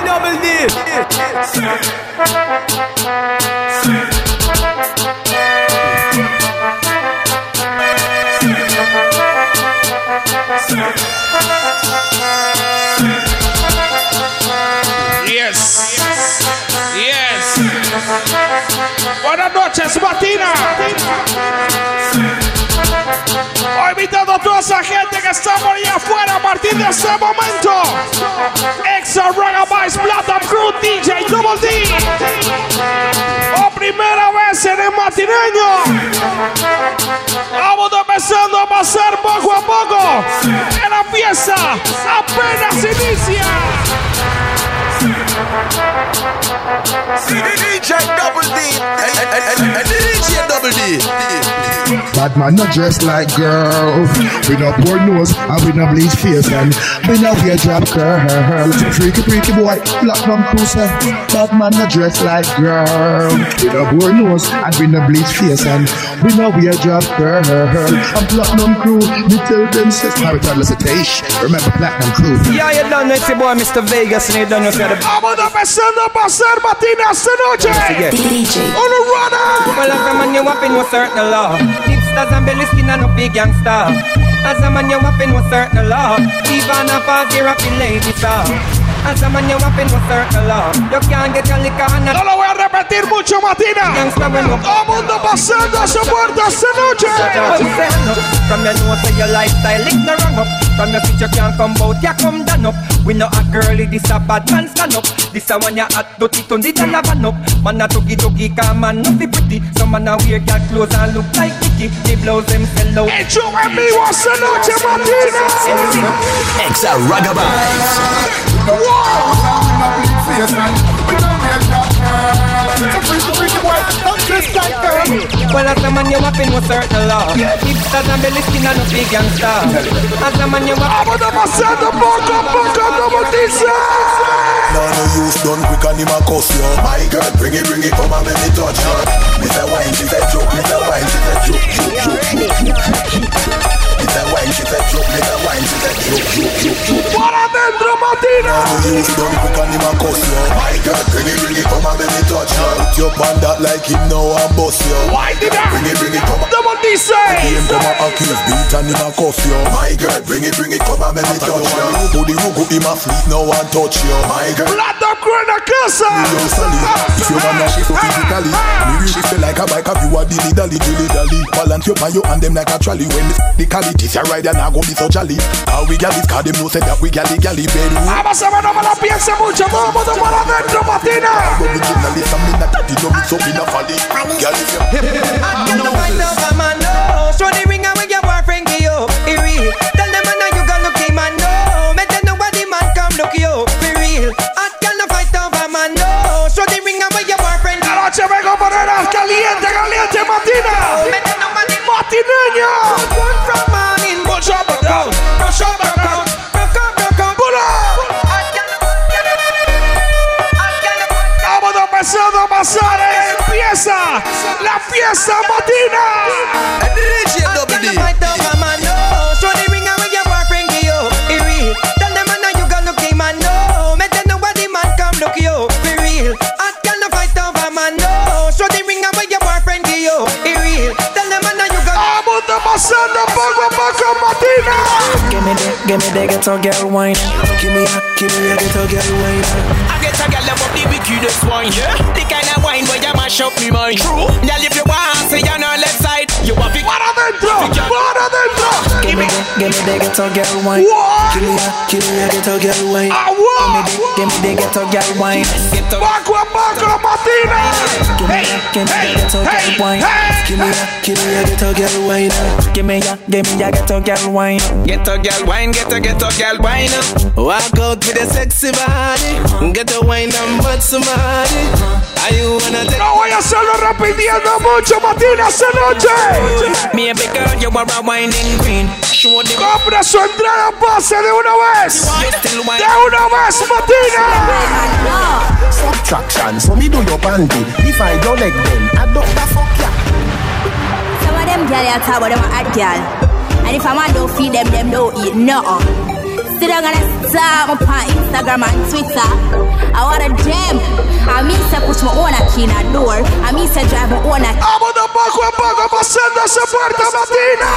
Double Yes. Yes. Buenas noches, Matina. Hoy invitando a toda esa gente que está por ahí afuera a partir de este momento. Exa Ragabytes Plata Crew DJ Double D. Por primera vez en el matineño. Vamos empezando a pasar poco a poco. En la fiesta apenas inicia. DJ Double D. and DJ Double D. Bad man not dressed like girl. We no poor nose and we no bleach face and we no wear drop curl. Freaky freaky boy, black man cruiser. Bad man not dressed like girl. We no poor nose and we no bleach face and we no wear drop curl. And platinum crew, me tell them says marital recitation. Remember platinum crew. Yeah, you done know it's your boy Mr. Vegas and you done know for the Vamos empezando a pasar Matina esta noche. On a runner. Well, as a man, you wapping with certain law. Hipsters and belly skin and no big gangster. As a man, you wapping with certain law. Even a party rapping lady star. As a man, you wapping with certain law. You can't get your liquor and a No lo voy a repetir mucho, Matina. gangster when you Todo mundo pasando a su puerta esta noche. From your nose to your lifestyle, lick no wrong up. From your feet you can't come out, you come down up. We know a girly, this a bad man stand up. This a one you hot, dirty, turn the dollar van up. Man a tuggy tuggy, come man, no be pretty. Some man a wear girl clothes and look like Mickey. The blouse them sell out. Hey Joe and Hecho en vivo esta noche, Matina. Exa Ragabytes. Well, as a man you wapping with certain law. Hipsters and belly skin and no big gangster. As a man you wapping. Vamos pasando poco a poco, como dice. Now no use done quick and him a cuss you My girl, bring it, bring it, come and make me touch you Me say wine, she say joke, me say wine, she say joke, joke, joke, joke, joke, joke. Me say wine, she say joke, me say wine, she say joke, joke, joke, joke. Para adentro, Matina. Now no use done quick and him a cuss you My girl, bring it, bring it, come and make me touch you Put your band that like him now and bust you. Why did I? Bring it, bring it, come and Como dice. Him come and accuse beat and him a cuff you. My girl, bring it, bring it, come and make me touch you. To the rugu, him a fleet now and touch you. My girl. Plata Crew en la casa. Yo, Sally, if you wanna shift so physically Me will shift you like a bike if you a dilly dally, dilly dally. Balance your you and them like a trolley. When the, the quality, you ride and I go be so jolly. How we gal this car, them know say that we gally gally bedroom Vamos a ver, no me la piense mucho. Todo mundo para adentro, Matina. Originally, some in a daddy, no mix up in a folly Girl, if you No fight over man, no. Show the ring and when your boyfriend give you. Be real. Tell them man you gonna look him man, no. Make them know why the man come look you. Be real. Hot girl no fight over man, no. Show the ring and when your boyfriend La noche vengo a poner caliente, caliente, Matina. you. Make them know why the Matineño. One from morning. Push up and down. Push up and down. Rock out, rock out. Pull up. Hot girl no hot girl no Vamos empezando a pasar. eh, Empieza la fiesta Matina. DJ Double D. Fight over man, no. Show the ring and when your boyfriend give you. Be real. Tell them man you gonna look him man, no. Make them know why the man come look you. Be real. Hot girl no fight over man, no. Show the ring and when your boyfriend give you. Be real. Tell them man you gonna. Vamos pasando poco a poco Matina. Give me the, give me the ghetto girl wine. Give me a, give me a ghetto girl wine. I get a girl about the wickedest wine, yeah. The kind of wine where you mash up me mind. True. Girl, if you want, say on her left side, you have it. Para adentro. Para adentro. Give me the, give me the ghetto girl wine. What? Give me a, give me a ghetto girl wine. Ah, Give me what? give me the ghetto girl wine. Get up. Poco a poco Matina. Give me a, give me a ghetto girl wine. Give me a, give me a ghetto girl wine. Give me a, give me a ghetto girl wine. Get a girl wine, get a get a girl wine. Walk out with a sexy body. Get a wine and butt somebody. Are you wanna take No voy a hacerlo repitiendo mucho Matina esta noche. me a big girl? You are a whining queen. Show the Compra su entrada pase de una vez. you still wine. De una vez Matina. Subtraction, so me do your panty. If I don't like them, I don't the fuck ya. Some of them girl you talk about them a hot girl. And if a man don't feed them, them don't eat nothing. Sit down and star up on Instagram and Twitter. I want a gem. I mean, say push my own key in a door. I mean, say drive my own key. Vamos de poco a poco pasando esa puerta matina.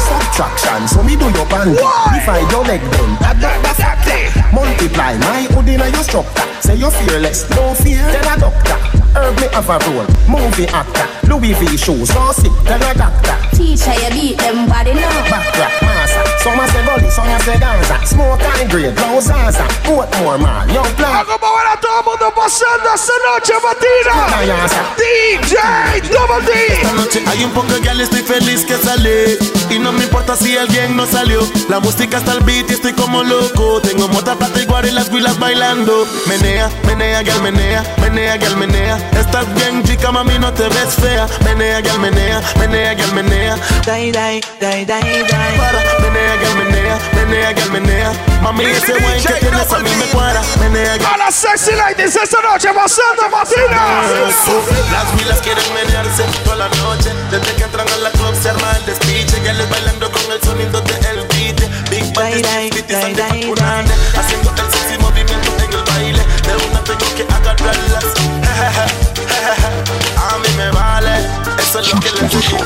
Subtraction, so me do your band. Define your leg then. That, that, that's active. Multiply my hood in your structure. Say you're fearless, no fear. Tell a doctor. Herb me have a role. Movie actor. Louis V shoes. No sick. Tell a doctor. Teacher, you beat them body now. Back rap, massa. Some a say gully, some a say danza. Smoke and grade, blow zaza. Put more man, young plan. A mover a todo el mundo pasando esta noche matina. DJ Double D. Esta noche hay un poco de gal, estoy feliz que salí Y no me importa si alguien no salió La música está al beat y estoy como loco Tengo mota, plata y las huilas bailando Menea, menea, gal, menea Menea, gal, menea Estás bien chica, mami, no te ves fea Menea, gal, menea Menea, gal, menea Die, die, die, die, die. Para, menea, gal, menea Menea, gal, menea. Mami, ese wine que tienes a mí me cuadra. Menea, gal, A las sexy ladies esta noche pasando matina. Las huilas quieren menearse toda la noche. Desde que entran a la club se arma el despiche Ya les bailando con el sonido de el beat. Big Bang Haciendo el sexy movimiento en el baile. De una tengo que agarrarlas. A mí me vale. Eso es lo que les digo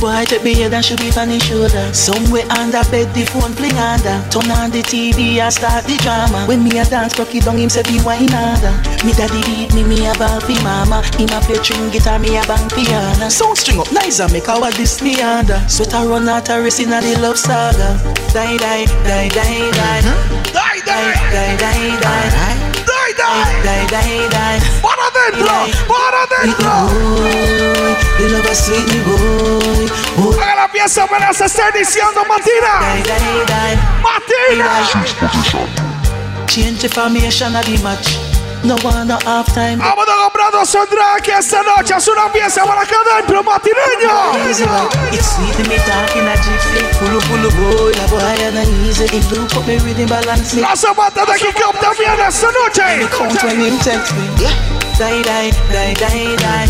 Boy, take me head and should be on his shoulder. Somewhere under bed, the phone fling under. Turn on the TV and start the drama. When me a dance, cocky down him say be wine harder. Me daddy beat me, me a ball fi mama. Him a play string guitar, me a bang piano. Sound string up nice and make our this me under. Sweat a run out a race inna the love saga. Die, die, die, die, die. Die, Die, die, die, die, die. Die, die. Die, die, die. Para adentro, para adentro. Boy, the love a sweet me boy. Boy, Haga la pieza apenas se está iniciando matina. die, die, die. Matina. Change the formation of the match. No one, no half time. Vamos a comprar dos Sondraki esta noche. Es una pieza para adentro, matineño. Easy one. It's sweet me talking a gypsy. Pulu pulu boy, la boy and a easy. It look up me rhythm balance zapata de Kick Up también esta noche. Count when him text me. Die die die die die.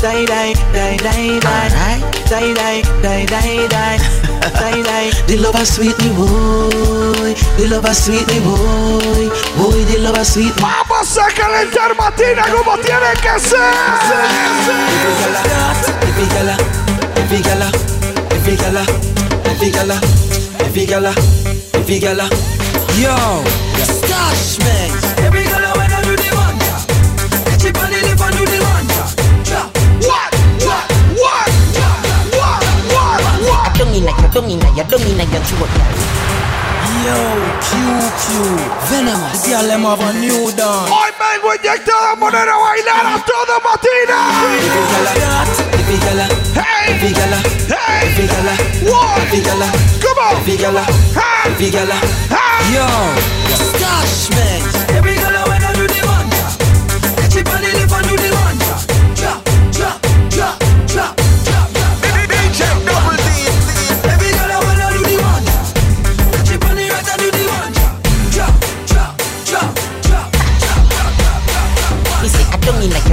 Die die die die die. Die die die die die. Die die. The lover sweet me boy. The lover sweet me boy. Boy, the lover sweet me. Vamos a calentar matina como tiene que ser. Every gala, every gala, every gala, every gala, every gala, every gala. Yo, stash man. Every gala when like you don't mean like you true girl. Yo, QQ, venomous. The girl them have a new dance. Hoy vengo inyectado a poner a bailar a toda matina. Every gala, every gala, Hey! every gala, Hey! every gala, What? every gala, Come on! every gala, Hey! every gala. Hey! Yo, stash man.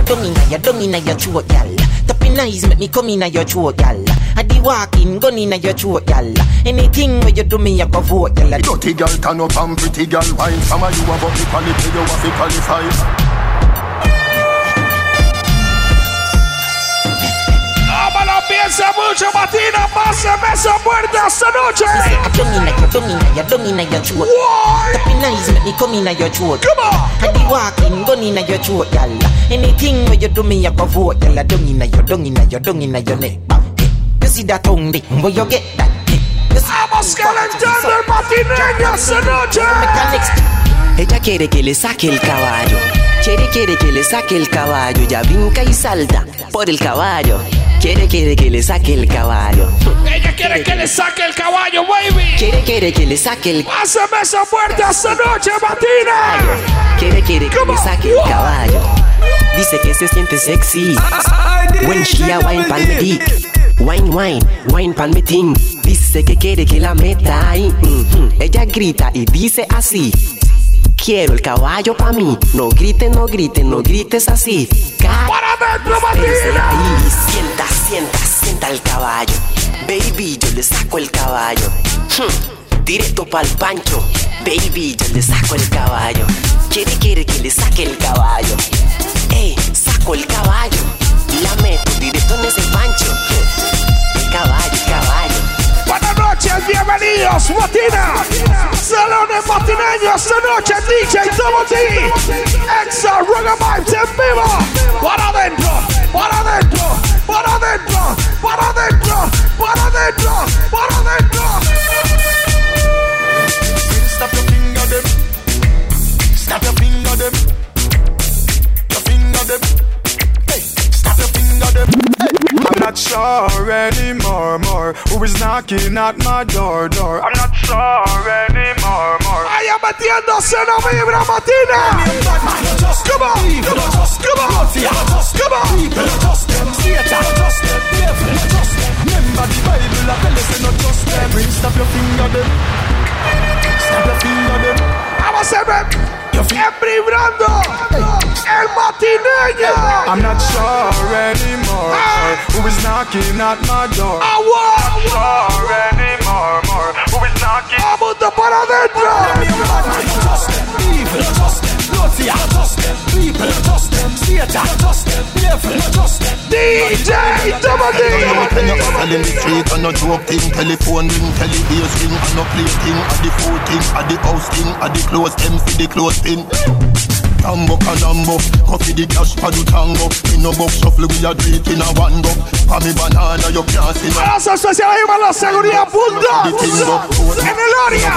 Don't mean like you don't mean like you don't mean like you true girl. Tapping eyes make me come in a your true girl. I the walking gun in a your true girl. Anything where you do me I go vote girl. Dirty girl turn up and pretty girl wine Some of you about the quality you have to qualify piensa mucho, matina. Pásame esa puerta esta noche. Me say I don't mean like you don't mean like you don't mean like you true. Why? Tapping eyes make me come in a your true. Come on. I the walking gun in a your true girl. Anything where you do me I go vote girl. Dung in a your dung in a your a your neck. You see that tongue? Where you get that? You see Vamos calentando el matineño esta noche. Ella quiere que le saque el caballo. Quiere, quiere que le saque el caballo. Ya brinca y salta por el caballo. Quiere, quiere que le saque el caballo. Ella quiere que le saque el caballo, baby. Quiere, quiere que le saque el Pásame esa puerta esta noche, matina. caballo. Quiere, quiere que le saque el caballo. Dice que se siente sexy. When she a wine pan me dick. Wine, wine, wine pan me ting. Dice que quiere que la meta ahí. Mhm. Ella grita y dice así. Quiero el caballo pa' mí. No grites, no grites, no grites así. Ca- Para matina. ahí, sienta, sienta, sienta el caballo. Baby, yo le saco el caballo. Hmm. directo pa'l pancho. Baby, yo le saco el caballo. Quiere, quiere que le saque el caballo. Ey, saco el caballo. La meto directo en ese pancho. El caballo, caballo. Bienvenidos, Matina. Salones matineños, esta noche DJ Double D. Exa Roga Vibes en vivo. Para adentro, para adentro, para adentro, para adentro, para adentro, para adentro. Stop your finger them. Stop your finger them. Your finger them. Hey, stop your finger them. I'm not sure anymore, more. Who is knocking at my door, door? I'm not sure anymore, more. Ahí metiéndose no vibra Matina. Come on, come on, come on, come on. Remember the Bible, I tell you, say not just them. Bring stop your finger, them. Stop your finger, them. Vamos a ver. Embribrando el matineño. I'm not sure anymore, more. Who is knocking at my door? Agua. I'm not sure anymore, more. Who is knocking? Vamos para adentro. DJ Double D. When you hustle in the street and no joke thing Telephone ring, telebass ring And no play thing, at the food thing At the house thing, at the clothes them See the clothes thing Tambo canambo, coffee the cash for the tango In no box shuffle we a do in a one go For me banana you can't see no Abrazo especial ahí para la seguridad punto. En el área.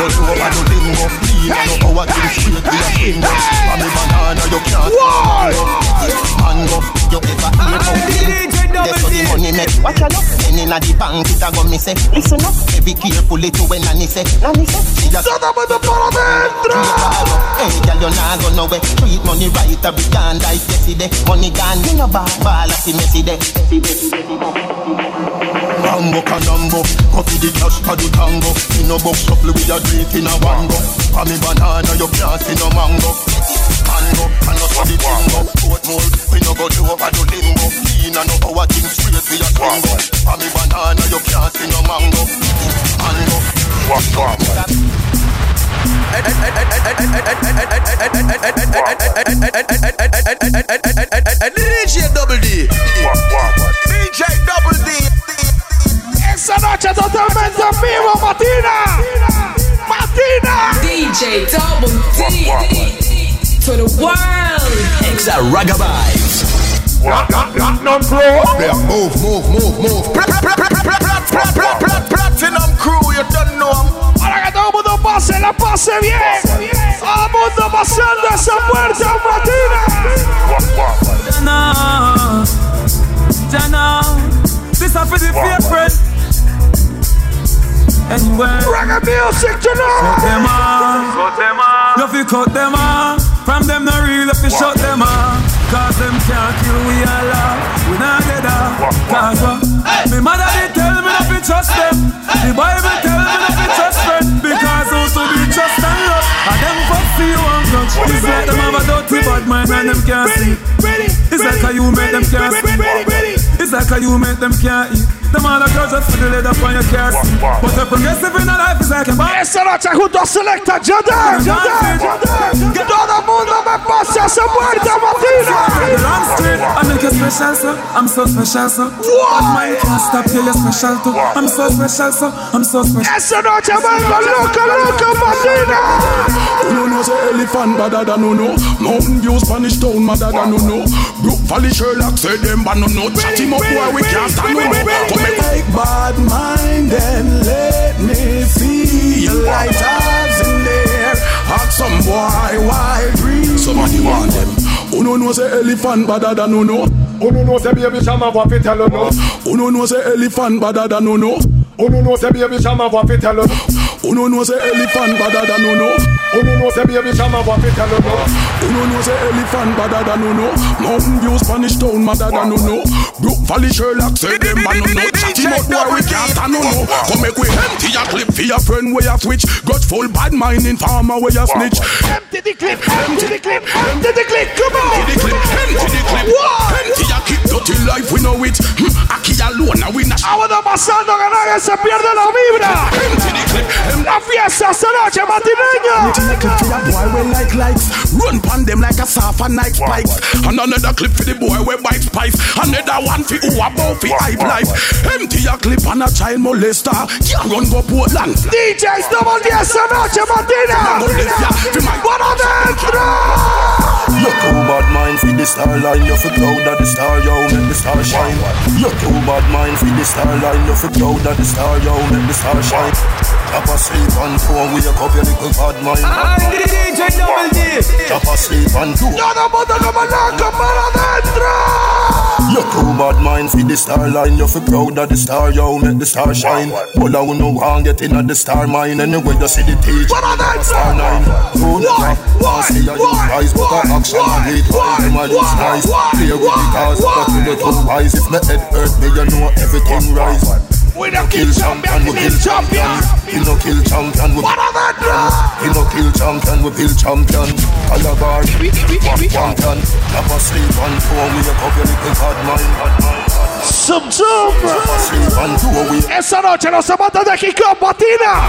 Mango, you ever hear about That's what the money make. Watch out, any na the bank it a go me say. Listen up, be careful to when nanny say. Nanny say, she just. Todo mundo para adentro. Hey, girl, you nah go nowhere. Treat money right, a big gone like yesterday. Money gone, you know ball, ball, I see messy day. Mambo canambo, coffee the cash for the tango. In no box shuffle we a drink in a one go. For me banana, you can't see no mango. Mango, and no for the bingo. Portmore, we no go do over the limbo. Lean and no our thing straight we a swing. For me banana, you can't see no mango. Mango, what's up? DJ Double D. DJ Double D. Esa noche totalmente en vivo, Matina. Matina. DJ Double D to the world. Exa Raga Vibes. Platinum Crew. Yeah, move, move, move, move. Platinum Crew, you don't know 'em. Para que todo el mundo pase, la pase bien. Todo el mundo pasando esa puerta, Matina. Jana, Jana, this a for the favorite. Anyway, Reggae music cut them tonight. off, you fi cut them off. From them no real, if you shut them off. Cause them can't kill we all off. We not get off. Cause uh, what? Me mother did tell me not to trust them. The Bible tell me not to trust them Because who to be trust and love. And them fuck see you and grudge. It's like them have a dirty bad mind and them can't see. It's like how you make them can't see. It's like how you make them can't eat. Them all a grudge just for the leather upon your can't. But a progressive in a life is like a bar. Esa noche junto a Selecta Jadar. Que todo mundo me pase a esa puerta, Matina. I'm straight, I make you special, so I'm so special, so But mine can't stop you, you're special too. I'm so special, so I'm so special. Esa noche vengo loca, loca, Matina. You know say elephant better than no no Mountain View Spanish town madder than no no Brook Valley Sherlock say them but no no. Chat him up boy we can't stand no no. Come make take bad mind and let me see your lighters in there Ask some boy why breathe Somebody want them. Who no know say elephant better than no no? Who no know say baby shama what fi tell you no? Who no know say elephant better than no no Who no know say baby shama what fi tell you no. Who no know say elephant better than no no. Who no know say baby shama what fi tell you no. Who no know say elephant better than no no. Mountain View Spanish town madder than no no. Brook Valley Sherlock say them man no no. Chat him up boy we can't stand no no. Come make we empty a clip for your friend where you switch. Grudgeful bad mind in farmer where you snitch. Empty the clip, empty the clip, empty the clip, come on. Empty the clip, empty the clip. Empty a clip Dirty life we know it. Hmm, Aquí alone, now we not. Ahora pasando que nadie se pierde la vibra. La fiesta esta noche matineña. Empty the clip for that boy we like likes. Run pon them like a soft and night spikes. And another clip for the boy we bite spice. Another one for who about for hype life. Empty a clip on a child molester. Can't run go Portland. DJs double D esta noche matina. Para adentro. You're too bad mind for the star line, you're for proud of the star, yo, make the star shine. You're too bad mind for the star line, you're for proud of the star, yo, make the star shine. Chop a sleep and phone, wake up your little bad mind. DJ Double D. Chop a sleep and do. Todo mundo no malaca para adentro. You're too bad mind for the star line, you're for proud of the star, yo, make the star shine. But I no one get in at the star mine, anyway you see the teacher, star nine. Who never, I see you use rise, but I action and wait while them a use nice. Play with the cars, but to the two wise, if my head hurt me, you know everything rise. We no kill champion, we kill champion. We no kill champion, we We no kill champion, we kill champion. Calabar, champion. Never sleep on phone, we a couple little bad mind, bad mind. Sub Sub. Sleep on two, we Esta noche los zapatos de Kick Up Matina.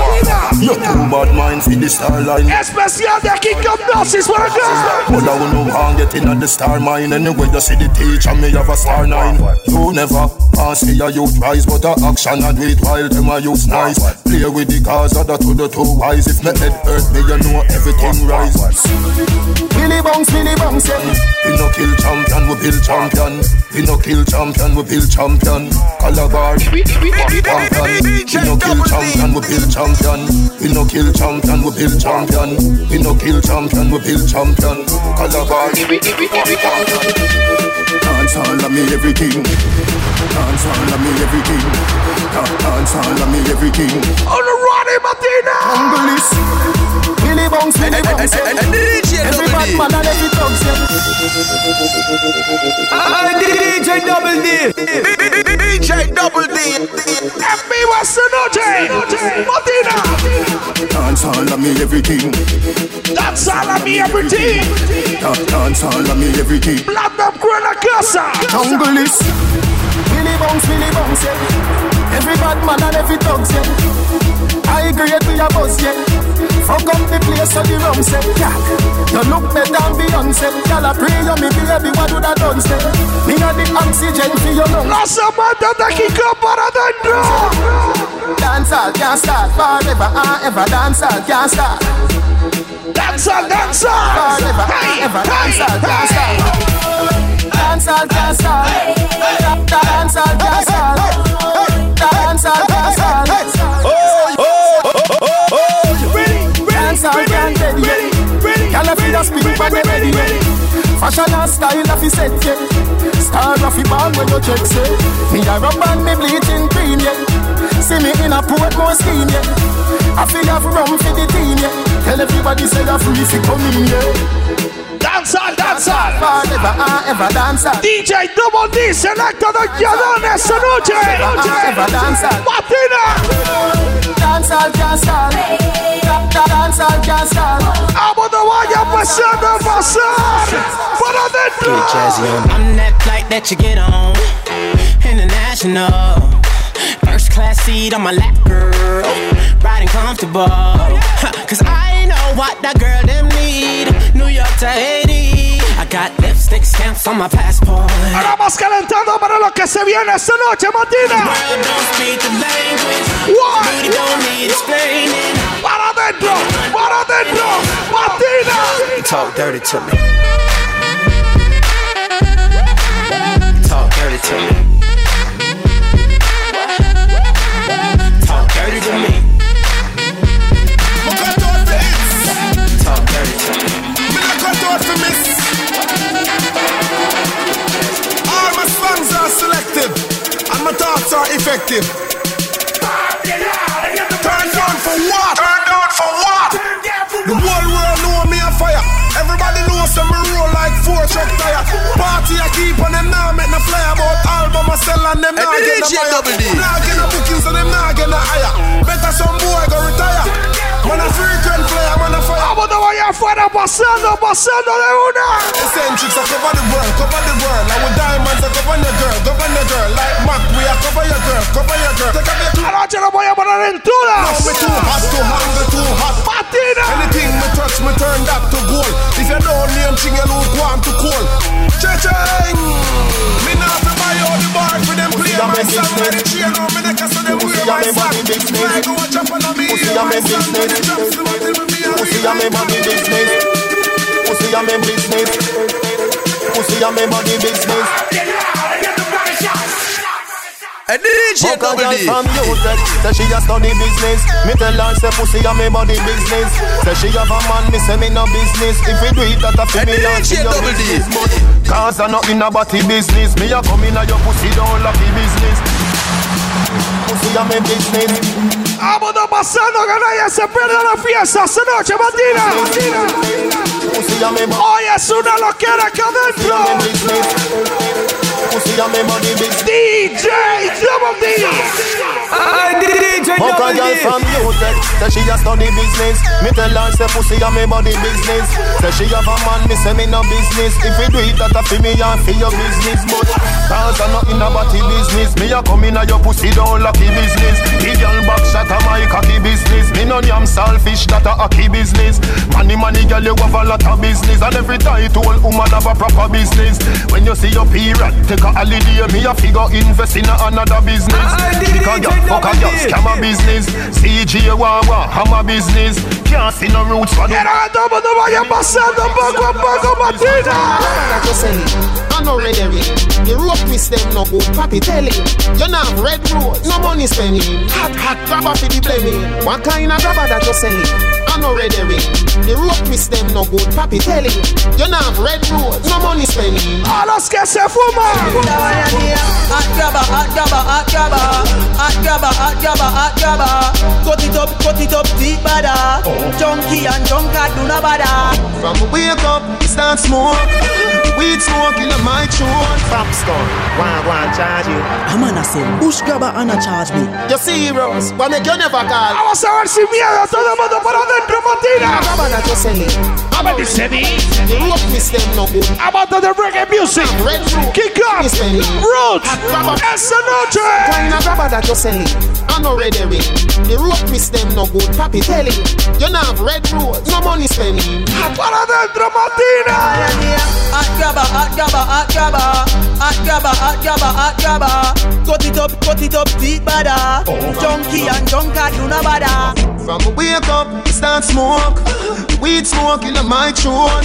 You're too bad mind for the star line. Especial de Kick Up Dosis para acá. But I will no one get in at the star mine Anyway you see the teacher me have a star nine You never pass me a youth rise But a action and wait while them a use nice Play with the cars other to the two wise If my head hurt me you know everything rise Billy bounce, Billy bounce, yeah. We no kill champion, we build champion We no kill champion, we build champion Calabar, champion We no kill champion, we build champion We no kill champion, we build champion We no kill champion, we build champion Calabar, Dance all of me everything. Dance all of me everything. Da- Dance all of me everything. On the Ronnie Matina. Humble bounce, bounce. Every bad man and every thugs, yeah. Ah, DJ Double D. DJ Double D. En vivo esta noche. Matina. Dance all of me everything. That's all of me everything. Dance all of me everything. Platinum Crew en la casa. Jungle is Billy bounce, Billy bounce, yeah. Every bad man and every thugs, yeah. I grade we a buzz, yeah. Fuck up the place so the rum say, yeah. You look better than Beyonce. Y'all a pray you me baby, what would I done say? Me a the oxygen for your lungs. Los zapatos de Kick Up para adentro. Dance all can't start forever and ever. Dance all can't start. Dance all, dance all. Forever and ever. Dance all can't start. Dance all can't start. Dance all can't start. Dance all can't start. Style of set yeah. Star of the band when you check say. Me a rub and me bleaching green yeah. See me in a port more scheme yeah. I feel have rum for the team yeah. Tell everybody say they're free fi come in yeah. Dance all, dance all. Forever and ever dance. DJ Double D de esta noche. Ever. Para adentro. I'm that flight that you get on. International. First class seat on my lap, girl. Riding comfortable. Huh, Cause I know what that girl them need. New York to Haiti. I got lipstick stamps on my passport. Ahora vamos calentando para lo que se viene esta noche, Martina. World don't speak the language. What? Booty don't need explaining. Para adentro, para adentro, Martina. Talk dirty to me. Talk dirty to me. Effective. Turn down for what? Turn down for what? The whole world know me on fire. Everybody knows some me roll like four truck tire. Party I keep on them now make no fly about album I sell and them now get the fire. Now get the bookings so them now get the higher. Better some boy go retire. Man a frequent flyer, man a fire. Vamos de vaya afuera pasando, pasando de una. Eccentrics are cover the world, cover the world. Like with diamonds, I cover your girl, cover your girl. Like Mac, we are cover your girl, cover your girl. Take up your Anoche lo voy a poner en No, todas. me too hot, too hungry, too hot. Matina. Anything me touch, me turn that to gold. If you don't name thing, you look warm to cold. Cha-ching! Me not to buy all the bar for them play my song. When the chain on me neck, so them wear my song. Like go watch up on me, Pussy hear a my me song. When the business. drops come out, them me a Pussy a me money business. Pussy a me business. Pussy a me money business. A DJ Fuck a Double girl D. from Utrecht, say she a study business. Me tell her say pussy a me body business. Say she have a man, me say me no business. If we do it, that a fi me A and she DJ your Double D. business. But Cause I not in a body business. Me a come in a your pussy don't lucky business. Pussy a me business. Vámonos pasando, que nadie se pierda la fiesta esta noche, Matina. Pussy a me body Hoy es una loquera acá adentro. Pussy a me body business. DJ Double D. I DJ Fuck a girl from Utrecht, say she a study business. Me tell her say pussy a me body business. Say she have a man, me say me no business. If we do it, that a fi me and fi your business. But cause I not in a body business. Me a come in a your pussy don't lucky business. The girl back shot a my cocky business. Me no damn selfish, that a hockey business. Money money girl you have a lot of business. And every title woman have a proper business. When you see your period, take a holiday. Me a figure invest in a another business. Because it, you fuck a girl, scam a business. CG Wawa, hammer business. Can't see no roots for no Quiero que todo el mundo vaya pasando poco a poco, Matina. that you. I know red herring. The rope miss them no good. Papi tell him. You not red road, no money spending. Hot, hot, grabber for the blaming. What kind of grabber that you sell it? I know red herring. The rope miss them no good. Papi tell him. You not red road, no money spending. A los que se fuman. Hot grabber, hot grabber, hot grabber, hot grabber, hot grabber, hot grabber. Cut it up, cut it up, deep bada. Junkie and drunkard do not bada. From wake up, start smoke. Weed smoke in my throat. From store, one one charge you. I'm gonna say bush grabber and a charge me. You serious? Why make you never call? Vamos a ver sin miedo, todo el mundo para adentro, Matina. Grabber that you sell it. Vamos a decir, The rope miss them no good. about the reggae music. Red road. Kick up, Miss them. roots, esta noche. Kind of grabber that you sell it. I know red. The rope miss them no good. Papi tell him. You not have red road, no money spending. Para adentro, Matina. Hot grabber, hot grabber, hot grabber, hot grabber, hot grabber, hot grabber. Cut it up, cut it up, deep bada. Junkie and drunkard do not bada. From wake up, start smoke. Weed smoke in my throat.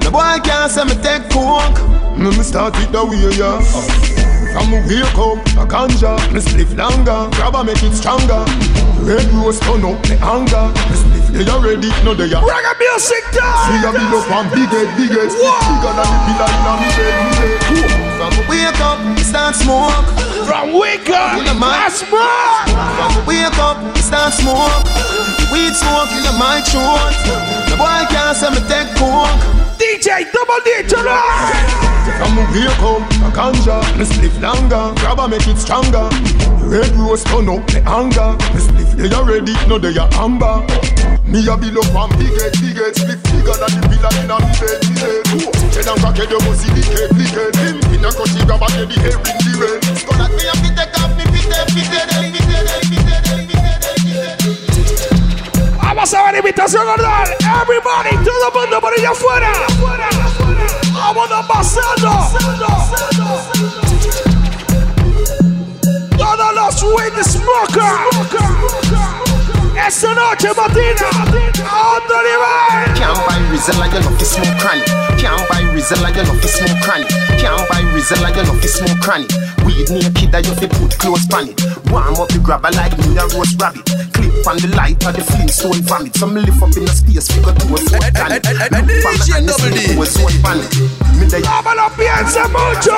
The boy can't say me take coke. Me me start it the way yeah. From wake up, a ganja, me spliff longer. Grab make it stronger. Red rose turn up me anger. Me spliff they already know they are. Reggae music See time. a bill up one biggest, biggest Bigger than the pillar in a me bed, me bed From wake up, start smoke From wake up, In the mind. that's. From wake up, start smoke Weed smoke in my throat The boy can't say me take coke DJ Double D tonight. From wake up, a ganja Me spliff longer, grab a make it stronger Red rose turn up me anger Me spliff they already know they are amber Me a bill up one biggest, biggest Spliff bigger than the pillar in a me bed, me bed Head and crack head, you must see the cake, the cake Him in a crunchy grab a get the hair in the rain Skull at me a fit take off me fit, fit, fit, fit, fit, fit, fit, Vamos a ver invitación cordial. Everybody, todo el mundo por allá afuera. Vámonos pasando. Todos los weed smokers. Esta noche, Matina. A otro nivel. Can't buy Rizella, you love to smoke cranny. Can't buy Rizella, you love to smoke cranny. Can't buy Rizella, you love to smoke cranny. Weed naked, that you fi put close pan it. Warm up the grabber like me a roast rabbit. On the light of the flintstone vomit. So me lift up in the space, figure to a foot can it. Look from the hand, see to a zone pan it. Me the Vámonos, piensa mucho.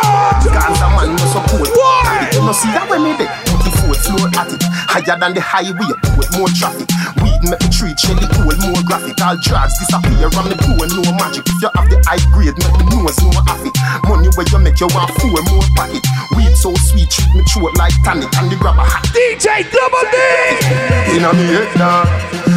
Gaza man no support. Why? You know see that way me dey. Put the fourth floor at it. Higher than the highway, put more traffic. Weed make the tree cherry cool, more graphic. illegal drugs disappear from the pool, no magic. If you have the high grade, make me know it's no happy. Money where you make want four more pocket. Weed so sweet, treat me throat like tonic, and the grab a hat. DJ Double D! Inna me head now,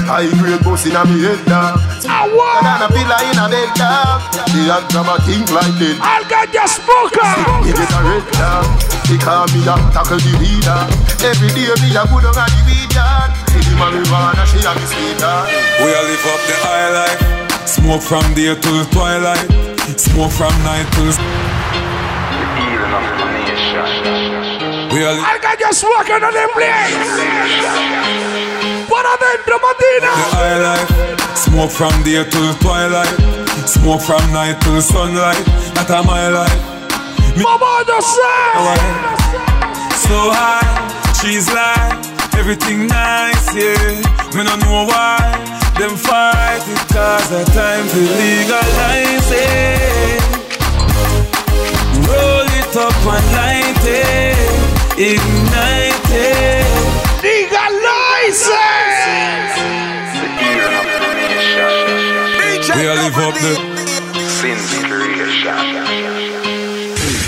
high grade boss inna me head now. I want. Banana pillar inna bed now. The hot grab a like that. I'll get your smoker. He get a red now. They call me a tackle the leader. Every day me a good on the weed yard. See the marijuana, she a me sweet dog. We a live up the high life. Smoke from day till twilight. Smoke from night till. We a live I'll get your on them place. Para adentro, the Matina. high life. Smoke from day till twilight. Smoke from night till sunlight. That a my life. Me Mama just say. So high, she's like everything nice, yeah. Me no know why them fight it cause the time to legalize it. Roll it up and light it, ignite it. Legalize it! We all live up the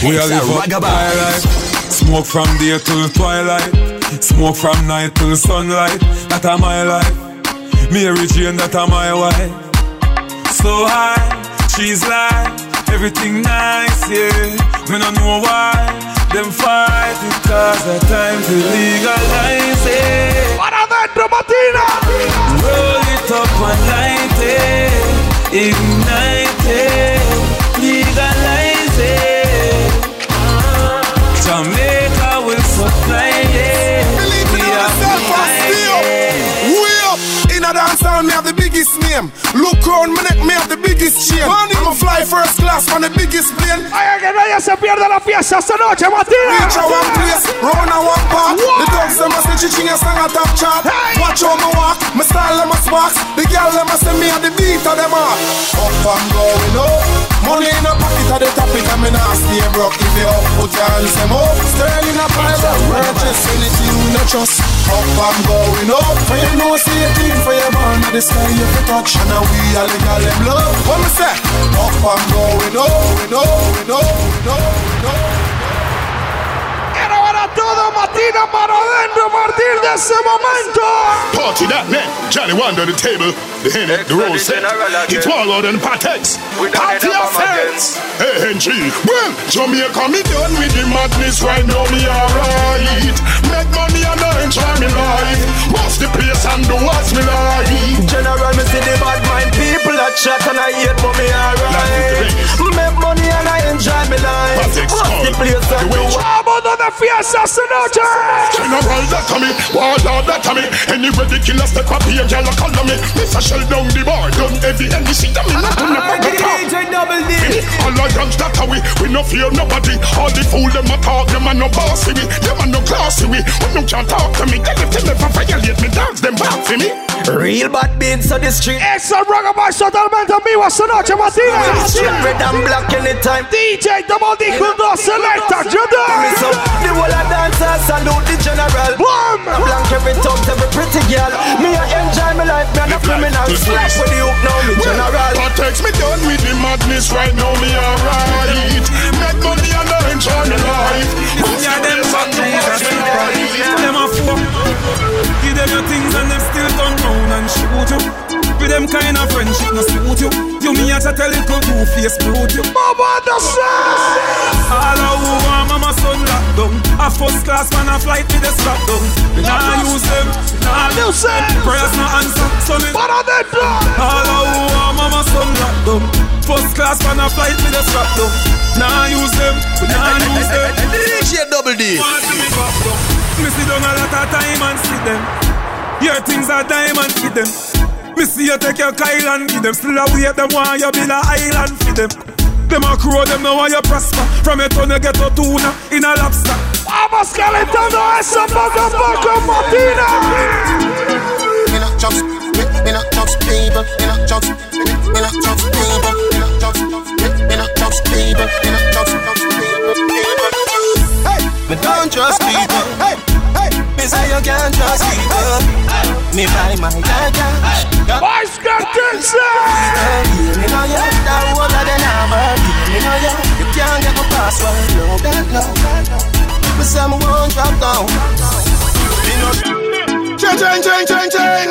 We all live up life. Smoke from day till twilight. Smoke from night till sunlight. That a my life. Mary Jane, that a my wife. So high, she's like everything nice, yeah. Me no know why them fight it cause the time to legalize it. Para adentro, Matina. Roll it up and light it, ignite it, legalize it. Jamaica name. Look round my neck, me have the biggest chain. I'ma fly first class on the biggest plane. Ay, que nadie se pierda la fiesta esta noche, Reach a one place, round a one part. The dogs them a say chiching a song a top chart. Watch how me walk, my style them a sparks. The girl them a say me a the beat of them all. Up and going up, money in a pocket of the top topic and me not stay broke. If you up, put your hands them up. Sterling a of purchase anything we no trust. Up and going up, for you know see a thing for your man at the sky you fi touch. And now we all legal them love. What me say? Up and going up, going up, going up, going up, going up. Quiero ver a todo Matina para adentro a partir de ese momento. Party that man, Johnny Wonder the table, the Henny, the roll set. It's Warlord and Patex. Party affairs. Hey, Henry. Well, Jamaica, me done with the madness right now, me alright. Make money and I enjoy me life. What's the place and do what's me like? General, me see the bad mind people that chat and I hate place and do what? Vámonos de fiesta esta noche. General that to me, Warlord that to me. Anyway, the killer step up here, girl, call me. Miss a shell down the bar, done heavy and the shit, I mean, not on the back of top. double D. All our youngs that are we, we no fear nobody. All the fool them a talk, them a no bossy we, them a no classy we. When you can't talk to me, tell them to never violate me, dogs them back for me. Real bad beats on the street. Es el Rockabye totalmente en vivo esta noche, Matina. Red and black anytime. DJ Double D junto a Selecta Me so the whole of dancers salute the general. Boom. Blank every tongue, every pretty girl. Me I enjoy my life, me a criminal. Slap with the hook now, me general. Well, text me done with the madness right now, me alright. Make money and I enjoy my life. Yeah, them fuck Jesus Them a fuck Give them your things and them still turn shoot you With them kind of friendship no suit you You me as a tell you two face brute you Mama the. All of who want mama son lock down A first class man a flight with the strap down We nah use them nah Use them. Prayers no answer So me Para adentro. All of who want mama son lock down First class man a flight with the strap down Nah use them nah use them DJ Double D. Want see me back down. Me see down a lot of time and see them. Your things are diamond for them. Me see you take your Kyle and give them. Still a wait them want you build a island for them. Them a crow, them know want you prosper. From your tongue you get a tuna in a lobster. I'm a calentando eso poco a poco, Matina. In a jobs, in a jobs, people, in a jobs, in a jobs, people, in a jobs, in a jobs, people, in a jobs, people, people. Hey, me don't trust people. Hey, hey, me say you can't trust me, girl. Me buy my gaga. Boy, got this Me know you, that whole of the number. Me know you, you can't get my password. No, that no. Me say me won't drop down. Chain, chain, chain, chain, chain.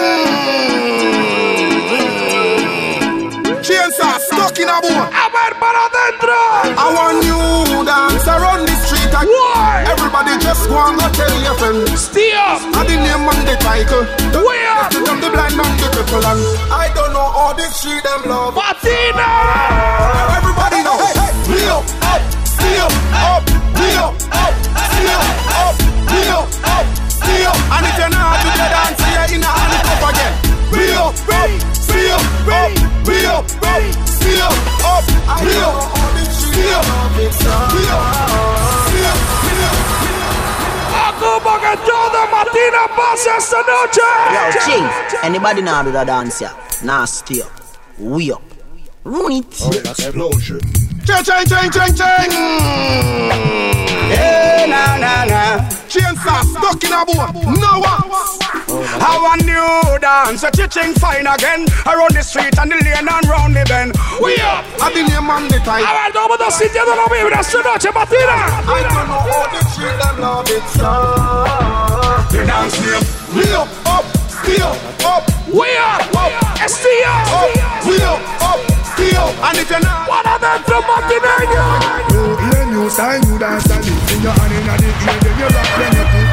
Chainsaw stuck in a bone. A ver para adentro. I want you dance around the street. Why? Everybody just go and go tell your friends. Stay up. I the name and the title. Where? To them the blind and the cripple and I don't know all the street them love. Matina. Everybody know. Hey, hey, we up, up, we up, up, we up, up, we up, up, we up, up, we up. And if you're not to the dance, you're in a handcuff again. We up, up, we up, up, we up, up, we up, up, we up, we up, Matina pasa esta noche. Yo, anybody now do that dance here? Nah, stay up. We up. Run it. Oh, Explosion. Chain, chain, chain, chain, chain. Mm. Hey, na, na, na. Chainsaw stuck in a boat. No one. How a new dance, a teaching fine again. Around the street and the lane and round the bend. We up. I the name and the title. A ver, todo el mundo sintiendo la vibra esta noche, Matina. I don't know how the street them love it, so. The dance name. We up, up, stay up. We up, up, up, up. We up, up, up. And if you're not, what adentro, Matina? You hear new style, you dance and it in your hand in the ear, then you rock when you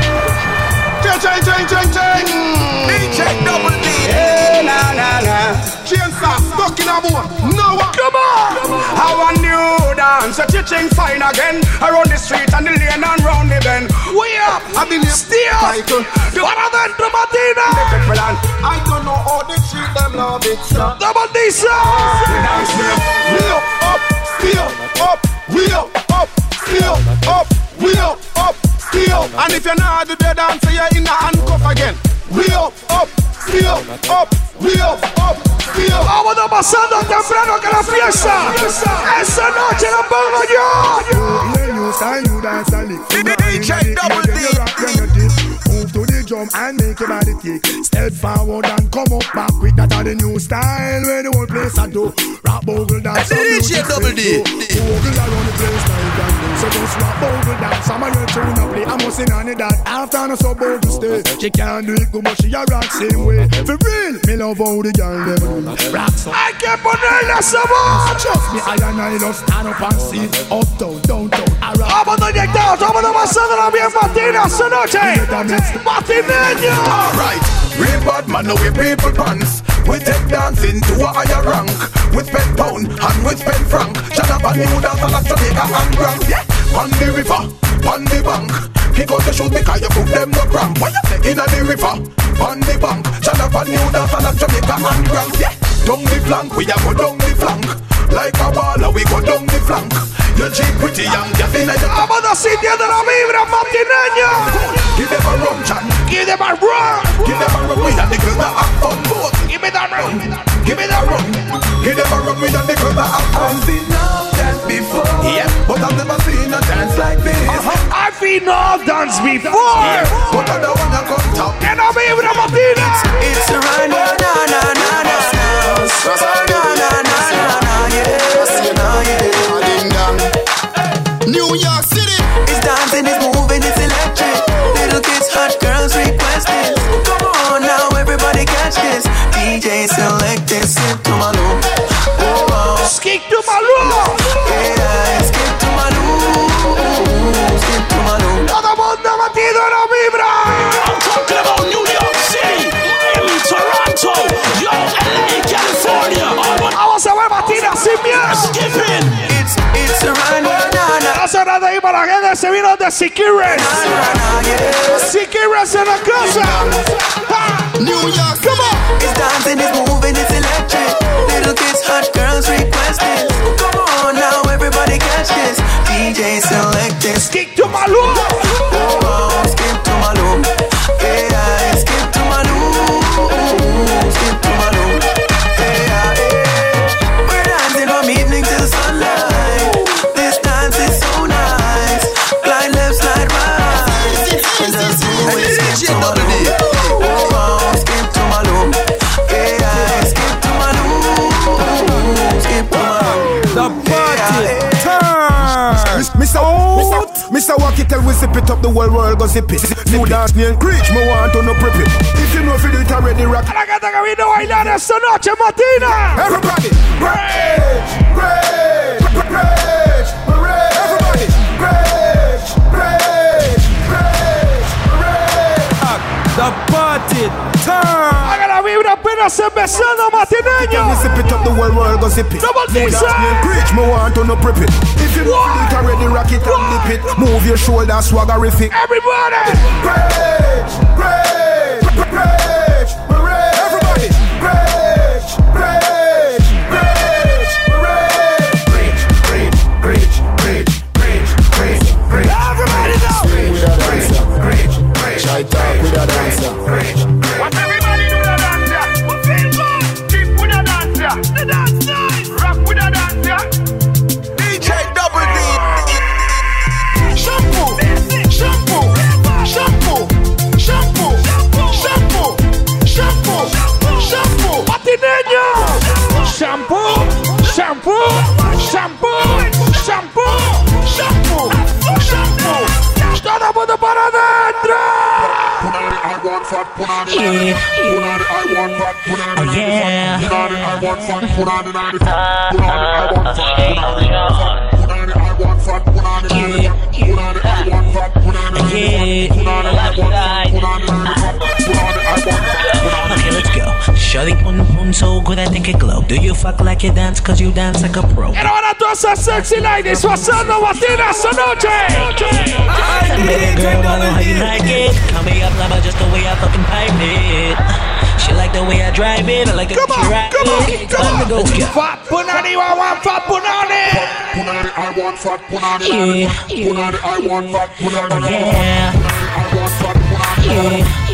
chain, chain, chain, chain. DJ Double D. Hey, na, na, na. Chainsaw stuck in a boat. No one. Come on. How a new dance, a teaching fine again. Around the street and the lane and round the bend. We up. I up. title. The Matina? people and I don't know how the street them love it, so. Double D The dance. Up, up, we up, we up, up, we up, we up, up, up. And if you're not the dance, you're in a handcuff again. We up, up, we up, up, we up, up, up. Vámonos pasando temprano que la fiesta. Esta noche la pongo yo. Hear new style, dance and it in your hand in the ear, then you rock when you dip. Move to the drum and make your body kick. Step forward and come up back with that the new style where the whole place I do. Rap bogle dance. Double D. Bogle around the place night and day. So just rap bogle dance. Some of your tune a play. I'm must in on it that after no so bogle stay. She can't do it good but she a rock same way. For real, me love how the girl them do. Rock so. Hay que ponerle sabor. Trust me, I and I love stand up and see. Up down, down, down. I rock. Vámonos inyectados, vámonos pasándola bien, Matina, esta noche. Matineño. Alright, real bad man, now we people pants. We take dancing to a higher rank. With pen pound and with pen franc. Shut up and new dance like Jamaica and Grand. Yeah, on the river, on the bank. Pick out the shoes because you put them no cramp. Why you say in the river, on the bank. Shut up and new dance like Jamaica and Grand. Yeah, down the flank, we a go down the flank. Like a baller, we go down the flank. You cheap pretty young, just in the Vámonos sintiendo la vibra, Matineño. Give them a rum, chan. Give them a run. Give them a rum, we a the girls that have fun. Both. Give me that run. Give me that rum. Give them a rum, we and the girls that have fun. I've seen no dance before. Yeah, but I've never seen a dance like this. Uh-huh. I've seen no dance before. Yeah, but I don't wanna come top. And la vibra, Matina. It's a run, na na na na na. Na na na na na. Hace rato ahí para la gente se vino de Siquires. Siquires en la casa. New York Come on. It's dancing, it's moving, it's electric. Little kids, hot girls requesting. Come on now, everybody catch this. DJ select this. Skip to my loop. Oh, oh, skip to my loop. Mr. Mr. Wacky tell we zip it up, the whole world go zip it. New dance name Creech, me want to no prep it. If you know if you do it already, rock. La gente que vino a bailar esta noche, Matina. Everybody, rage, rage, rage, rage. Everybody, rage, rage, rage, rage. The party turn. Haga la vibra apenas empezando, Matineño. We zip it up, the whole world go zip it. D, dance name me want to no prep it. If you if you do rock it and dip it. Move your shoulder, swaggerific. Everybody, rage, rage, I want fat, put on it. yeah. Shawty pum pum so good I think it glow. Do you fuck like you dance cause you dance like a pro? Quiero ver a todas esas sexy ladies pasando Matina esta noche. Baby girl, I know how you like it. Call me up lover just the way I fucking pipe it. She like the way I drive it. I like it Come she on, ride come on, it. come to go. on. Let's go. Fat punani, I want fat punani. Punani, I want fat, on it. Yeah. Punani, I want fat, it. Yeah, I want fat, it. yeah,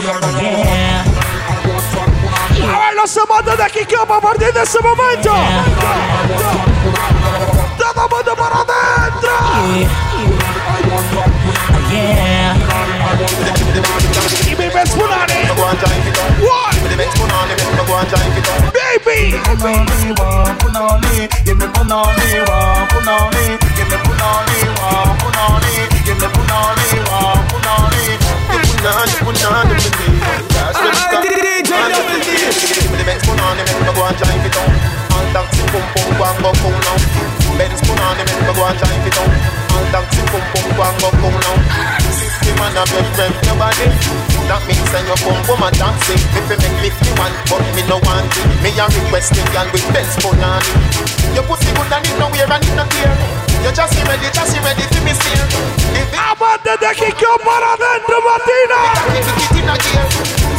Yeah, A ver los amantes de Kikop a partir de ese momento. Todo mundo para adentro. me baby. Give me punani, wa punani. Give me punani, wa punani. Give me punani, wa punani. Put on, put on the. That's it's ah, got. DJ Double D. Me the Benz, put on the Benz, go and drive it down. All taxi, pum pum, go and go cool now. Benz, put on the Benz, go and drive it down. All taxi, pum pum, go and go cool now. And a breath, breath your body. That means that your pum pum a dancing. If you make me feel one, but me no want it. Me a requesting girl with on it. Your pussy good and it no wear and it no tear. You just be ready, just be ready for me steer. If it Amantes de Kikop para adentro, Matina. Keep it in a.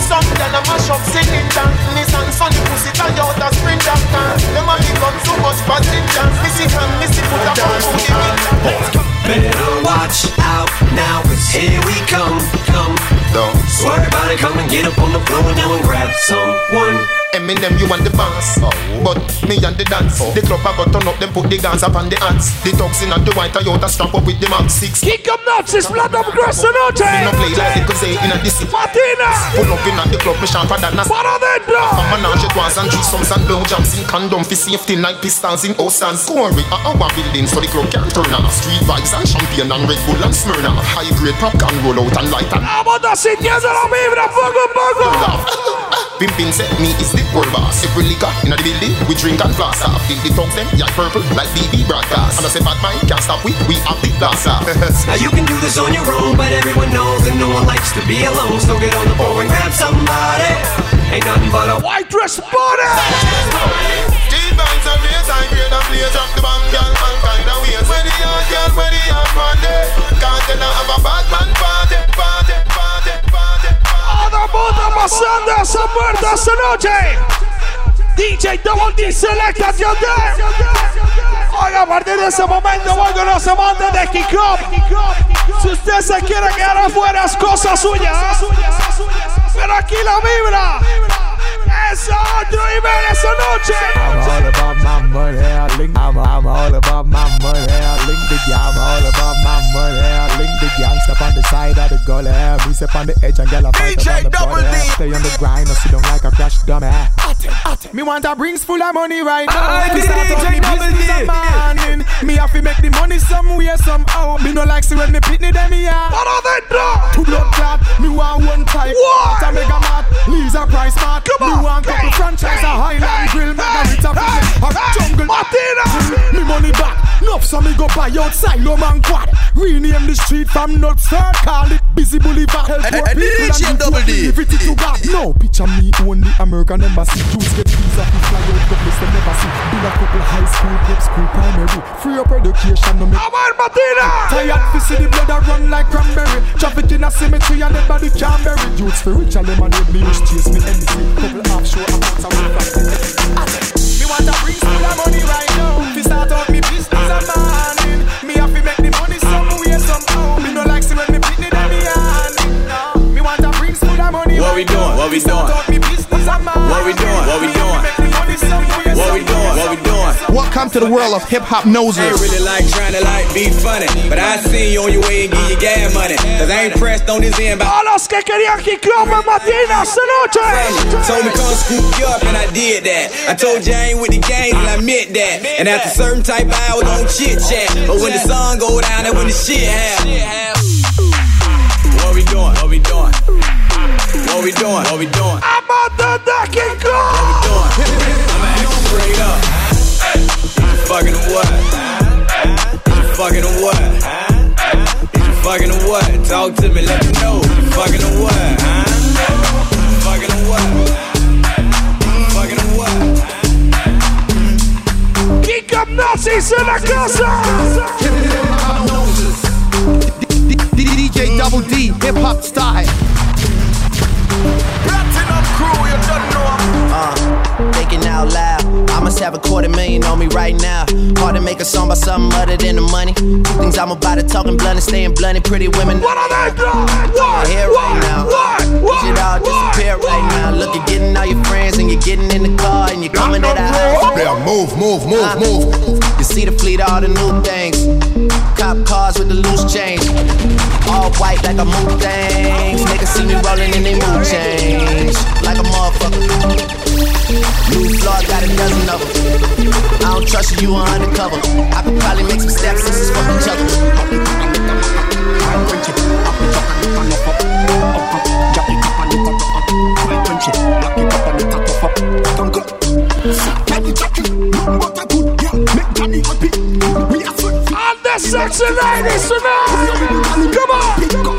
Some girl a mash up singing dance and funny pussy tie out a spring doctor. Them a become so much passenger. Missy hand, missy a bump on the beat. Better watch out now, cause here we come, come. Don't Swear about it, come and get up on the floor now and grab someone. Eminem, you want the boss, oh. but me and the dance. Oh. The club a go turn up, them put the guns up on the ants. The toxin and the white Toyota strap up with the Max 6. Kikop nuts is blood up esta noche. Me no play like the say in a DC. Matina. Pull up in at the club, me sharper than a Para adentro. A menage a trois and threesomes and blowjobs in condom for safety like pistols in Oceans. Corey, a our building so the club can't turn off. Street vibes and champagne and Red Bull and Smirnoff. High grade popcorn roll out and light and Vamos sintiendo la vibra poco a poco. Pimpin set me is the boss. Every liquor in the building, we drink and blast off. The tongues them, yeah, purple like BB broadcast. And I say bad mind can't stop we, we have the blast off. Now you can do this on your own, but everyone knows that no one likes to be alone. So get on the floor and grab somebody. Ain't nothing but a white dress body. T-bands and race, I grade and blaze up the bang, girl, all kind of ways. Where the yard, girl, where the yard, Monday. Eh? Can't tell have a bad man party, party, party, party. Mundo pasando esa puerta esta noche. DJ Double D Selectación de. Oiga, a partir de ese momento voy con los amantes de Kikop. Si usted se quiere quedar afuera es cosa suya. Pero aquí la vibra Alessandro Jiménez esa noche. I'm all about my money, I link. I'm, I'm all about my money, I link the gang. I'm all about my money, I link the gang. Step on the side of the gully, me step on the edge and get a fight DJ on the Double body. D. Stay on the grind, no sit down like a crash dummy. Me want a rings full of money right now. I Me start up me business morning. Me have to make the money somewhere somehow. Me no like see when me pitney them here. What are they doing? Two blood clot, me want one type. What? What a mega mart, Lisa Price Mart. Come me on. Want couple franchise, a Highland Grill, Margarita, hey, a. Jungle. Matina. Me money back, nuff so me go buy outside Lom and Quad. Rename the street from Nuts Third, call it Busy Boulevard. Help poor people and Double D. Give it to God. No, picture me own the American embassy. Jews get visa, to fly out the place they never see. Build a couple high school, prep school, primary. Free up education, no make Come on, Matina. Tired to see the blood a run like cranberry Traffic in a cemetery and dead body can't bury Youths for rich and lemonade me wish chase me empty Couple away from me want a brings full of money right now. Fi start out me business a morning Me have to make the money somewhere somehow. Me no like see when me full of money What we doing? What we doing? out me business a morning What we doing? What we Me have to doing? make the money somewhere What we doing? What we doing? Welcome to the world of hip hop I ain't really like trying to like be funny, but I see you on your way and give you gas money. Cause I ain't pressed on this end by A los que querían que clame Matina esa noche. Told me come scoop you up and I did that. I told you I ain't with the gangs and I meant that. And after certain type of hours on chit chat. But when the sun go down and when the shit happen. What we doing? What we doing? I'm on the deck and go. What we doing? I'ma act straight up. You fucking or what? You fucking or what? You fucking or what? Talk to me, let me know. You fucking or what? Huh? You fucking or what? Fucking what? Kick up Nazis en la casa. DJ Double D, hip hop style. Out loud. I must have a quarter million on me right now. Hard to make a song about something other than the money. Two things I'm about to talking blunt and staying blunt and pretty women. What are they doing? Your hair right now. What? What? You should all disappear right now. Look, you're getting all your friends and you're getting in the car and you're coming to the house. Yeah, move, move, move, Uh, move. You see the fleet, all the new things. Cop cars with the loose change. All white like a mood things. Niggas see me rolling in they mood change. Like a motherfucker. New floor, got a dozen of them. I don't trust you, you undercover. I could probably make some steps, this is fucking chuckle. And the sexy ladies tonight. Come on.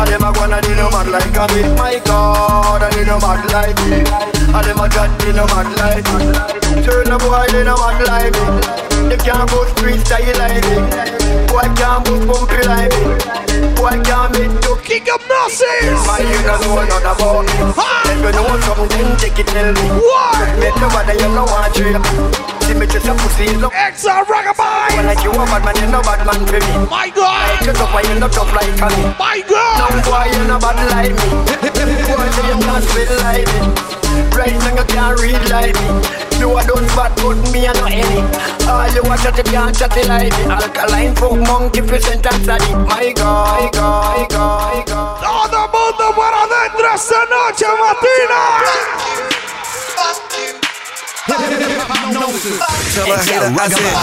I them a gonna do no mad like a me. My God, I do no mad like me. I them a got do no mad like me. Turn the boy, they no mad like me. They can't go street style like me. Boy can't move bumpy like me. Boy can't make you kick up nonsense. My you don't know nothing about me. Let me know something, take it tell me. What? Make nobody you know want to. See me just a pussy, look. Extra rockabye. Well, like you a bad man, you no bad man for me. My God. Like you tough, why you not tough like me. My God. No boy, you no bad like me. Boy, you can't spit like me. Right now you can't read like me. You a don't bad, but me a no any. All you watch at you can't chat it like me. Alkaline folk monkey present and study. My God, my God, my God, my God. Todo mundo para adentro esta noche, Tell her hater I said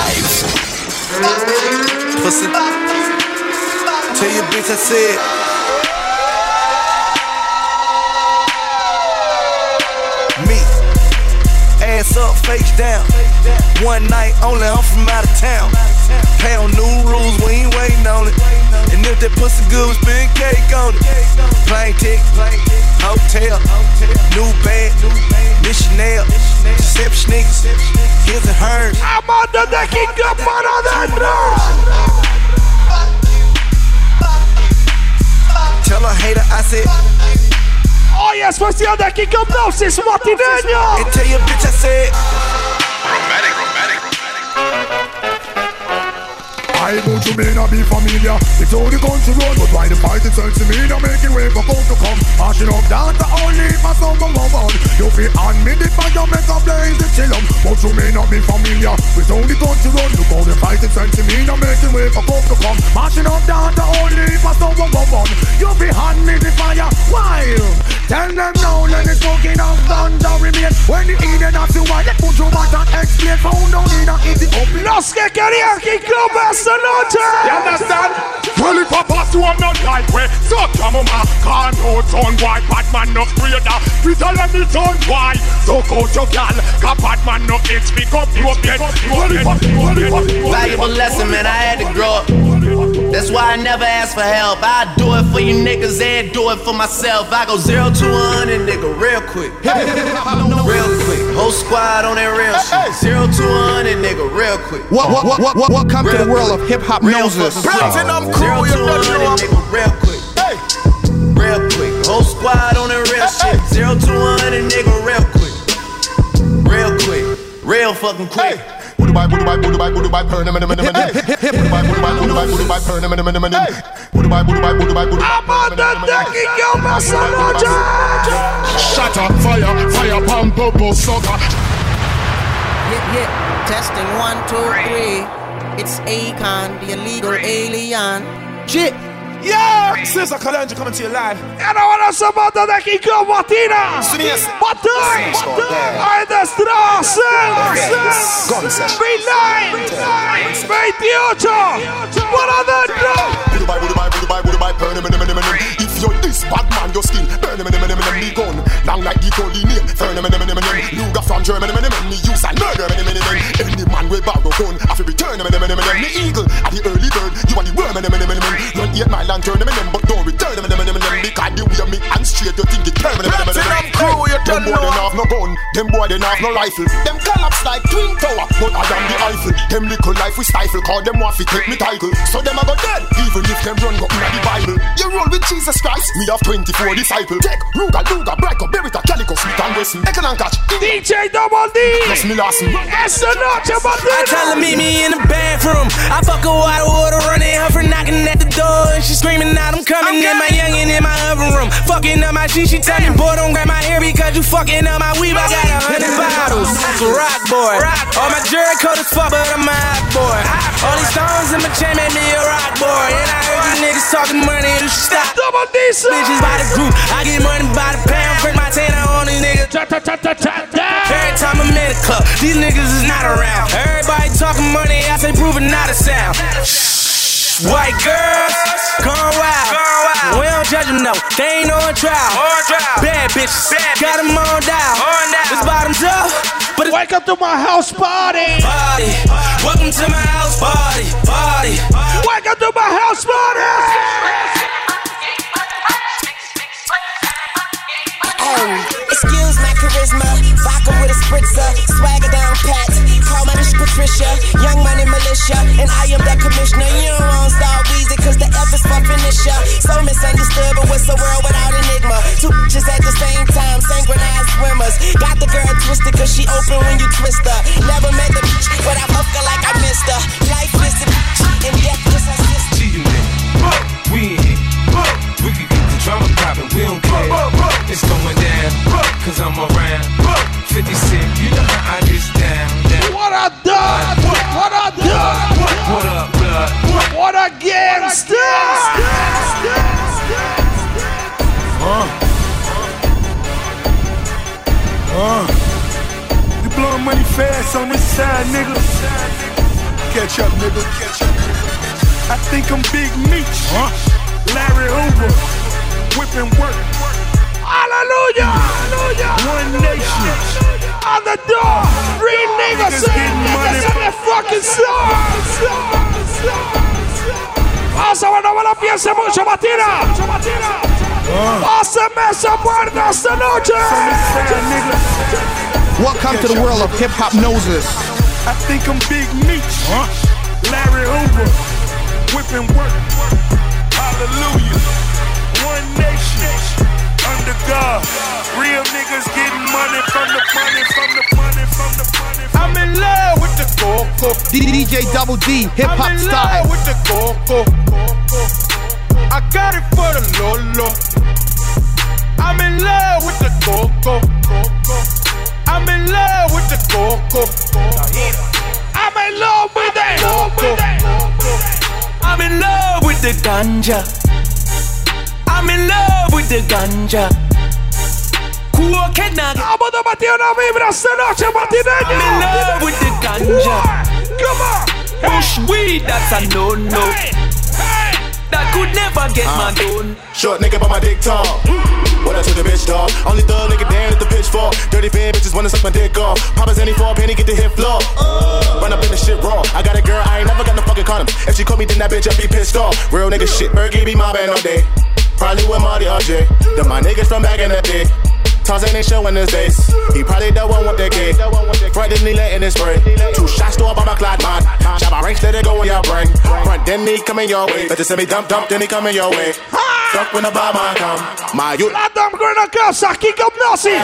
Pussy Tell your bitch I said face down. One night only, I'm from out of town. Pay on new rules, we ain't waiting on it. And if that pussy good, we spin cake on it. Plane ticket, hotel, new bed, missionary, sip sneakers, his and hers. I'm on the decking up on that nurse. Tell a hater I said. Sis Martinello? And tell your bitch I said. Romantic, romantic, I know you may not be familiar. It's all the country road But why the fight itself to me Now making way for folk to come. Marching up down to only my son from on You feel the fire make a blaze the chill up But you may not be familiar. With all the country road Look how the fight itself to me Now making way for folk to come. Marching up down to only my son from on You feel me the fire While Tell them now let the smoking of thunder remain. When the Eden of the white Let put your back and explain. Found down in a up. Los que querían kick up esta. You understand? Well, if a boss you are not like way, so come on. Can't no son why Batman no creator. We tell them the son why. So go to gal, cause Batman no itch. Pick up a, well, if Valuable lesson, man. I had to grow up. That's why I never ask for help. I do it for you niggas and do it for myself. I go zero to one and nigga real quick. real quick. Whole squad on that real shit. Zero to one and nigga real quick. What, what, what, what, what, welcome to the world of hip hop Moses. Platinum crew, you know nigga real quick. Real quick. Whole squad on that real shit. Zero to one and nigga real quick. Real quick. Real fucking quick. Burn in a minute. Burn in a minute. Bye. I'm on the decking up esta noche. Shut up, fire, fire, pump, bubble, sucker. Yeah, yeah. Testing one, two, three. It's Akon, the illegal alien. Shit. Yeah! Sister Kalanja coming to you live. And I want to about the up Matina. Batay. Ay, de Strasse. B9. 28. What are the burn a minute. If you're this bad man, your skill, burn them in a minute. Me gun, long like the holy name, burn them in a minute. Luger from Germany, me use and murder them in a minute. Any man with borrow gun, I fi return them in a minute. Me eagle, at the early bird, you are the worm in a minute. Run eight mile and turn them in, but don't return them in a minute. Because the way me and straight, you think it turn them in a minute. Platinum crew, you Them boy, they have no gun, them boy, they have no rifle. Them collapse like twin tower, but I am the Eiffel. Them little life we stifle, cause them want to take me title. So them a go dead, even if them run go inna the Bible. You roll with Jesus Christ, me have 24 disciples. Take Ruger, Luger, Brico, Beretta, Calico, Smith and Wesson. Echo and catch. DJ Double D. Plus me last me. Esta noche, I tell her meet me in the bathroom. I fuck her water, water running, her for knocking at the door. And she screaming out, I'm coming in my youngin' in my oven room. Fucking up my shit, she tell me, boy, don't grab my hair because you fucking up my weave. I got a hundred bottles. It's a rock boy. All my jury coat is fuck, but I'm a hot boy. All these stones in my chain made me a rock boy. And I heard you niggas talking money, you should stop. Double D. Bitches by the group, I get money by the pound. Break my tanner on these niggas. Every time I'm in the club, these niggas is not around. Everybody talking money, I say proving not a sound. Shh, White girls, gone wild. We don't judge them, no. They ain't on trial. Bad bitches, got them on dial. It's bottoms up, but it's Welcome to my house party. party. Welcome to my house party, party. Welcome to my house party. Charisma. Vodka with a spritzer. Swagger down pat. Call my bitch Patricia. Young money militia. And I am that commissioner. You don't want star Weezy cause the F is for finisher. So misunderstood, but what's the world without enigma? Two bitches at the same time. Synchronized swimmers. Got the girl twisted cause she open when you twist her. Never met the bitch, but I fuck her like I missed her. Life is the bitch. And death is her sister. cheating then. We in we can drama poppin', we don't care. It's going down, cause I'm around. 50 Cent, you know how I get down. down. What a done. What a done. What up, blood? What a gangster. Uh. Uh. You blowing money fast on this side, nigga. Catch up, nigga. Catch up. I think I'm Big Meech. Huh? Larry Hoover. Whipping work. Hallelujah. Hallelujah. One nation. On the door, real niggas, niggas in the fucking song. Vamos a ver, no me lo piense mucho, Matina. Pásame esa puerta esta noche. Welcome to the world of hip hop noses. I think I'm Big Meech. Larry Hoover. Whipping work. Hallelujah. One nation. Under God. Real niggas getting money from the money, from the money, from the money. I'm in love with the coco. DJ Double D, hip hop I'm in style. love with the coco. I got it for the Lolo. I'm in love with the coco. I'm in love with the coco. I'm in love with it. I'm in love with the ganja. I'm in love with the ganja. Vamos a batir una vibra esta noche, I'm in love with the ganja. Come on. Push weed, that's a no-no. That could never get my uh. gun. Short nigga, but my dick tall. Mm. What up to the bitch, dog? Only thug nigga down at the pitchfork. Dirty bad bitches wanna suck my dick off. Papa's any for a penny, get the hit floor. Oh. Run up in the shit raw. I got a girl, I ain't never got no fucking condom. If she call me, then that bitch, I be pissed off. Real nigga shit, Bergie be my band all day. Probably with Marty RJ. Then my niggas from back in the day. Tarzan ain't showing his face. He probably the one with the key. Front then he letting it spray. Two shots to a bomber clad man. Shabba ranks let it go in your brain. Front then he coming your way. Better send me dump dump then he coming your way. Fuck when the man come. My you. La dame una casa, kick up Nazis.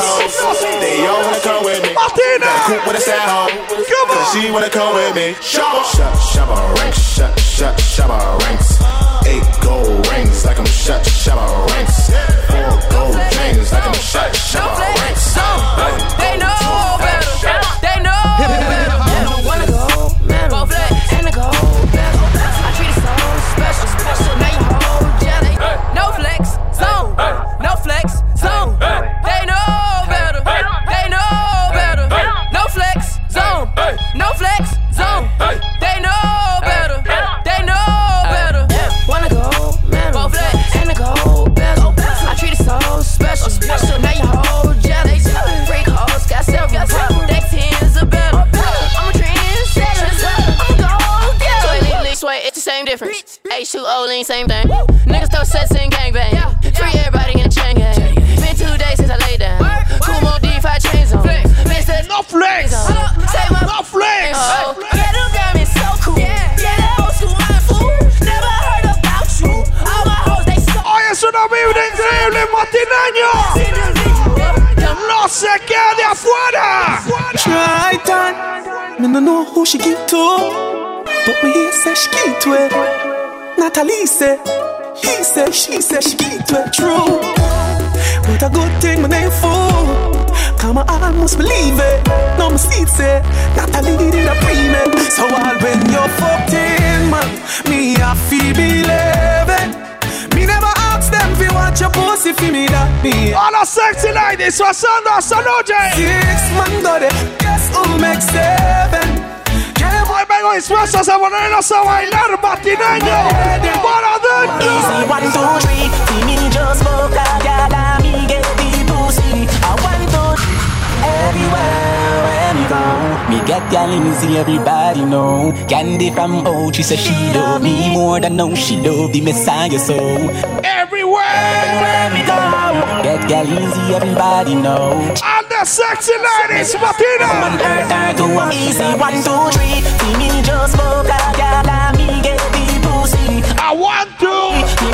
They all wanna come with me. Matina. Coupe with a sad home. Come on. Cause she wanna come with me. Shabba. Shut, shabba ranks. Shut, shut, shabba ranks. Eight gold rings like I'm shut, shabba ranks. Four gold chains like I'm shut, shabba ranks. They know better. They know H2O lean, same thing. Niggas throw sets in gangbang. Free everybody in the chain gang. Been two days since I laid down. Kumo D5 chains on. Miss that no flex. Uh, say my no flex. Yeah, them diamonds so cool. Yeah, that old school I'm fool. Never heard about you. All my hoes they so. Hoy es una vibra increíble, matineño. No se quede afuera. Try time. Me no know who she give to, but me hear say she give to it. Natalie say, he say, she say she give to it. True, but a good thing my name for. Come on, I almost believe it. No seat say, eh? Natalie did a pre So all when you're fucked in, man, me I feel believing. Me never ask them if you want your pussy for me that me. All the sexy ladies pasando esta noche. Six man got it. Guess who makes seven? Dispuestos a ponernos a bailar. Para one, two, three. Me get. I want to everywhere me get easy, everybody know. Candy from old, she said she love me more than know she love the Messiah so. Everywhere when me go. Get gal easy, everybody know. And the sexy ladies, Matina. One, her, her, two, one. Easy one, two, three. See me just smoke a gal and me get the pussy. I want to.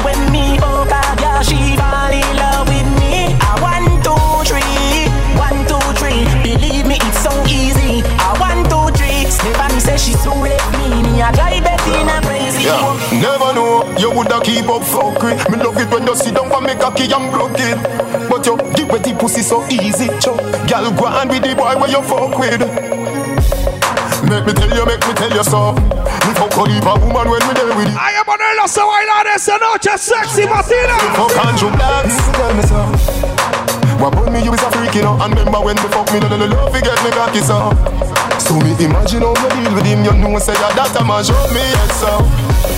When me fuck a girl, she fall in love with me. I one, two, three, one, two, three. Believe me, it's so easy. I one, two, three. Stephanie says she so left me. Me a drive it in a crazy. Yeah. Never know you woulda keep up fuckery. Me love it when you sit down for me cocky and block it. But you give it the pussy so easy, cho. Girl, go on with the boy where you fuck with. Make me tell you, make me tell you so. Me fuck a heap of woman when we there with it. Hay que ponerlos a bailar esta noche, sexy Matina. Fuck Andrew Blacks. Tell me so. What about me, you is a freak, you know And remember when me fuck me, no, no, no, love, forget me cocky, so So me imagine how you deal with him You know, say, yeah, that time I show me, yes, so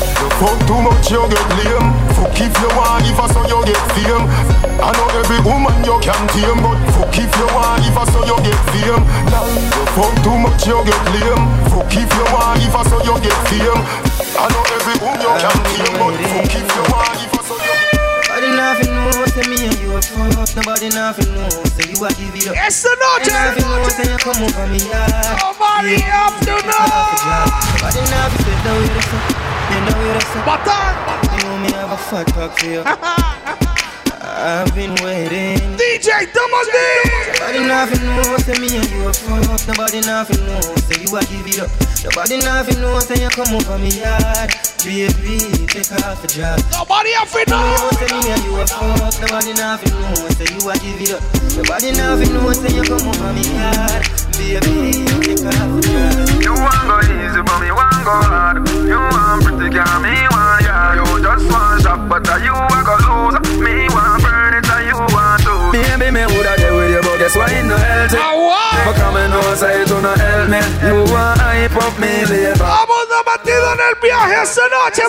You Fuck too much, you get lame. Fuck if you want, if I saw you get fame. I know every woman you can tame, but fuck if you want, if I saw you get fame. Now you fuck too much, you get lame. Fuck if you want, if I saw you get fame. I know every woman you can tame, but fuck if you want, if I saw you get Nobody nothing know, say me and you a fuck. Nobody nothing know, say you a give it up. It's the noche. Nobody know, say you come over me yard. Nobody have to know. Batan. You me have a fat cock for you. I've been waiting. DJ Thomas D. Nobody nothing know, say me and you a fuck. Nobody nothing know, say you a give it up. Nobody nothing know, say you come over me yard. Baby, take off the job. Nobody have to know. Say me and you a fuck. Nobody nothing know, say you a give it up. Nobody nothing know, say you come over me yard. Baby. You want go easy, but me want go hard. You want pretty girl, me want ya. You just want you want go lose. Me want burn you want to. Baby, me woulda there with you, but no healthy? But. You want hype up en el viaje esta noche.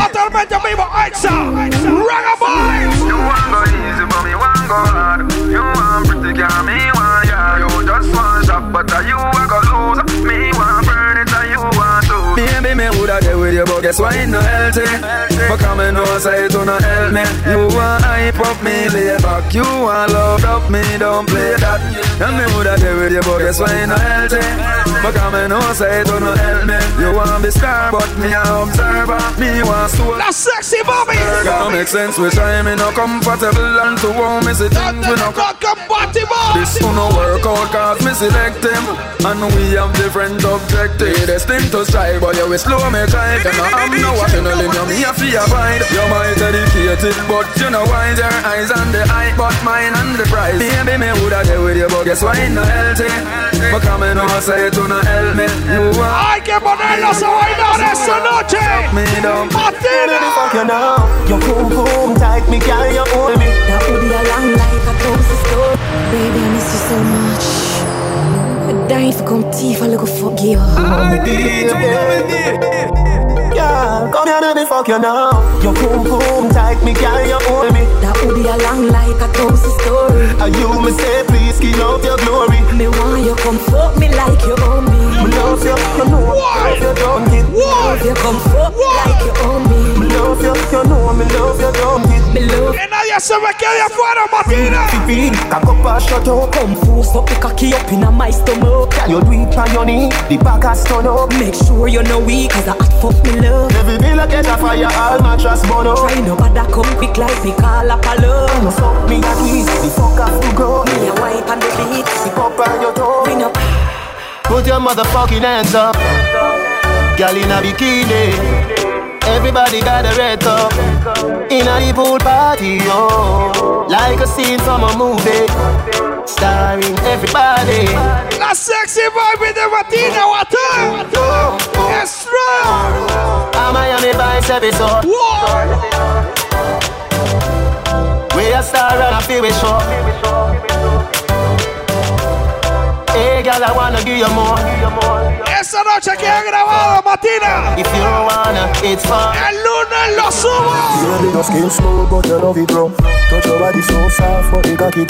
Totalmente vivo, Aixa. Raga Boys. You want go easy, but me want go hard. You want pretty girl, me want ya. You just want shop, but uh, you want go lose. Me want burn it, and you want to. Baby, me woulda there with you, but guess why it no healthy? But and know, say it no help me. You want hype up me, lay back. You want love up me, don't play that. And me woulda there with you, but guess why it no healthy? But come and know, say it no help me. You want be star, but me a observer. Me want soul. That's sexy, Bobby. Can't make sense with time, me no comfortable and to warm me sit things we no compatible. This who no work out cause me select him And we have different objectives Destined to strike but you will slow me child You know I'm no watching no limb, you me a free abide You might dedicated but you know why Your eyes on the eye but mine on the prize Baby me woulda there with you but guess why it no healthy But come and know say to no help me You want Hay que ponerlos a bailar esta noche. me down Matina. You know, your boom boom tight, me girl, you hold me. That would be a long like a close store. Baby, I miss you so much. I died for come teeth, I look for you. Yeah, come here, let me fuck you now. Your boom boom tight, me girl, you hold me. That would be a long like a close story. And you me say, please, skin out your glory. Me want you come fuck me like you own me. Me love you, you know. Love you, don't get. Love you come fuck me like you own me. Me love you, you know. Me love you, don't get. Me love Que nadie se me quede afuera, Matina. Feed, cock up and shut up. Come full, stop the cocky up in a my stomach. Can you do it on your knee? The back has turn up. Make sure you're no weak, cause I hot fuck me love. Every bill I catch a fire, all mattress burn up. Try no bother come quick like me call up a love. No fuck me a tweeze, the fuck have to go. Me a wipe on the beat. Sip up on your toe. Bring up. Put your motherfucking hands up. Girl in a bikini. Everybody got a red top. In a the pool party, oh. Like a scene from a movie. Starring everybody. La sexy vibe de Matina, Watan. Es strong. A Miami Vice episode. We a star and a feel we show. Hey, girl, I wanna give you more. Esa noche que he grabado, Matina. If you wanna, it's fun. El lunes lo subo. Baby, your skin smooth, but you love it rough. Touch your body so soft, but it cocky.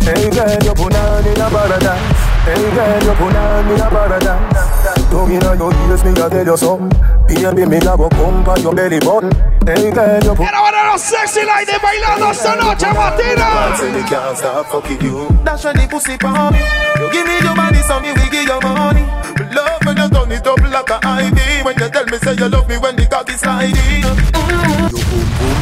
Hey girl, you put on in a paradise. Hey girl, you put on in a paradise. Tongue inna your ears, me a tell you something. Baby, me a go pump on your belly button. Hey girl, you put. Quiero ver a los sexy ladies bailando esta noche, Matina. Say me can't stop fucking you. Dash when the pussy for me. You give me your body, so me we give you money. Love when you turn it up like a IV. When you tell me say you love me when the cock is sliding. Mm.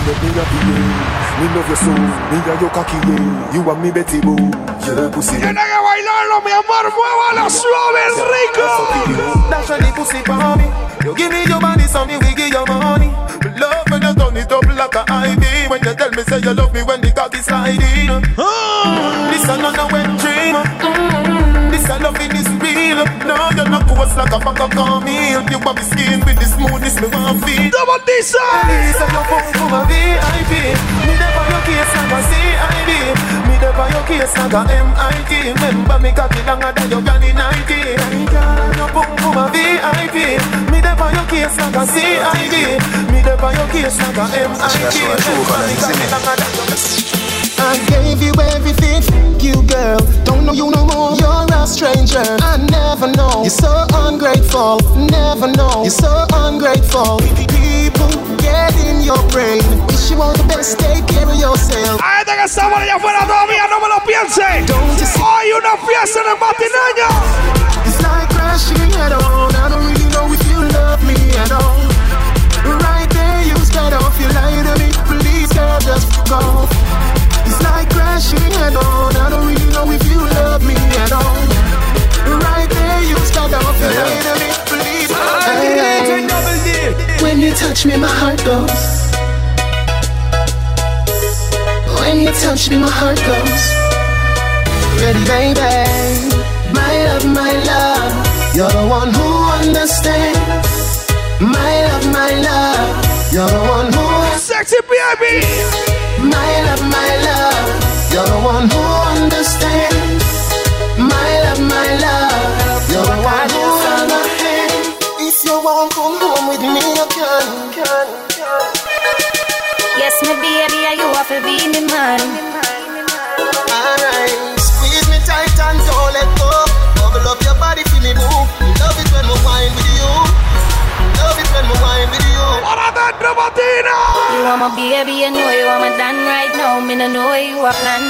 Your boom boom make me happy, yeah. Me love you so, me a your cocky, yeah. You and me Betty Boo, your pussy. Tiene que bailarlo, mi amor, muévalo suave, rico. Dash when the pussy for me. You give me your body, so me we give you money. Me love when you turn it up like a IV. When you tell me say you love me when the cock is sliding. Mm. This another wet dream. Mm. love a loving is real. No, you're not coarse like a bag of cornmeal. You want me skin with the smoothness me want feel. Double D size. Say you phone for a VIP. Me there for your case like a CID. Me there for your case like a MIT Remember me cocky longer than your granny 90 No boom boom a VIP Me there for your case like a CID Me there for your case like a MIT Remember me cocky longer than your I gave you everything, you girl. Don't know you no more. You're a stranger. I never know. You're so ungrateful. Never know. You're so ungrateful. People get in your brain. Wish you all the best. Take care of yourself. Gente que estamos allá afuera todavía, no me lo piense. Hoy una fiesta Matineño. It's like crashing head on. I don't really know if you love me at all. Right there, you scared off. You lie to me. Please, girl, just go. Like crashing head on. I don't really know if you love me at all. Right there, you start off your way to me, please. When you touch me, my heart goes. When you touch me, my heart goes. Ready, baby. My love, my love. You're the one who understands. My love, my love. You're the one who. Sexy baby. My love, my love. You're the one who understands. My love, my love. You're the one who understands. If you won't come home with me, you can. Yes, my baby, are you have to be me man. Alright, squeeze me tight and don't let go. Bubble up your body, feel me move. Love it when we wine with you. Love it when we wine with you. You are my baby, you know you are my done right now. Me no know you are plan.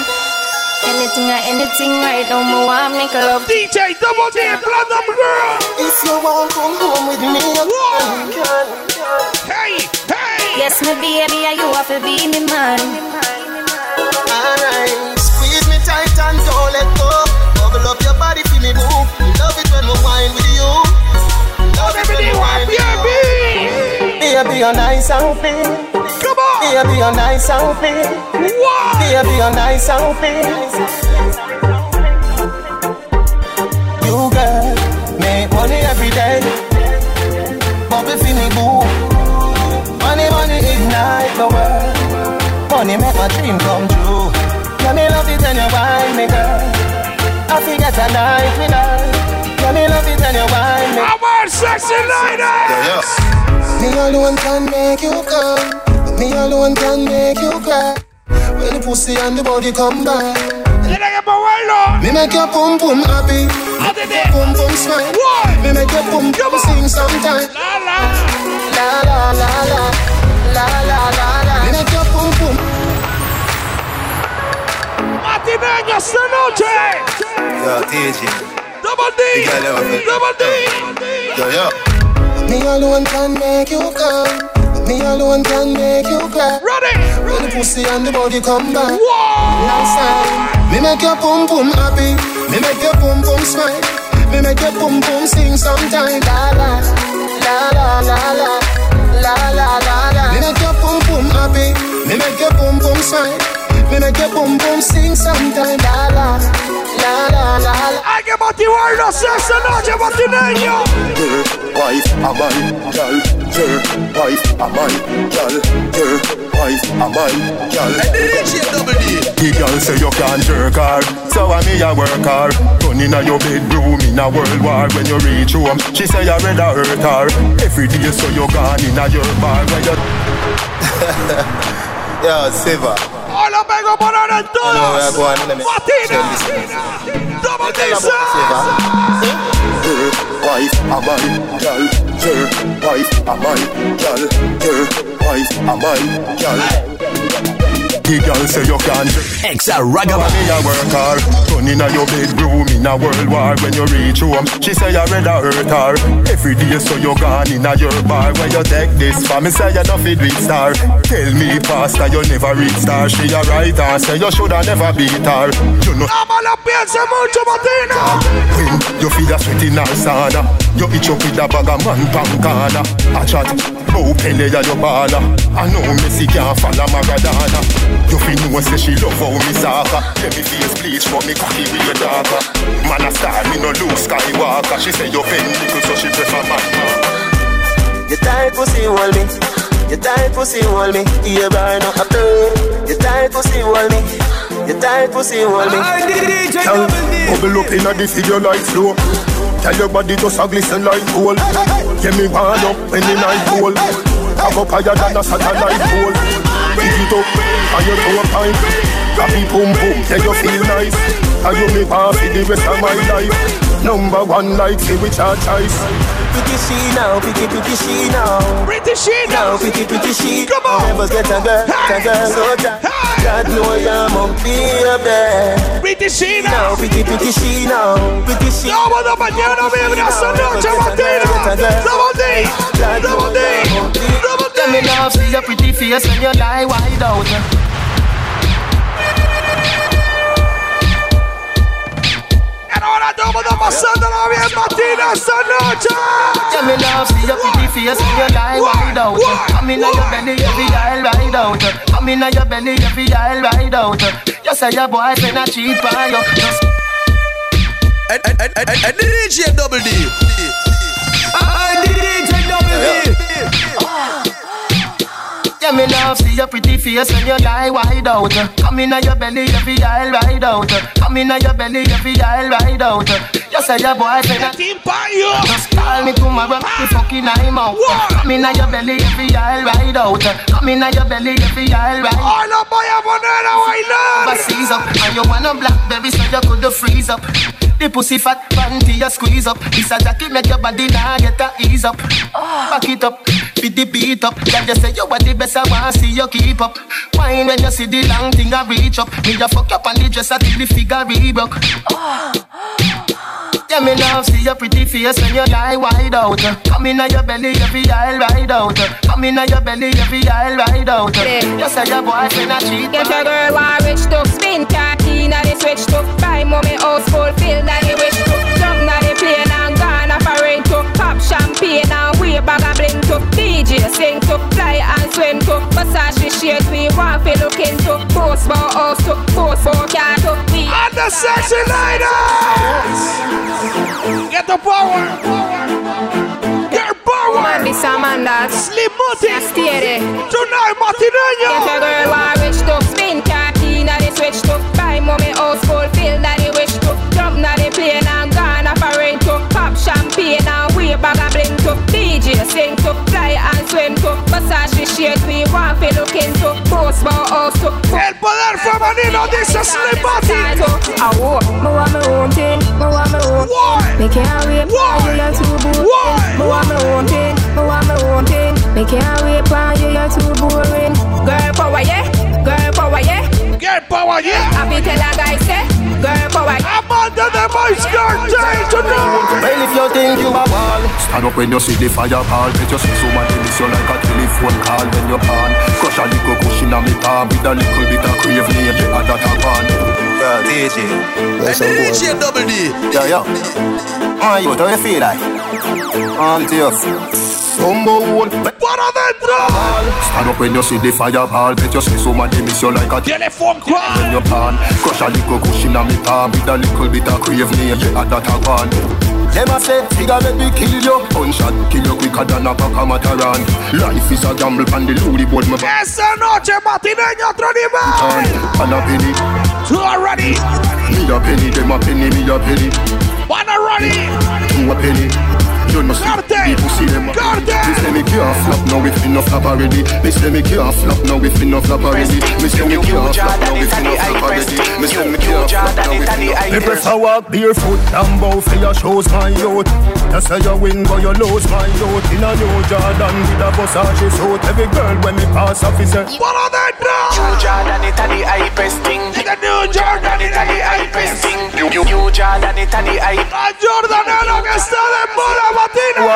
Anything or anything right now, me want make a love. DJ Double D, Platinum Girl. If you won't come home with me. Hey, hey. Yes, my baby, are you have to be me man. Alright, squeeze me tight and don't let go. Bubble up your body, feel me move. Love it when we wine with you. Love it when we wine with you. Baby, you're nice and clean. Come on. Baby, you're nice and clean. What? Baby, you're nice and clean. You girl, make money every day. Feel me boo. Money, money ignite the world. Money make my dream come true. Yeah, me love it when you wine me, girl. I forget a night with night. I'm our sexy ladies. Me alone can make you come. Me alone can make you cry. When the pussy and the body come back. Tiene que moverlo. Me make your pum pum happy. Pum pum smile. Me make your pum pum sing sometime. La la. La la la la. La la la la. Me make your pum pum. Matineño esta noche. Yo, TG. Double D, double D. Yeah, yeah. Me alone can make you come. Me alone can make you cry. Ready, ready. The pussy and the body come back. Whoa. Me make your pum pum happy. Me make your pum pum smile. Me make your pum pum sing sometimes. La la, la la la la, la la la la. Me make your pum pum happy. Me make your pum pum smile. Me make your pum pum sing sometimes. La la la la la. Hay que motivarnos esta noche, Matineño. Your wife a my gal. Your wife a my gal. Your wife a my gal. The girl say you can't jerk her, so I me a work. Run inna your bedroom in a world war. When you reach home, she say you rather hurt her. Every day so you gone inna your bar where you. Yo, Siva. lo pego por ahora en todos. Matina, dice. Wife, girl, girl, girl. The girl say you can't Exa ragaba. me a work her Run inna your bedroom in a world war When you reach home. She say you rather hurt her. Every day so you gone inna your bar. When you take this for me say you not fit with star. Tell me pastor you never reach star. She a right and say you shoulda never beat her. You know. No me lo piense mucho, Matina. when you feel a sweat in her sauna You itch up with a bag of man pan corner A chat, oh Pele ya your baller. I know Messi can't follow Maradona You feel know say she love how me soccer Let me face bleach but me cocky way darker Man a star, me no lose Skywalker She say you pen little so she prefer man You tight pussy hold me. You tight pussy hold me. You burn up a blue. You tight pussy hold me. Your tight pussy hold me. Girl, bubble up inna the video like flow. Tell your body just a glisten like gold. Get me wind up when the night cold. Have up higher than a satellite pole. Pick it up and you throw a pint. Happy boom boom, yeah you feel nice. And you me want for the rest of my life. Number one like say which our choice. Pretty she now, pretty pretty she now. Pretty she now, pretty pretty she. Come on, never get a girl, get a girl so tight. God know you're my baby. Pretty she now, pretty pretty she now, pretty she. Sábado mañana vibra esa noche Matina. Double D, double D, double D. Let me now see your pretty face when you lie wide out. And ahora todo mundo pasándola bien Matina esta noche. Yeah, me love see your pretty face when you lie wide out. Come inna your belly, every dial ride out. Come inna your belly, every dial ride out. You say your boyfriend a cheat on you. Just And, and, and, and, and DJ Double D. Ah, I DJ Double D. Yeah, ah. Me love see your pretty face when you lie wide out. Come inna your belly, every dial ride out. Come inna your belly, every dial ride out. You say your boyfriend a team you. Just call me tomorrow, me fucking I'm out. Come inna your belly, every dial ride out. Come inna your belly, every dial ride. Ay, la voy a poner a bailar. But up, and you want a blackberry so you could freeze up. The pussy fat panty you squeeze up. This a jacket make your body now get a ease up. Ah. Back it up, beat the beat up. Yeah, just say you are the best I want see you keep up. Wine when you see the long thing I reach up. Me just fuck up on the dress until the figure re-broke. Ah. Yeah, me love see your pretty face when you lie wide out. Come inna your belly, every dial ride out. Come inna your belly, every dial ride out. You say your boyfriend a cheat. Get a girl want rich to spin car key na the switch to buy mommy house full fill na the wish to jump na the plane and gone off a rain to pop champagne and we bag a bling to DJ sing to fly and swim to massage the shades we want to look into post for house to post for car to we And the sexy ladies. Get the power. Get the power. Man, this a man that Slim Mutty. Tonight, Matineño. Get a girl shades we want to look into post for house to El poder femenino dice Slim Mutty. Awo, me want me own thing, me want me own. Why? Me can't wait, Why? you are too boring. Me want me own thing, me want me own thing. Me can't wait, pan you are too boring. Girl power, yeah, girl power, yeah. Get power, yeah. I be tell a guy say, girl power. I'm under the voice girl day tonight. Well, if you think you a wall, Stand up when you see the fireball Bet you see somebody miss you like a telephone call when you pan Crush a little cushion on me palm With a little bit of crave name the other tap on Yeah, DJ. And the DJ Double D. Yo, yo. Oh, you, how you feel like? On to you. Number one Para adentro. Stand up when you see the fireball Bet you see somebody miss you like a Telephone call. when you pan Crush a little cushion on me palm With a little bit of crave name the other tap on Them a say, let me kill you Gunshot, kill you quicker than a pack of Mataran Life is a gamble and the loody board me back Esa noche, Matineño, otro nivel. And a penny, Two already. me a penny, them a penny, me a penny One already. Two a penny You know see, Cartel. people see them Cartel. Me say me can't flop now if me no flop already Me say me can't flop now if me no flop already Me say me can't flop now if me no flop already Me say me can't flop now if me no flop Me prefer walk barefoot and bow for your shows my youth You say you win but you lose my youth In a new Jordan with a Versace suit Every girl when me pass off is a Para adentro. New Jordan, it a the hypest thing. The new Jordan It a the hypest thing. New New Jordan, it a the hype. La Jordanero que está de moda,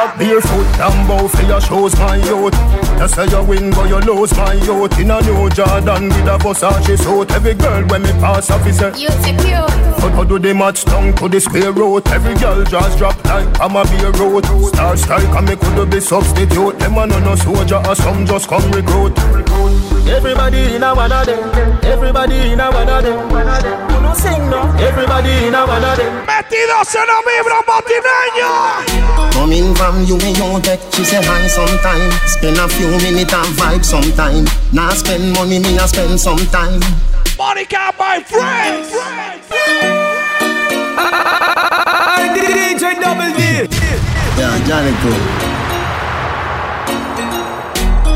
Matina. Walk barefoot and bow for your shows, my youth. You say you win, but you lose, my youth. In a new Jordan with a Versace suit. Every girl when me pass off is a You secure. But how do they match down to the square root? Every girl just drop like I'm a beer road. Star strike and me could be substitute. Them a no no soldier or some just come recruit. Everybody in a one of them. Everybody in a one of them. You no sing no. Everybody in a one of them. Metidos en la vibra, Martineño. Coming from you, me you take She say hi sometime Spend a few minutes and vibe sometime Now spend money, me a spend sometime Monica, my friend. DJ Double D. Yeah, Johnny Cool.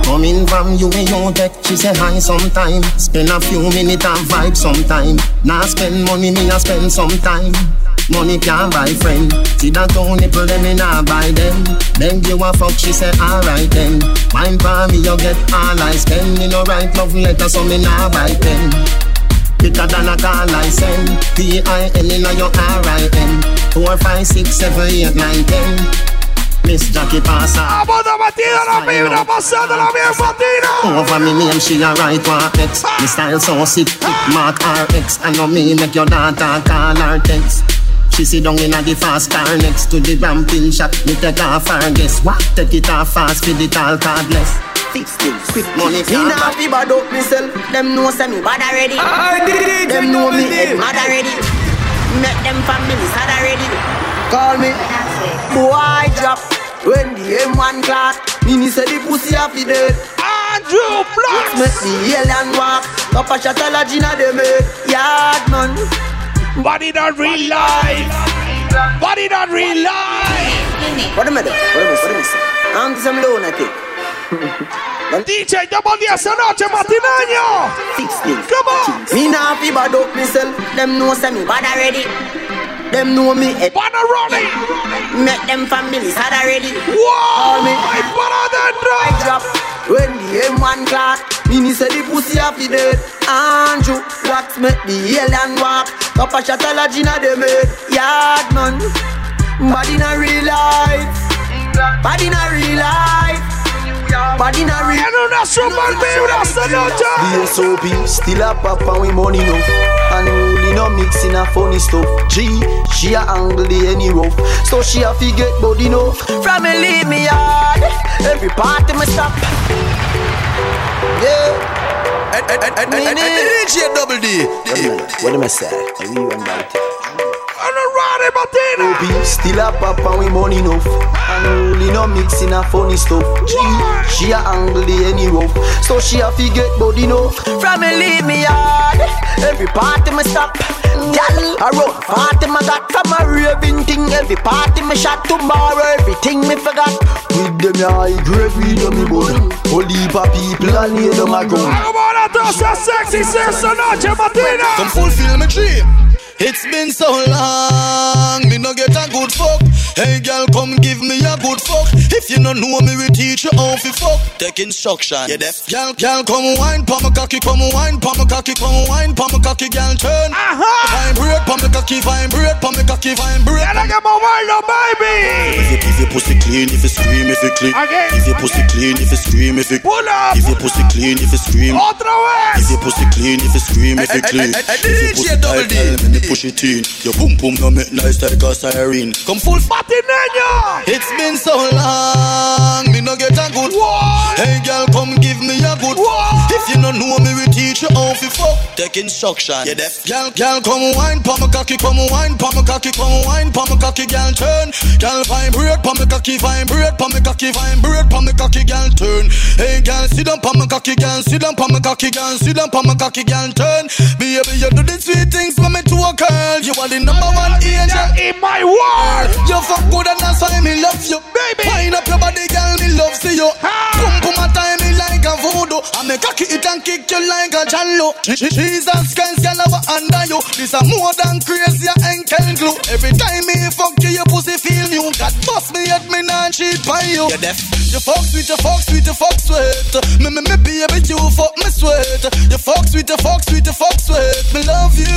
Coming from you and you tech, she say hi sometime. Spend a few minutes and vibe sometime. Now spend money, me a spend sometime. Money can't buy friend. See that two nipple, them me nah buy them. Then you a fuck, she say alright then. Wine for me, you get all I spend. Me no write love letter, so me nah buy pen. Quicker than a call I send. P-I-N in your R-I-N. Four, five, six, seven, eight, nine, ten. Miss Jackie pasa. Vamos a batida la vibra, pasando la bien batida. Over me name, she a right one X. Ah. Me style so sick, tick mark RX. I know me make your daughter call her text. She sit down in a the fast car next to the ramping shop. Me take off her guess what? Take it off fast for the tall cardless. Fix things, quick money. Me nah fi bad up myself. Them know say me bad already. Them know me head mad already. Make them families sad already. Call me boy drop when the M1 clock. Me say the pussy a fi dead. Andrew Blocks. Make the alien walk. Up a shot a la Gina de me. Yard man. Body not real life. Body not real life. What am I doing? What am I what am I saying? I'm some lunatic. DJ Double D esa noche matineño. Come on. Me nah fi bad up myself. Them know say me bad already. Them know me eh. head bad already. Make them families sad already. Whoa. Call me bad I drop when the M1 clock. Me say the pussy a fi dead. Andrew, what make the alien walk? Cup a shot a la Gina de made. Yard man, body in a real life. Body in a real life. Body in a real En una super vibra esta noche. DSOP, still a pop and we money no Unruly no mixing a funny stuff G, she a angle the any rough So she a fi get body no From me leave me yard Every party me stop Yeah DJ Double D What am I say? Are we on that? Alright, Matina. OP, still a pop and we money enough. And only no mixing a funny stuff. G, she a angle the any rough. So she a fi get body no From me leave me yard. Every party me stop. Girl, I run party me got From a raving thing Every party me shot. Tomorrow Everything me forgot. With them ya high grade weed on me bun Whole heap of people and lay down a ground Vamos a todos a sexy esta noche, Matina. Come fulfill my dream It's been so long, me no get a good fuck. Hey girl, come give me a good fuck. If you no know me, we teach you how to fuck. Take instruction. Yeah, deaf. Girl, girl, come wine, pa my cocky, come wine, pa my cocky, come wine, pa my cocky, girl, turn. Uh-huh. Aha. Vibrate, pa my cocky, vibrate, pa my cocky, vibrate. Yeah, like I'm a wild baby. If you, if your pussy clean, if you scream, if you clean. Again. If your pussy clean, if you scream, if you. Pull up. If your pussy clean, if you scream. Otra vez. If your pussy clean, if you scream, if you clean. If your pussy tight, tell me push it in. Your boom boom no make nice like a siren. Come full Matineño. It's been so long, me no get a good What? Hey girl, come give me a good What? If you no know me, we teach you how to fuck. Take instruction. Yeah, deaf. Girl, girl, come wine, pa my cocky, come wine, pa my cocky, come wine, pa my cocky, girl, turn. Girl, vibrate, pa my cocky, vibrate, pa my cocky, vibrate, pa my cocky, girl, turn. Hey girl, sit down, pa my cocky, girl, sit down, pa my cocky, girl, sit down, pa my cocky, girl, turn. Baby, you do the sweet things for me to a girl. You are the number one angel in my world. You fuck good and that's why me love you, baby. Wind up your body, girl, me love see you. Pum voodoo. I make a kick it and kick you like a jallo. Jesus Christ, girl, I wa under you. This a more than crazy a enkel glue. Every time me fuck you, your pussy feel new. God bust me at me non cheat by you. You're deaf. You fuck sweet, you fuck sweet, you fuck sweet. Me me me baby, you fuck me sweet. You fuck sweet, you fuck sweet, you fuck sweet. Me love you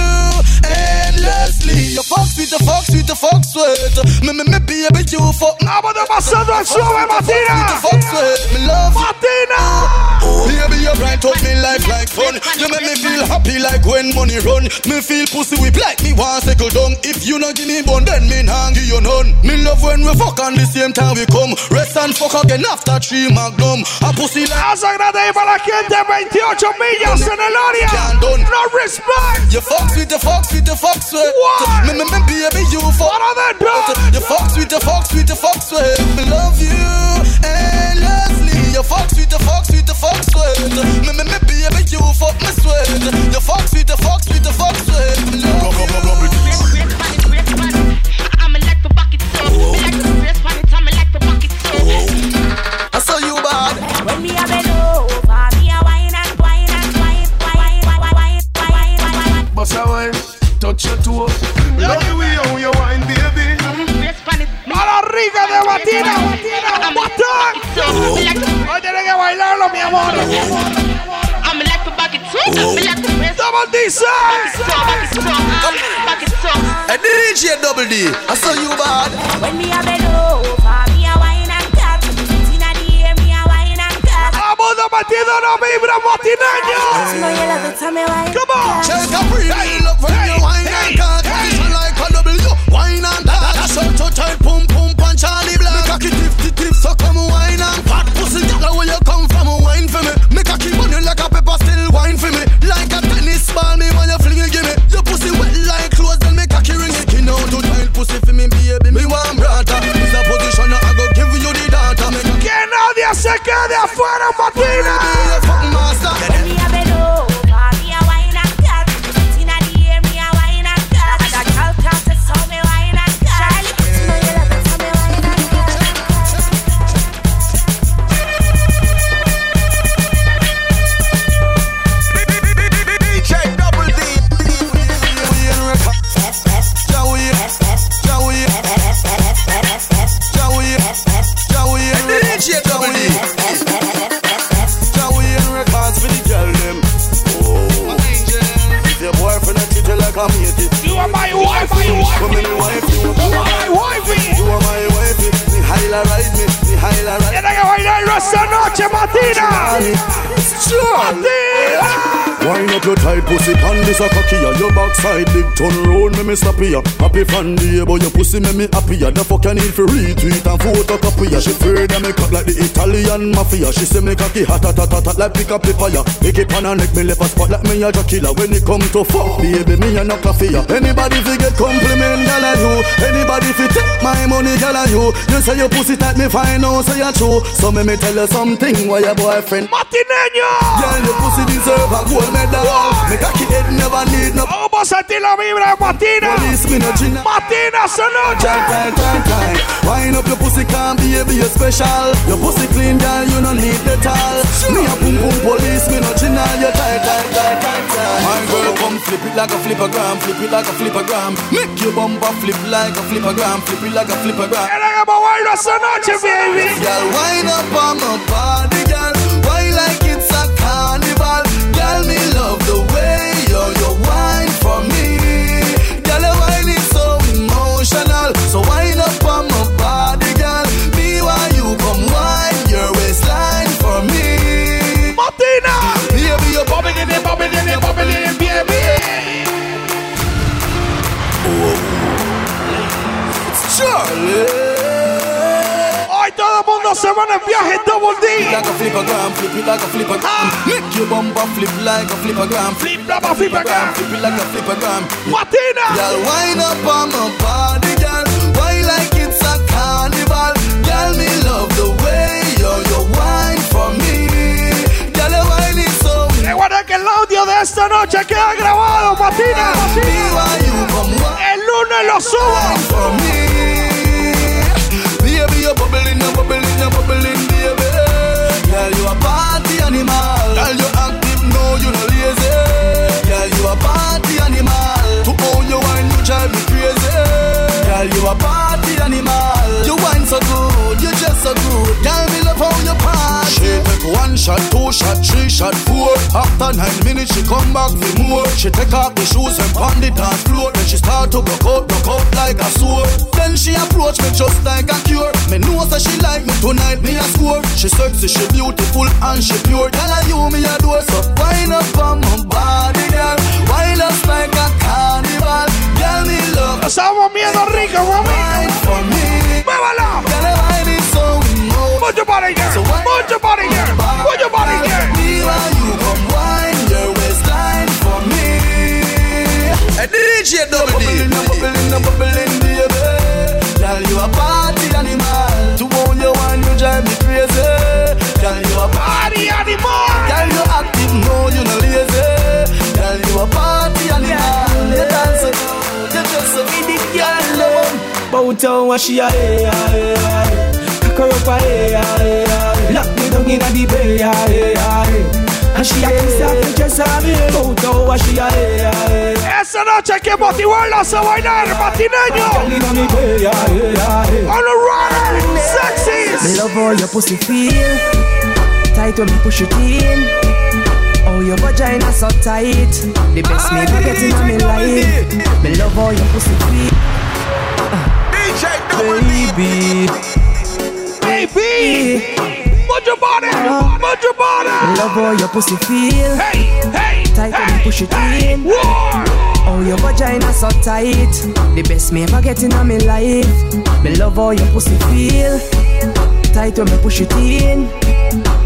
endlessly. You fuck sweet, you fuck sweet, you fuck sweet. Me me me baby, you fuck. Vamos pasando al suave, Matina. You fuck sweet. Me love you. Matina. You bright up me life like fun. You make me feel happy like when money run. Me feel pussy whip like me want settle down. If you not give me bun, then me nah give you none. Me love when we fuck on the same time we come. Rest and fuck again after three magnum. A pussy like. Vamos a agradecer para la gente 28 millas en el área. No respect. You fuck sweet, you fuck sweet, you fuck sweet. What? Me me me baby, you fuck. What are they doing? You fuck sweet, you fuck sweet, you fuck sweet. Me love you endlessly. You fuck sweet, you fuck sweet, you fuck sweet. Me, me, me, baby, you fuck me sweet. You fuck sweet, you fuck sweet, you fuck sweet. I'm like. Like I'm like. I saw you bad. When me are bend wine and wine and wine, wine, wine, wine, wine, wine, wine. Wine, touch your. Love the way you wine, baby. All arriba de Matina. DJ Double D, I saw you bad. When me a bend over, me a wine and cut. Inna the air, me a wine and cut. Vamos metiendo la vibra Matineño. Si no you love it, tell me why. Come on. Check a free look when you wine and cut. Se quede afuera, Martina. A treat you like a mate, You are my wife, my wife. Come wife, you are my wifey. You are my wife, me highlight ride me, me highlight ride. Tiene que bailar esta noche, Matina. Wind up your tight pussy pan this a cocky ya Your backside big turn round me me stop ya Happy fan day but your pussy me me happy. Ya The fuck you need for retweet and photocopy ya. She afraid of me cut like the Italian mafia. She say me cocky hot hot hot hot, hot like pick up the fire. Make it pan and neck me left a spot like me a Dracula. When it come to fuck baby me a no coffee ya. Anybody fi get compliment gal a you. Anybody fi take my money gal a you. You say your pussy tight me fine oh, now say you true. So me me tell you something why your boyfriend? Matineño Yeah your pussy deserve a gold medal Me cocky head never need no Vamos a sentir la vibra Matina. Police me no chin Matina noche. Time, time, time, time. Wind up your pussy, can't be a be special. Your pussy clean, girl, you no need the towel. Me a boom boom police, me no chin on your tight, tight, tight, tight, tight. My girl, come flip it like a flippergram, flip it like a flippergram. Make your bumper flip like a flippergram, flip it like a flippergram. Tiene que bailar esta noche, baby. Girl, wind up on my body, girl. Charlie. Hoy todo el mundo se va en el viaje Double D. Like a flippergram, flip it like a flippergram. Make your bumper flip like a flippergram. Flip like a flippergram. Flip it like a flippergram. Martina. Girl, wind up on my body, girl. Why like it's a carnival? Girl, me love the way you you wine for me. Your wine is so. Recuerda que el audio de esta noche queda grabado, Martina. Wine El lunes lo subo. Bubbling, you bubbling, baby. Girl, you a party animal. Girl, you active, no, you no lazy. Girl, you a party animal. To own your wine, you drive me crazy. Girl, you a party animal. You wine so good, you just so good. Girl, me love how you party. One shot, two shot, three shot, four. After nine minutes, she come back for more. She take off the shoes and pound the dance floor. Then she start to broke out, broke out like a sword. Then she approach me just like a cure. Me know that she like me tonight, me a score. She sexy, she beautiful and she pure. Girl, I you me a do so. Wind up on my body, girl. Wind up like a carnival. Girl, me love. Estamos viendo rico, mami. Wine for me. Muévala. Girl, your wine is so. Put your body DJ Double D. Bubbling, bubbling, baby. Girl, you a party animal. To own your wine, you drive me crazy. Girl, you a Party animal. Girl, you active, no, you no lazy. Girl, you a party animal. You dance you just me the girl. Bout down what she a hey, hey, hey. Cock her up a hey, hey, hey. Lock me down inna the bay, hey, hey. And she a kiss her just a me. Bout down she a. Esta noche que motivarlas a bailar, Matineño. Girl inna me bay, hey, hey. On the runner, sexy. Me love how your pussy feel Tight when me push it in. Oh, your vagina so tight. The best me ever get in my life. Me love how your pussy feel. Baby. Baby. Move your body. Move your body. Love how your pussy feel. Hey, hey. Tight when me push it in. Oh, your vagina so tight. The best me ever get in my life. Me love how your pussy feel. Tight when me push it in.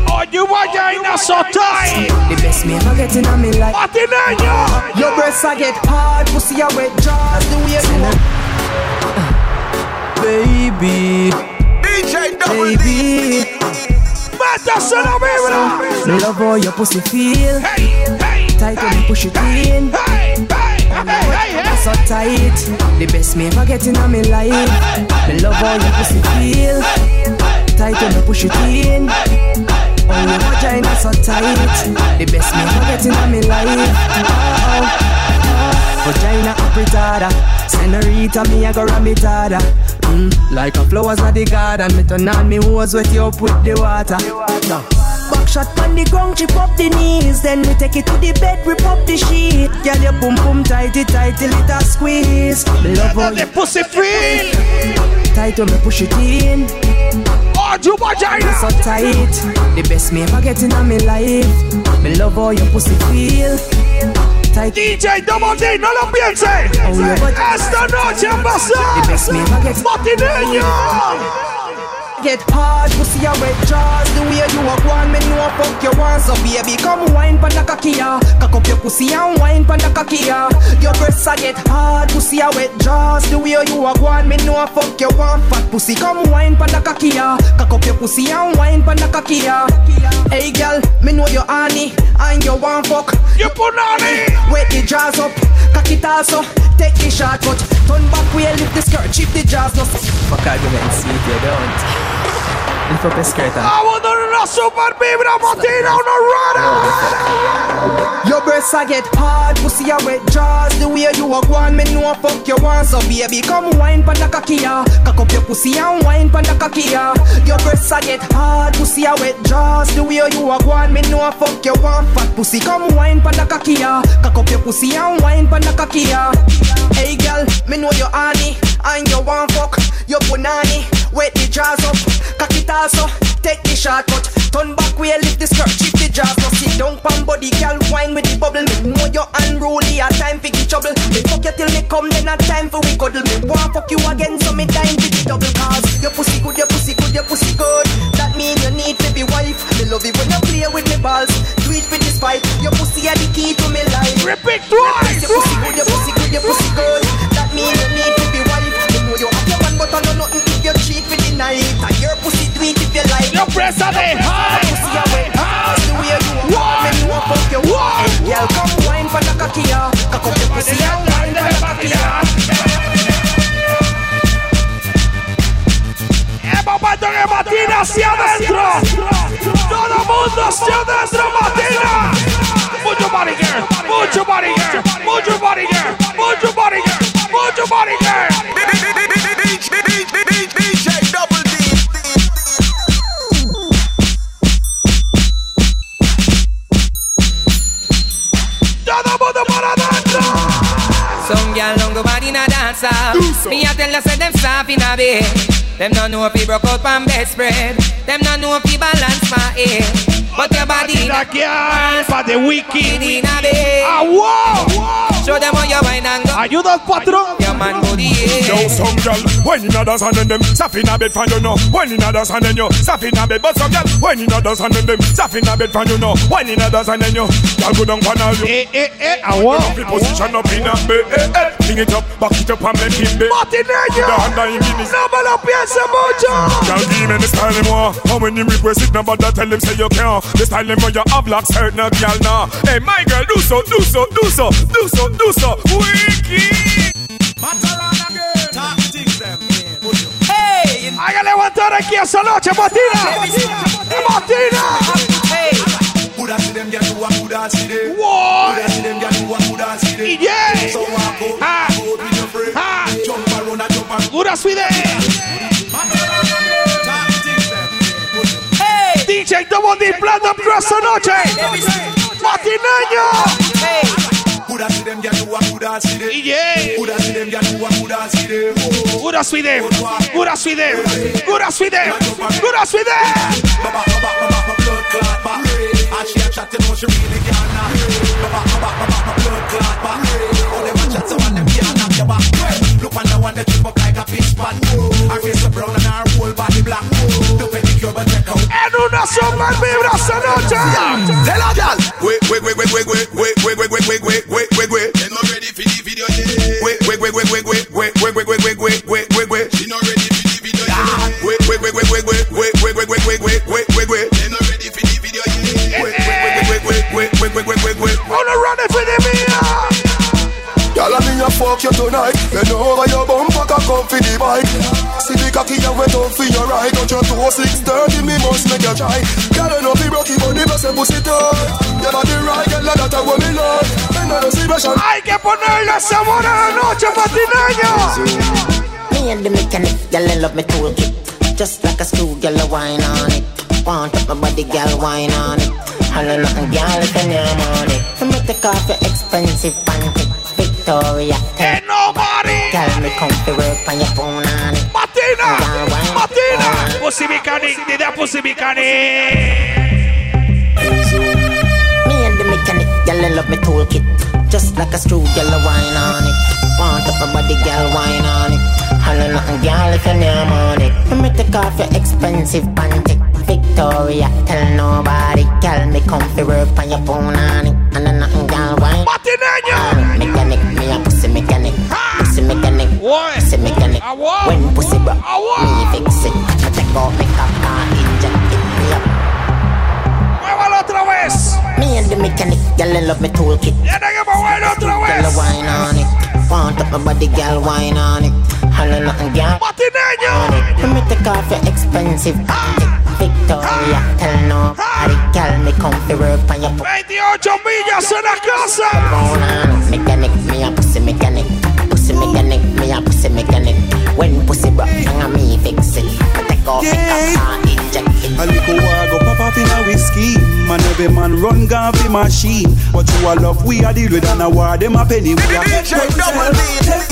Oh, your vagina so tight. The best me ever get in my life. Matineño. Your breasts I get hard, pussy I wet jaws. The way you want. Baby. DJ Baby. Métase la vibra. Me love how your pussy feel. Hey, hey. Tight when me push it in. Hey, hey, hey, hey. So tight. The best me ever get in my life. Me love how your pussy feel. Tight when me push it in. Oh, your vagina so tight. The best me ever get in my life. Oh. oh, oh. Vagina apretada Senorita, me a go ram it harder mm, Like a flowers of the garden Me turn on me hose wet you up with the water. No. Back shot on the ground, chip up the knees. Then we take it to the bed, rip up the sheet. Girl, your boom boom tighty tight till it a squeeze. Me love how The pussy feel. tight when me push it in. Oh, your vagina. so tight. The best me ever get in my life. Me love how your pussy feel Tight DJ Double D, no lo piense. Oh, your vagina Esta noche The pasa. best me ever get Matineño. Get hard, pussy a wet jaws. The way you walk one, me know fuck you want So oh, baby, come wine pan the kakia Cock up your pussy and wine pan the kakia Your breasts a get hard, pussy a wet jaws. The way you walk one, me know fuck you want Fat pussy, come wine pan the kakia Cock up your pussy and wine pan the kakia Hey girl, me know you honey And you want fuck. You punani. Wet the jaws up, cock it also Take the shortcut Turn back, we lift the skirt Chip the jaws, no Fuck argument, see if you don't The skirt and Vamos a una super vibra matina, una rara. Your breasts I get hard, pussy a wet jaws. The way you walk one, me know fuck you want So baby, come wine pan the kakia Cock up your pussy and wine pan the kakia Your breasts I get hard, pussy a wet jaws. The way you walk one, me know fuck you want. Fat pussy, come wine pan the kakia Cock up your pussy and wine pan the kakia Hey girl, me know you honey And you want fuck, you punani. Wet the jaws up, cock it also. Take the shortcut, turn back where lift the skirt. Shift the jaws, no sit down pan body Girl, wine with the bubble. Me know you unruly, a time for the trouble. Me fuck you till me come, then a time for we cuddle. Me want fuck you again, so me time for the double. Cause your pussy good, your pussy good, your pussy good. That mean you need to be wife. Me love it when you play with me balls. Do it for the spite. Your pussy are the key to me life. Repeat twice. Your pussy good, your pussy good, your pussy Your breasts are the high. Pussy a wet hard The way you walk Me know fuck you One. Girl come wine for the kakia Cock up your pussy and wine for the kakia Es momento que matina hacia adentro. Todo mundo hacia adentro, body girl, mucho body girl, mucho body girl, mucho body girl, mucho body girl. Don't go bad in a dancer. Me a tell you say them soft in a bed. Them no know if he broke out from bedspread. Them no know if he balance my head. But your body La que hay para the wiki. in a bed. Ah, wow. Show them how you wine and go. Ayuda al patrón. Your man body Yo, some girl, when in others and then them Saf in a bed fan you know When in others and then you Saf in a bed But some girl, when in others and then them Saf in a bed fan you know When in others and then you Girl go down pan all you Eh, eh, eh, ah, wow. Up position up in a bed eh, eh. Bring it up, back it up and make him bed Matineño. The hand and give me No me lo piense mucho. Girl, give me the style him want How when him request it, nobody tell him say you can't The style him when you have locks hurt, no girl, nah Hey, my girl, do so, do so, do so Do so, do so Wicked Hey, Hay que levantar aquí esa noche, Matina. Matina. Coulda see them girl what coulda see them. What? Coulda see them girl what coulda see them. Yeah. So walk out, Ha. And jump and Pura suide. hey. DJ DJ Double D Platinum Crew esta noche. Matineño. Coulda see them, girl, you coulda see them. Yeah. Coulda see them, girl, you coulda see them. Good as with them. Good as with them. Good as with them. Good as with them. Baba, baba, baba, my blood clot back. And she a chat, you she really can't knock. Baba, baba, baba, my blood clot back. All them a chat, so them can't knock your back. Look on the one that trip up like a fish pot. Her face so brown and her whole body black. The pedicure but check out. En una sombra vibra esta noche. Tell her, girl. Wait, wait, wait, wait, wait, wait, wait, wait, wait, wait, wait, wait, wait, wait, wait. They not ready for the video yet. Wait, wait, wait, wait, wait, wait, wait, wait, wait, wait, wait, wait, wait, wait, wait. She not ready for the video yet. Wait, wait, wait, wait, wait, wait, wait, wait, wait, wait, wait, wait, wait, wait, wait. They not ready for the video yet. Wait, wait, wait, wait, wait, wait, wait, wait, wait, wait, wait. Wanna run it for the Mia. Girl, I mean, I fuck you tonight. Bend over your bumper, cock up for the bike. See the cocky you wet up for your right. Touch your toe, six thirty, me must make you try. Girl, I know be rocky, but the best pussy tight. Your body right, girl, that's what me love. And I don't see passion. Hay que ponerle sabor a la noche, Matineño. Me and the mechanic, girl, I love me toolkit. Just like a screw, girl, I wine on it. Want up my body, girl, wine on it. Holla nothing, girl, if you name on it. To make the coffee expensive panty. Victoria, Ain't nobody. Girl, me come comfy work on your phone on it. Matina. Girl. Pussy mechanic. Did that pussy mechanic. Me and the mechanic, girl, I love me toolkit. Just like a screw, girl, I wine on it. Want up my body, girl, wine on it. Holla nothing, girl, if you name on it. To make the coffee expensive panty. Victoria, tell nobody. Girl, me comfy work on your phone on it. And then nothing, girl, wine. Matineño. boy. See me tell it. I want. When pussy me fix it. Me take me cock and inject it me up. Otra vez. Me and the mechanic, y'all love me toolkit. Yeah, nigga, but wine otra vez. Y'all wine on it. Want up my body, girl, wine on it. Holla nothing, girl. Martineño. Let me take off your expensive ah. Victoria, ah. tell nobody, ah. girl, me come to work on your 28 millas en la casa. Mechanic. go. Yeah. A little while go pop off in a whiskey. Man every man run gun fi machine. But you a love we a deal with and a war them a penny. We a Take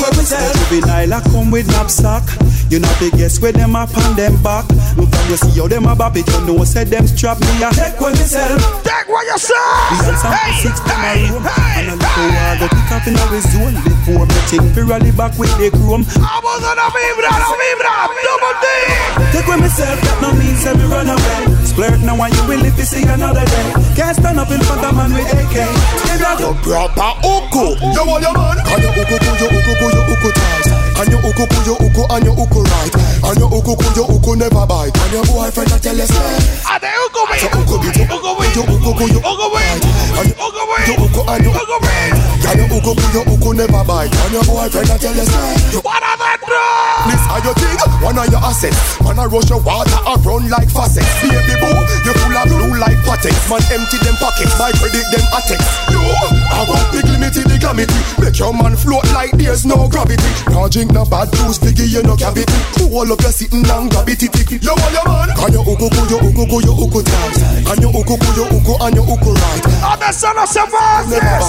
where we sell Juvenile a come with knapsack. You know the guess where them up on them back. And from you see how them a bop it. You know said them strap me a Take where we sell. Take what you say. We and some Hey, six them a hey, room hey, And a little war go pick up in a zone. Before me think fi rally back with the chrome. Vamos a la vibra, la vibra. Double D. Take with myself, that no means let me run away. Splurt now and you will live to see another day. Can't stand up in front of man with AK. Give that You proper uku. You want your man? And your uku, your uku, your uku tight. And your uku, your uku, and your uku right. And your uku, your uku never bite. And your boyfriend a tell us A de Ugo B. So uku be your Ugo B. your uku, your Ugo B. right. And your Ugo B. your uku, and your Ugo B. And your uku, your uku never bite. And your boyfriend a tell us What are that This are your thing, one of your assets. Man a rush your water and run like faucet. Baby boo, you full of blue like patex. Man empty them pockets, my credit them attex. You, I want big limited the glamity. Make your man float like there's no gravity. Now drink no bad juice, piggy you no cavity. All of you sitting and grab it, it, it. You want your man? Can you uku, ku, you uku, ku, you uku tight. And you uku, ku, you uku, and you uku right. Other son of Savages.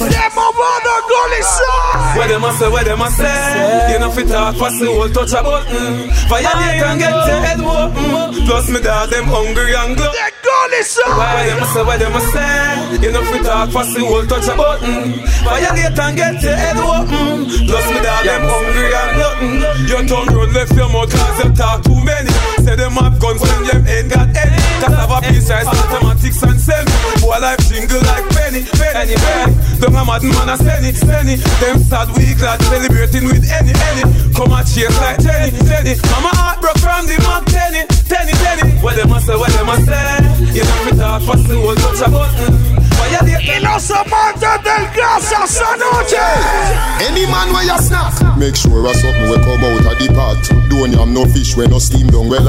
Them over the goalie side. Where them a say, where them a say You know fit talk pass the whole touch a button Violate and get your head open Plus me dog them hungry and glow The goalie side. Where them a say, where them a say You know fit talk pass the whole touch a button Violate and get your head open Plus me dog them hungry and glutton Your tongue run left your mouth cause you talk too many Say them have guns when them ain't got any. Cause have a piece of mathematics and semi. Boy life jingle like penny, penny, penny. Don't a mad man a penny, penny Them sad week lad celebrating with any, any. Come and chase like Jenny, Jenny. Mama heart broke from the mark penny, penny, penny What them a say, what them a say? You know fi talk fast the whole touch a button. Y los amantes del gas esta noche. Any man where you snap, make sure a something will come out of the pot. Don't don't have no fish when no steam down well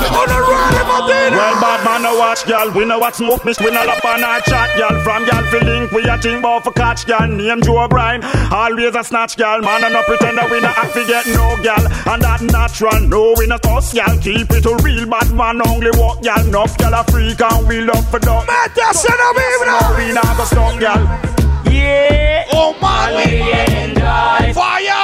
Well, bad man, no watch, girl. We know what smoke, miss. We no lap on our chat, girl. From girl, feel link, we a think about for catch, girl. Name Joe Bryan, always a snatch, girl. Man, and no pretend that we no act to get no, girl. And that natural, no, we no toss, girl. Keep it a real bad man, only walk, girl. Enough, girl, a freak, and we love for dog. Mete se la vibra. No, we not go stop, girl. Yeah. Oh, man, we enjoy. Fire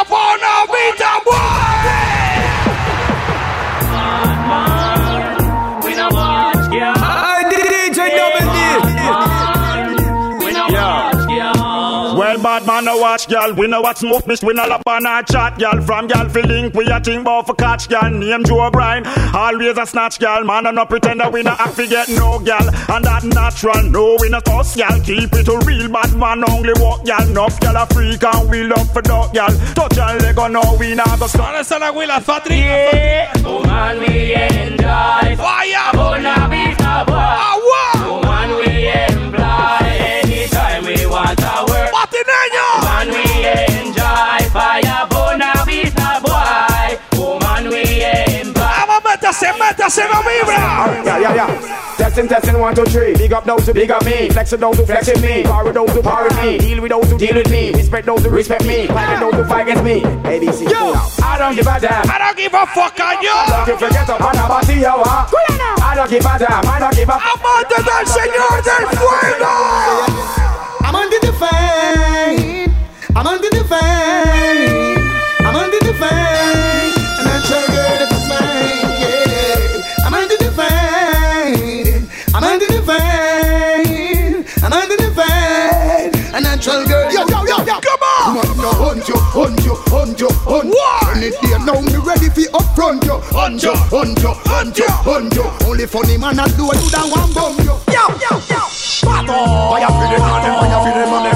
watch, girl. We know what smoke, miss. We no lap on our chat, girl. From girl, feel link, we a think about for catch, girl. Name Joe Bryan, always a snatch, girl. Man, and no pretend that we no act to get no, girl. And that natural, no, we no toss, girl. Keep it a real bad man, only walk, girl. Enough, girl, a freak, and we love for dog, girl. Touch and leg on, no, we not go stop. Esa la Willa Fatri. Yeah. Oh, Woman, we enjoy. Fire. Oh, Bona vista, boy. Agua. Ah, Woman, métase, métase la vibra. Yeah, yeah, yeah. Testing, testing, one, two, three. Big up those who big up me. Flex with those who flex with me. Power with those who power me. Deal with those who deal with me. Respect those who respect me. Fight with those who fight against me. ABC. Yo, I don't give a damn. I don't give a fuck on you. I don't give a get up body, yo. ah. I don't give a damn. I don't give a. Amante del Señor del Fuego. Hunt you, hunt you. What? Any day now, me ready for upfront you. Hunt you, hunt you, hunt you, hunt you. Only funny man I do you that one bum you. Yo, yo, yo. Fire for the money, fire for the money.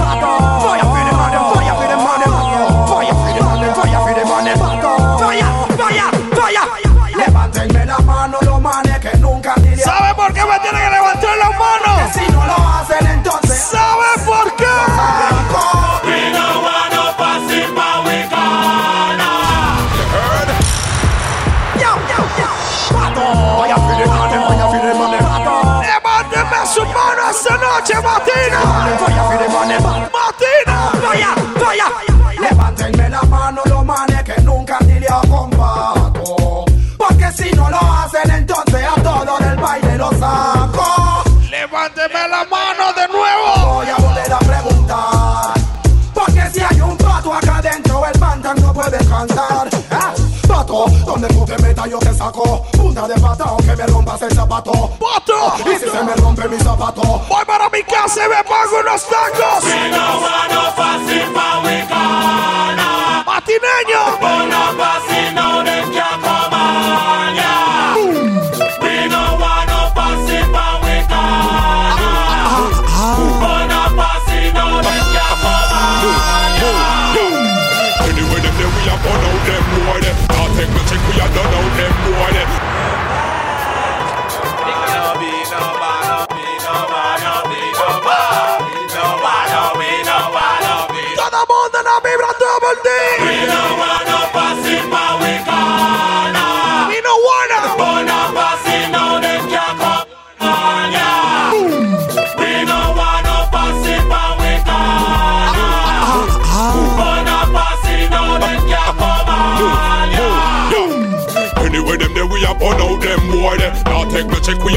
Te metas yo te saco. Punta de pata aunque me rompas el zapato. Pato. Y si se me rompe mi zapato. Voy para mi casa y me pago unos tacos. We no no but we gonna. Matineño. Passing, now them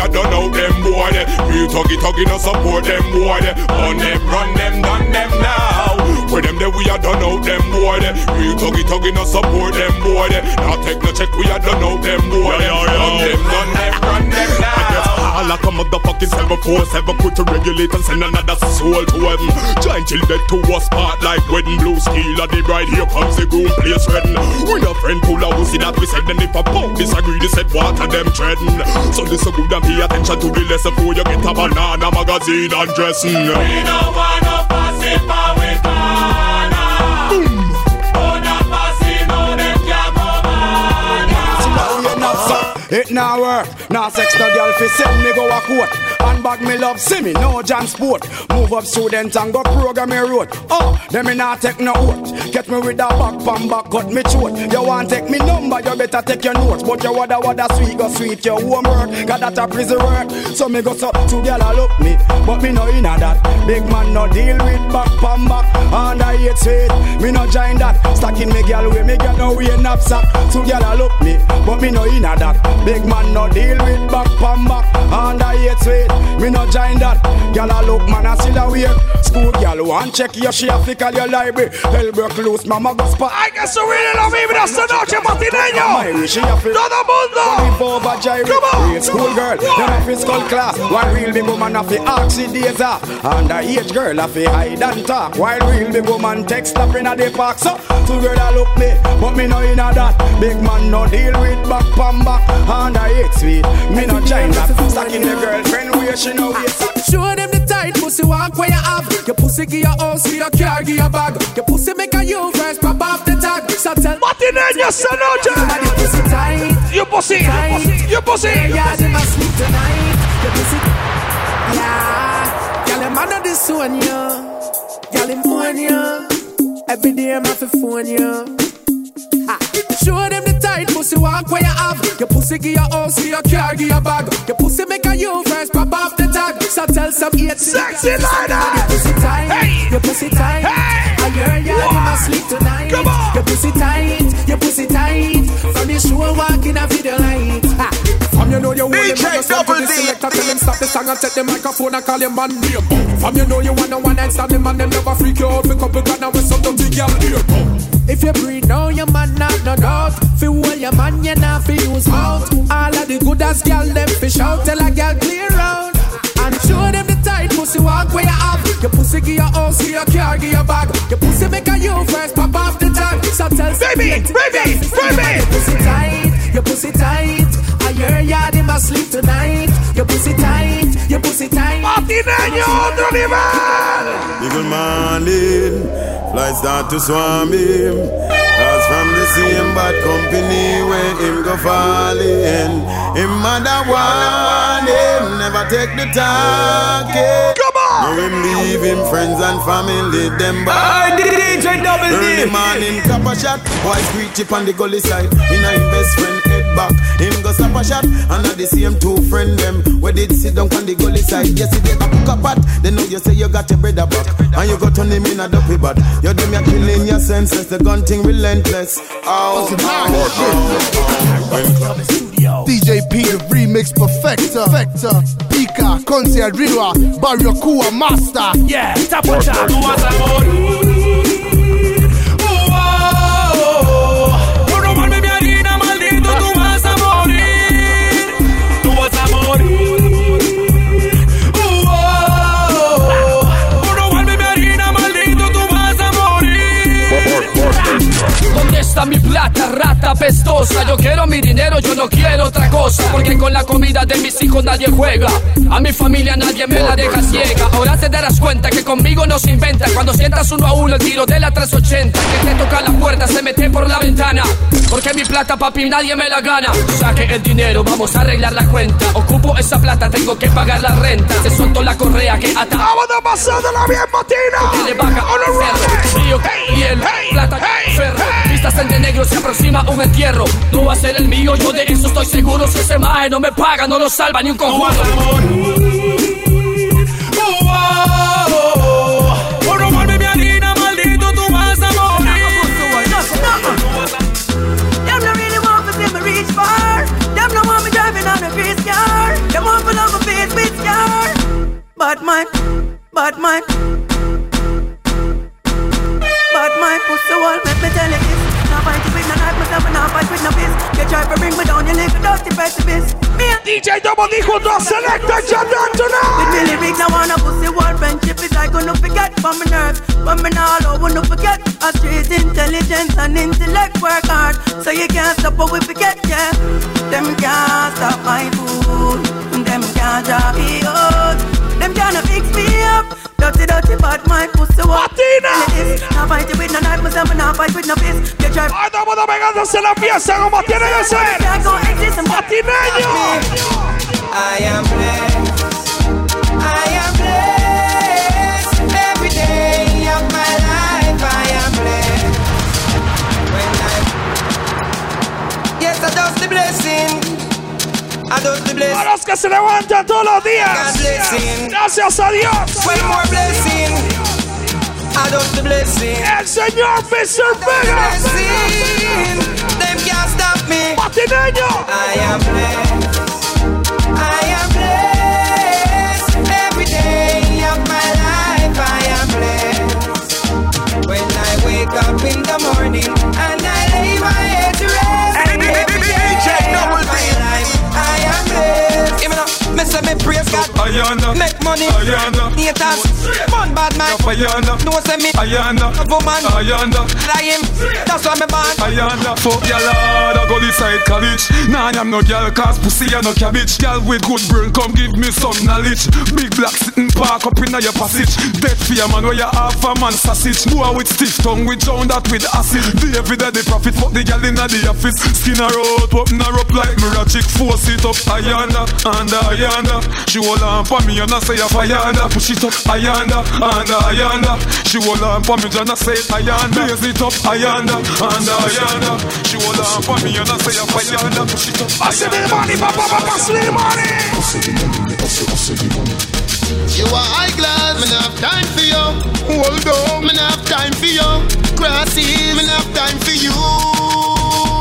me check we a done out them boy them. Real tuggy tuggy no support them boy them. On them, run them, done them now. Where them there we a done out them boy them. Real tuggy tuggy no support them boy them. Now take me check we a done out them boy them. Run them, done them, run them now. Call like a motherfucking 747 Put to regulate and send another soul to heaven Giant till dead to us part like wedding Blue steel of the bride here comes the groom place wedding. We a friend pull out see that we said Then if a punk disagree they said water them treading? So this listen good and pay attention to the lesson Before you get a banana magazine and dressing. We don't want no passive power It now work, now sex no girl fi send me go a court. Handbag me love see me, no jam Sport. Move up student and go program me road. Oh, them me not take no oath. Get me with a back pan back cut me throat. You want take me number, you better take your notes. But you wada wada sweet go sweet your homework. Got that a prison work. So me go so to girl a look me. But me no inna that. Big man no deal with back pan back And I hate sweet. Me no join that. Stacking me girl way me girl no wear knapsack. To girl a look me. But me no inna that Big man no deal with back pan back And I hate sweet Me no join that Girl a look man a still a wear School girl want check your she a fi call your library Hellbrook loose mama go spot Hay que subirle la vibra esta noche, matineño. Todo mundo. over Jerry. Real school girl, them a skull class. While real big woman a fi the days off. Underage girl a fi hide and talk. While real big woman text up inna the park. So two girl a look me, but me no inna that. Big man no deal with back pan back. Underage sweet, me no join that. Stacking the girlfriend where she know waist. Show them the tight pussy walk where you have. Your pussy give your house, give your car, give your bag. Your pussy make a you first, pop off the tag. So tell Matineño esta noche. Somebody pussy tight. You pussy, you pussy, you pussy. Yeah, they must sleep tonight. Your pussy. Yeah. Girl, them man of this one, yeah. Girl, him phone, yeah. Every day I'm off the phone, yeah. Ah. Show them the tight pussy walk where you have. Your pussy give your house, give your car, give your bag. Your pussy make a you first, pop off the tag. So tell some eight Sexy lady. Your pussy tight, Hey. your pussy tight. I hear you must sleep tonight. Come on. Your pussy tight, your pussy tight. From the show walking a video light. Ah. From you know you want them DJ on Double to the D. selector, tell them stop the song and take the microphone and call your man name. From you know you want no one night stand, them and them never freak you out. For couple God now with some dirty girl here. If you breathe now, your man not no doubt. Fi hold your man, you not fi use mouth. All of the good ass girl, them fi shout. Tell a girl clear out. And show them the tight pussy walk where you have. Your pussy give your house, give your car, give your bag. Your pussy make a you first, pop off the tag. So tell Baby, baby, baby. Your pussy tight, your pussy tight. I hear ya, they must sleep tonight. Your pussy tight, your pussy tight. Matineño, otro nivel. Eagle morning, flies start to swarm him. Cause from the same bad company where him go fall in. Him mother want him, never take the target. Come on! Now him leave him friends and family, them Aye, bad. DJ Double D. Early morning, cap a shot. Boy screech chip on the gully side. Inna him best friend head back. Him go stop a shot. And at the same two friend them. Where did sit down on the gully side. Yes, he did a cook a pot. They know you say you got your brother back. And you go turn him in a dopey bat. You them you killing your senses. The gun thing relentless. Oh, DJ P, the remix perfecter. perfecter. Pika, Conce Riwa, Barrio Kua Master. Yeah, tap ¿Dónde está mi plata, rata pestosa? Yo quiero mi dinero, yo no quiero otra cosa. Porque con la comida de mis hijos nadie juega. A mi familia nadie me la deja ciega. Ahora te darás cuenta que conmigo no se inventa. Cuando sientas uno a uno el tiro de la 380. Que te toca la puerta, se mete por la ventana. Porque mi plata, papi, nadie me la gana. Saque el dinero, vamos a arreglar la cuenta. Ocupo esa plata, tengo que pagar la renta. Se soltó la correa que ata. Vamos a pasarla bien, Matina. Que le baja río, hiel, plata, ferro. Vistas en de negro, se aproxima un entierro. Tú vas a ser el mío, yo de eso estoy seguro. Si ese mae no me paga, no lo salva ni un conjuro. Por robarme mi harina, maldito, tú vas a morir. Them no really want to see me reach far. Them no want me driving on a face car. Them want to love my face with scar. Bad man, bad man. Bad man, pussy wall, make me tell you this. Now fight with no knife, myself and now fight with no fist. You try to bring me down, you live without the precipice. Me and DJ Double D junto a Selector Jordan tonight. With me lyrics, now wanna pussy war friendship is like gonna forget from my nerves. But me now all over, no forget. A street intelligence and intellect work hard. So you can't stop what we forget, yeah. Them can't stop my food. Them can't drop me out. Them can't fix me up. Dirty, dirty, but my pussy walk. Matina. Now fight you with no knife, myself, and now fight with no fist. You try. Ahí estamos pegándose la pieza como tiene que ser. Matineño. I am blessed. I am blessed. Every day of my life, I am blessed. When I yes, I does the blessing. I the. A los que se levantan todos los días. Gracias a Dios. One more blessing. I does the blessing. El señor. Vega. Blessing. Them can't stop me. Matineño. I am blessed. Say me praise God. Ayanda. Make money. Ayanda. Haters. Fun bad man. Ayanda. No say me. Ayanda. A woman. Ayanda. Lie him. That's why me born. Ayanda. Fuck your lord, I go inside college. Nah, I'm no girl, cause pussy and no cabbage. Girl with good brain, come give me some knowledge. Big black sitting park up in your passage. Dead fear man, where you half a man sausage. Boy with stiff tongue, we drown that with acid. The every day the profit, fuck the girl in the office. Skin her out, open her up like mirror. Force it up, Ayanda, and Ayanda. She hold on for me and I say Ayanda. Push it up, Ayanda, and Ayanda. She hold on for me and I say Ayanda. Raise it up, Ayanda, and Ayanda. She hold on for me and I say Ayanda. Push it up, Pase de money, papá, papá, pase de money. You are high class, me not have time for you. Hold on, me not have time for you. Crosses, me not have time for you.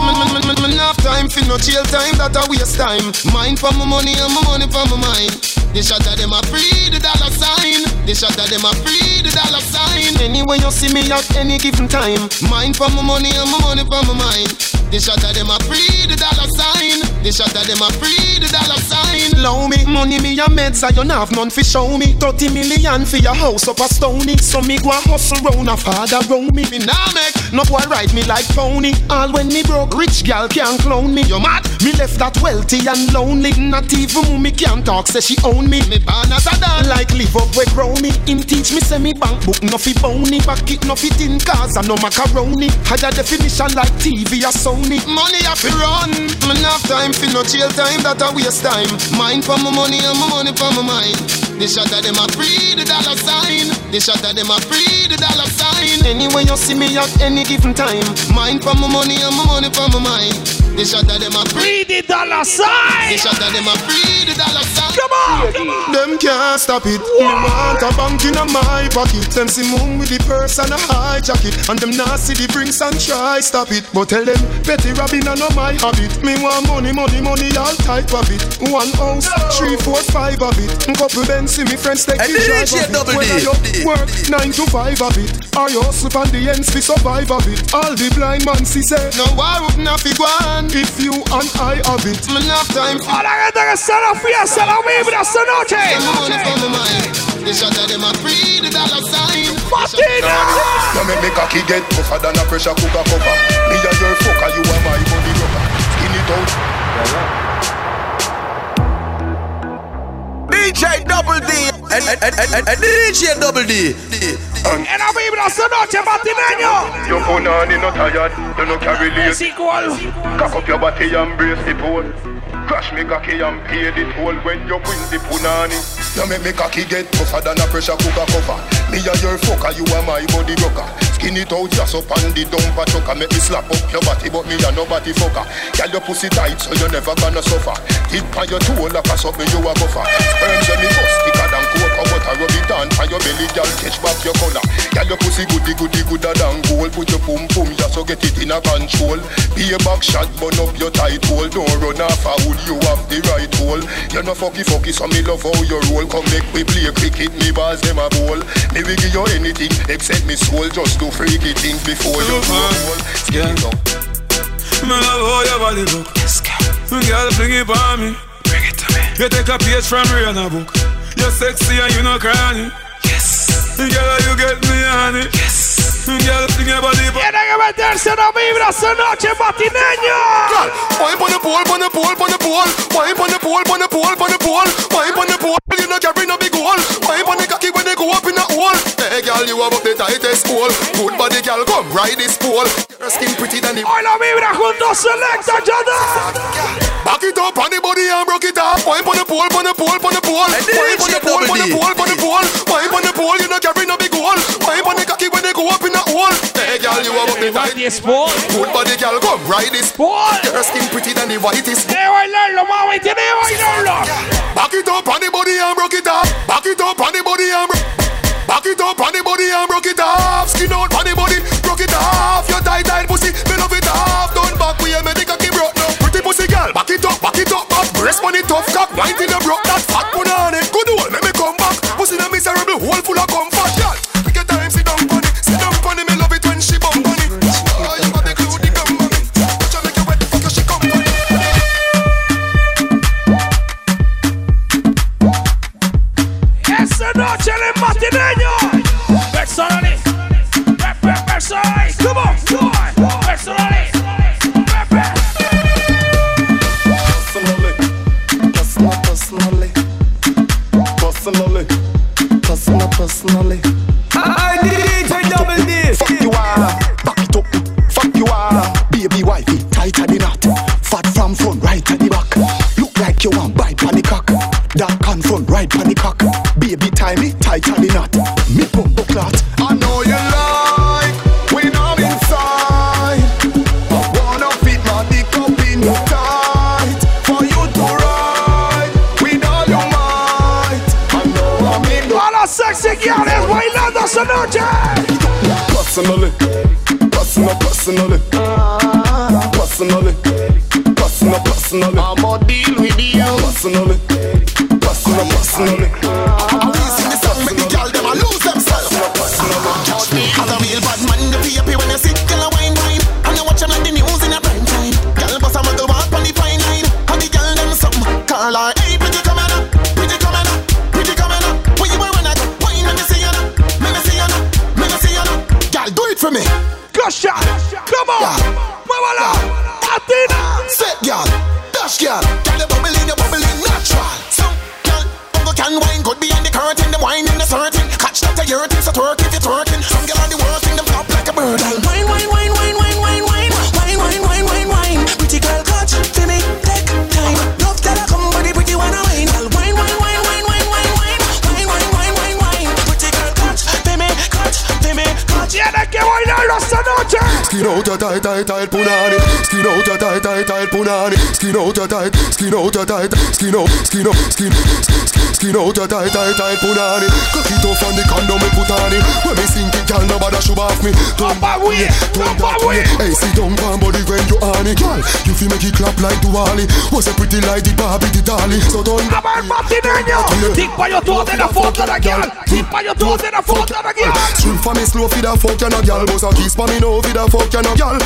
Me, me, me, me, me not have time for no jail time, that a waste time. Mind for my money and my money for my mind. The shot of them a free the dollar sign. The shot of them a free the dollar sign. Anyway you see me at any given time. Mind for my money and my money for my mind. The shot of them a free the dollar sign. The shot of them a free the dollar sign. Low me money me a meds I don't have none fi show me. 30 million for your house up a stony. So me go a hustle round a father round me. Me nah make no boy ride me like pony. All when me broke rich gal can't clone me. You mad? Me left that wealthy and lonely. Not even mommy can talk say she own me. Me born as a dog like live up where grow me. Him teach me say me bank book no fi bony. Back it no fit in cars and no macaroni. Higher definition like TV or Sony. Money a fi run. Me have time fi no jail time that a waste time. Mind for my money and my money for my mind. The shot of them a free the dollar sign. The shot of them a free the dollar sign. Anyway you see me at any given time. Mind for my money and my money for my mind. The shot of them a free the dollar sign. The shot of them a free the dollar sign. Come on, come on. Them can't stop it. Me want a bank in my pocket. Send see moon with the purse and a high jacket. And them not see the drinks and try stop it. But tell them petty robbing and no my habit. Me want money, money, money, all type of it. One house, three, four, five of it. Couple Benz, see me friends take the drive of it. Double D. Whether you work nine to five of it, I you hustle on the ends to survive of it. All the blind man see say, no I would not be gone if you and I have it. Me have time A la gente que está en la fiesta, la vibra esta noche. money for my mind. The shot of them a free the dollar sign. Matina! You make me cocky get tougher than a pressure cooker cover. Me and your fucker, you are my body rubber. Skin it out. DJ Double D and, and, and, and, and DJ Double D. En la vibra esta noche, Matineño. Your punani no tired, you no carry Es late. igual. Cock up your body and brace the pole. Crash me cocky and pay the toll when you win the punani. You make me cocky get tougher than a pressure cooker cover. Me and your fucker, you are my body rocker. Skin it out just up on the dumper trucker. Make me slap up your body, but me a nobody fucker. Girl, your pussy tight, so you never gonna suffer. Tip on your toe like a something you a gopher. Sperms when me bust thicker than coke, but I rub it on on your belly, girl, catch back your collar. Girl, your pussy goody goody gooder than gold. Put your pum pum, just so get it in a control. Be a back shot, burn up your tight hole. Don't run off a hood, you have the right hole. You're no fucky fucky, so me love how you roll. goal. Come make we play cricket, me balls them a bowl. Me will give you anything except me soul. Just to freak it in before you go. Yeah. Me love how your body look. Yes, girl. Girl, bring it on me. Bring it to me. You take a page from Rihanna book. You're sexy and you know cranny. Yes. Girl, you get me honey. Yes. Girl, bring your body back. Tiene que meterse una vibra esta noche, matineño. Wine pon the pole, pon the pole, pon the pole. Wine pon the pole, pon the pole, pon the pole. Wine pon the pole, you know carry no big hole. Wine pon the cocky when they go up in the hole. Hey, girl, you have up the tightest pole. Good body, girl, come ride this pole. Your skin pretty than the. Hoy la vibra junto a Selecta Jada. Back it up on the body and broke it off. Wine pon the pole, pon the pole, pon the pole. Wine pon the pole, pon the pole, pon the pole. Wine pon the pole, you know carry no big hole. Wine pon the cocky when they go up in the hole. Hey, girl, you have up the tightest pole. Good body, girl, come ride this pole. Your skin pretty than the whitest. Tiene que bailarlo, mami, tiene que bailarlo. Back it up on the body and broke it off. Back it up on the body and broke. Back it up on the body and broke it off. Skin out on the body, broke it off. Your tight tight pussy, me love it off. Don't back we make the cocky broke now. Pretty pussy girl, back it up, back it up, up. Breast money tough cock, wine till you broke that fat tight, tight, tight me. Don't back way, don't back way. Hey, sit down, pan body when you on it, girl. You feel make it clap like Duali. Was a pretty like the Barbie, the dolly. So don't A ver, matineño. Tippa yo tú de la foto de la girl. Tippa yo tú de la foto de la girl. Stream for me slow for the fuck you no girl Boss a kiss for me no for the fuck you no girl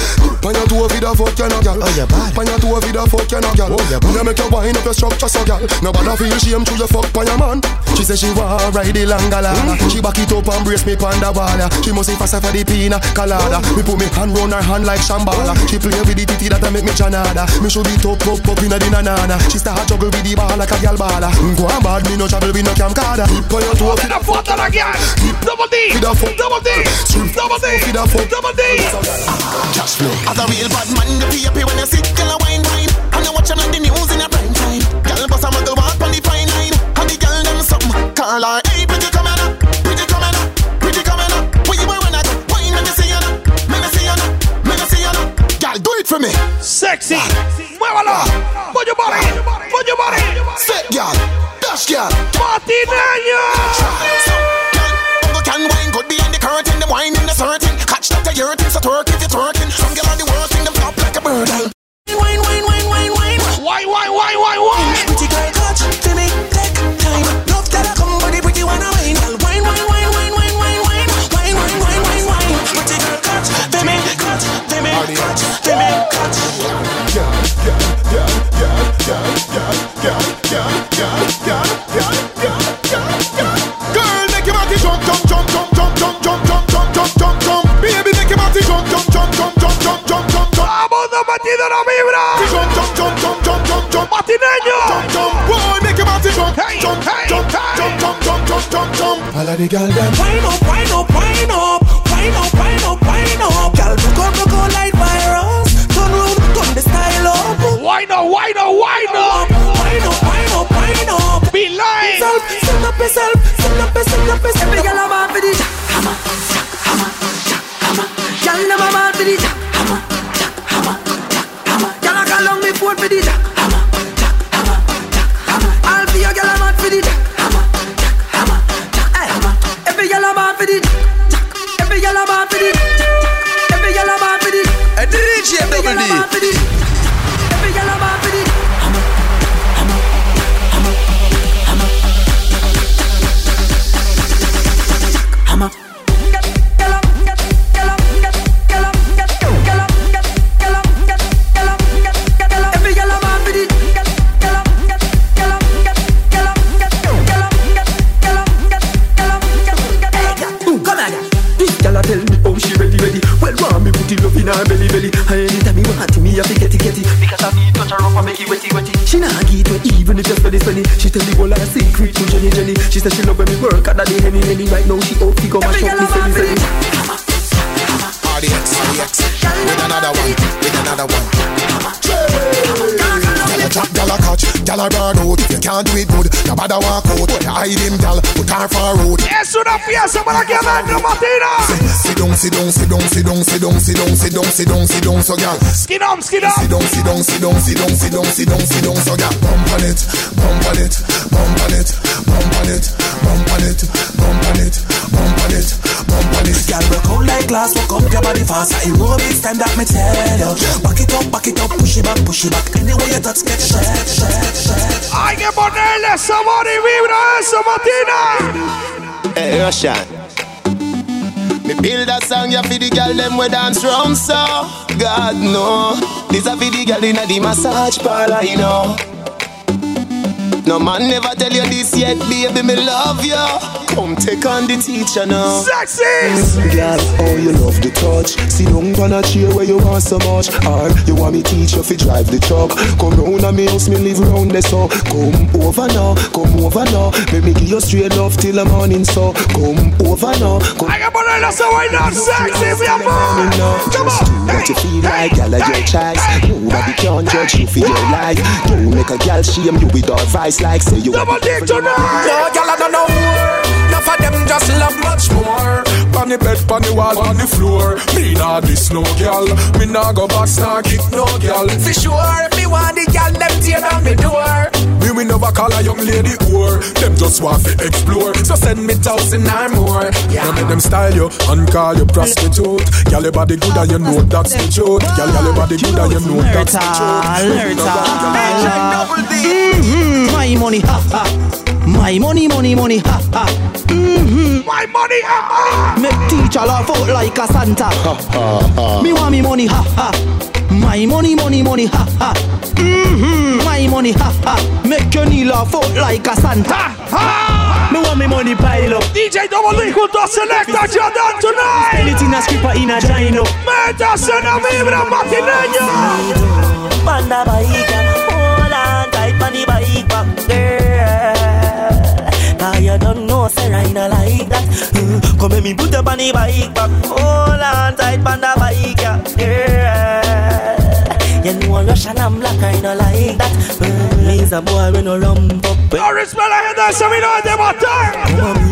Pan your toe for the fuck you no girl Pan your toe for the fuck you no girl Me a make you wind up your structure so girl Nobody feel shame to your fuck pan your man She say she want ride the langala mm. She back it up and brace me pan the wall. She must be faster for the pina colada. Mm. Me put me hand round her hand like Shambhala. Mm. She play with the titty that a make me janada Me show it up up up inna the nanana. She start juggle with the ball like a girl baller Go on bad me no travel with no camcorder. Pan your toe De la foto de la girl. Double D. for the fuck Double D. Double D. for the fuck Double D. Cash flow. As a real bad man, you the happy when you sit, girl a wine wine, and you watch them like the news in a See. Of the girl them. Wine up, wine up, wine up, wine up, wine up, wine up. Girl, broke out, broke out like virus. Turn round, turn the style up. Wine up, wine up, wine up. Wine up, wine up, wine up. Be lying. Self, send up yourself, send up yourself, send up yourself. Every girl a man for the jack hammer, jack hammer, jack hammer. Girl never man for the una fiesta para que venga Matina. Sit down, sit down, sit down, sit down, sit down, sit down, sit down, sit down, sit down, so gyal. Skin up, skin up. Sit down, sit down, sit down, sit down, sit down, sit down, sit down, so gyal. Bump on it, bump on it, bump on it, bump on it, bump on it, bump on it, bump on it, bump on it. Girl, work out like glass, walk up your body fast. Aerobics time that me tell you. Back it up, back it up, push it back, push it back. Anyway you touch, get shot, shot, shot. Hay que ponerle sabor y vibra a eso, Matina. Hey, Russian. Me build a song ya for the girl them we dance round so God no. This a for the girl inna the massage parlor you know. No man never tell you this yet baby me love you Come take on the teacher now. Sexy! Girl, oh you love the touch? Sit down on a chair where you want so much. Or you want me teach you fi drive the truck? Come round a me house, me live round there so. Come over now, come over now. Make me give you straight love till the morning so. Come over now, come. Hay que ponerle esa vaina sexy, mi amor. Come on. what you feel like, girl, are your choice. Nobody can judge you for your life. Don't make a girl shame you with advice like say you Double D tonight. No, girl, I don't know more. Enough of them just love much more. On the bed, on the wall, on the floor. Me nah this no girl. Me nah go back, nah kick no girl. For sure, if me want the girl, them tear down me door. Me we never call a young lady whore. Them just want to explore. So send me thousand or more. Yeah. Now make them style you and call you prostitute. Girl, your body good and you know that's the truth. Girl, girl, your body good and you know that's the truth. Mhm, My money, ha ha. My money, money, money, ha ha. Mhm. My money, ha ha. Make teacher laugh out like a Santa. Ha, ha, ha. Me want me money, ha ha. My money, money, money, ha ha. Mhm. My money, ha ha. Make your knee laugh out like a Santa. Ha. Me want me money pile up. DJ Double D junto a Selecta Jordan Spend tonight. it in a skipper in a gino. Métase en la vibra matineña. Panda baika, hold on tight on know, say I not like that. Mm, Come let me put up on the bike back, hold on tight on the bike, yeah, girl. You know Russian and black, I not like that. Mm, He's a boy when no rump up. Ahora espera la gente se vino de matar.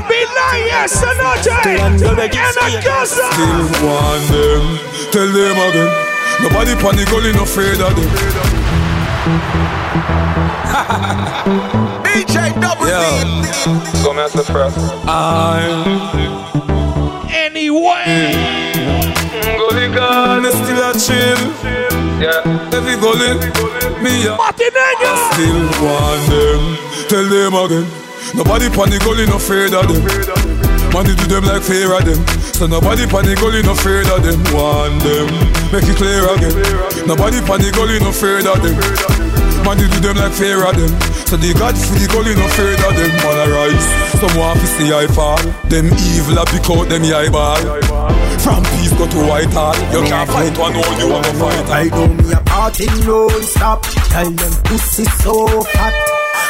Billy esta noche en la casa. Still want them, tell them again. Nobody panic, only no afraid of them. DJ Double First. I'm Anyway. Gully gone, still a chill. Yeah, every gully, me a Matineña. still want them. Tell them again. Nobody panic, only no afraid of them. Man, do them like fear of them. So nobody panic, only no afraid of them. Want them, make it clear again. Nobody panic, only no afraid of them. Man, they do them like fear of them. So they got for the goalie, no afraid of them. Man, I rise. Some want to see I fall. Them evil, I pick out them eye ball. From peace go to Whitehall. You can't fight one, all you wanna fight. I know me a party non-stop Tell them pussy so fat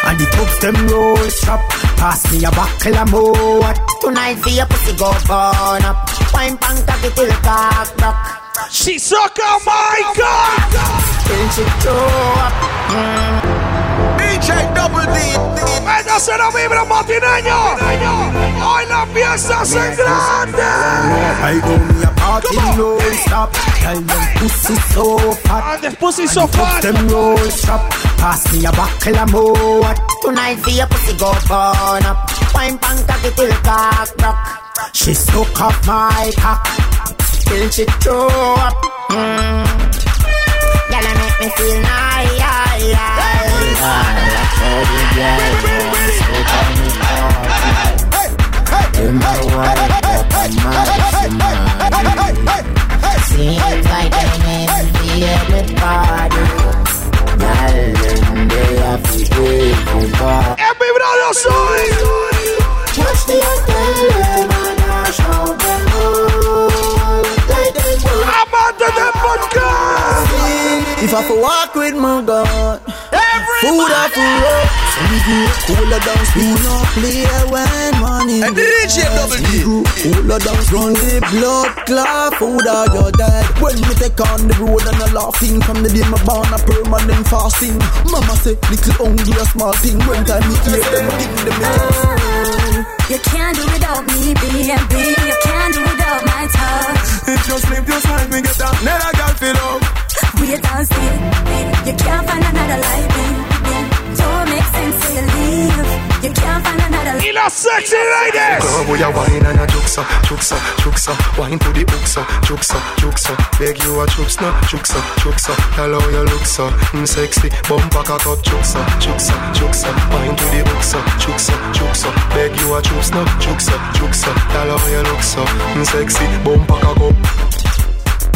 And the tubs them roll strap. Pass me a buckle of more. Tonight for your pussy go burn up. Wine pan cocky till cock rock. She suck on my cock. Till she throw up. DJ Double D. Venga, se lo vibra matineño. Hoy la fiesta se grande. I go me a party no stop. Tell them pussy so fat. And the pussy so fat. Them roll strap. Pass me a of more. Tonight for your pussy go burn up. Wine pan cocky till cock rock. She suck off my cock. Till she throw up. Mm. Make me feel nice. Remember what Seems like I'm in the everybody. they have to pay for bar. Every brother soy. Touch the hotel and I show them all. Like they do. If I for walk with my God, Food off the road. So we do cooler down, speed no play when money. And DJ Double D. Cooler down, run the blood clot. Food are your dead. When me take on the road and a laughing from the day my born a permanent fasting. Mama say little hungry a small thing. When time me hear them give them it. You can't do without me, baby. You can't do without my touch. If you sleep, just like me get that. Never girl feel up. Wait and see. You can't find another like me. You leave. You can't find another Y las sexy ladies. Girl, boy, a wine and a juksa, juksa, juksa Wine to the hooksa, juksa, juksa Beg you a juksa, juksa, juksa Tell how you look so, mm, sexy. Bumper cock up, juksa, juksa, juksa Wine to the hooksa, juksa, juksa Beg you a juksa, juksa, juksa Tell how you look so, mm, sexy. Bumper cock up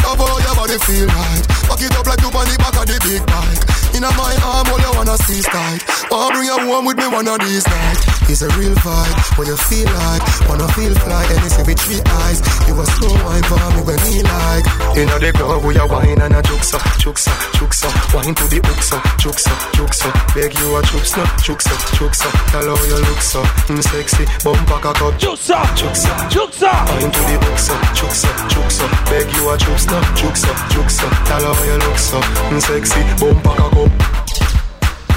Love how your body feel right Back it up like you on the back of the big bike In a my arm, all you wanna see is tight Wanna bring you home with me one of these nights It's a real vibe, what you feel like Wanna feel fly, and it's with three eyes You a slow wine for me when me like Inna the club we a wine and a juksa, juksa, juksa Wine to the hooksa, juksa, juksa Beg you a juksa, juksa, juksa Tell how you look so, mm, sexy Bumper cock up, juksa, juksa, juksa Wine to the hooksa, juksa, juksa Beg you a juksa, juksa, juksa Tell how you look so, mm, sexy Bumper cock up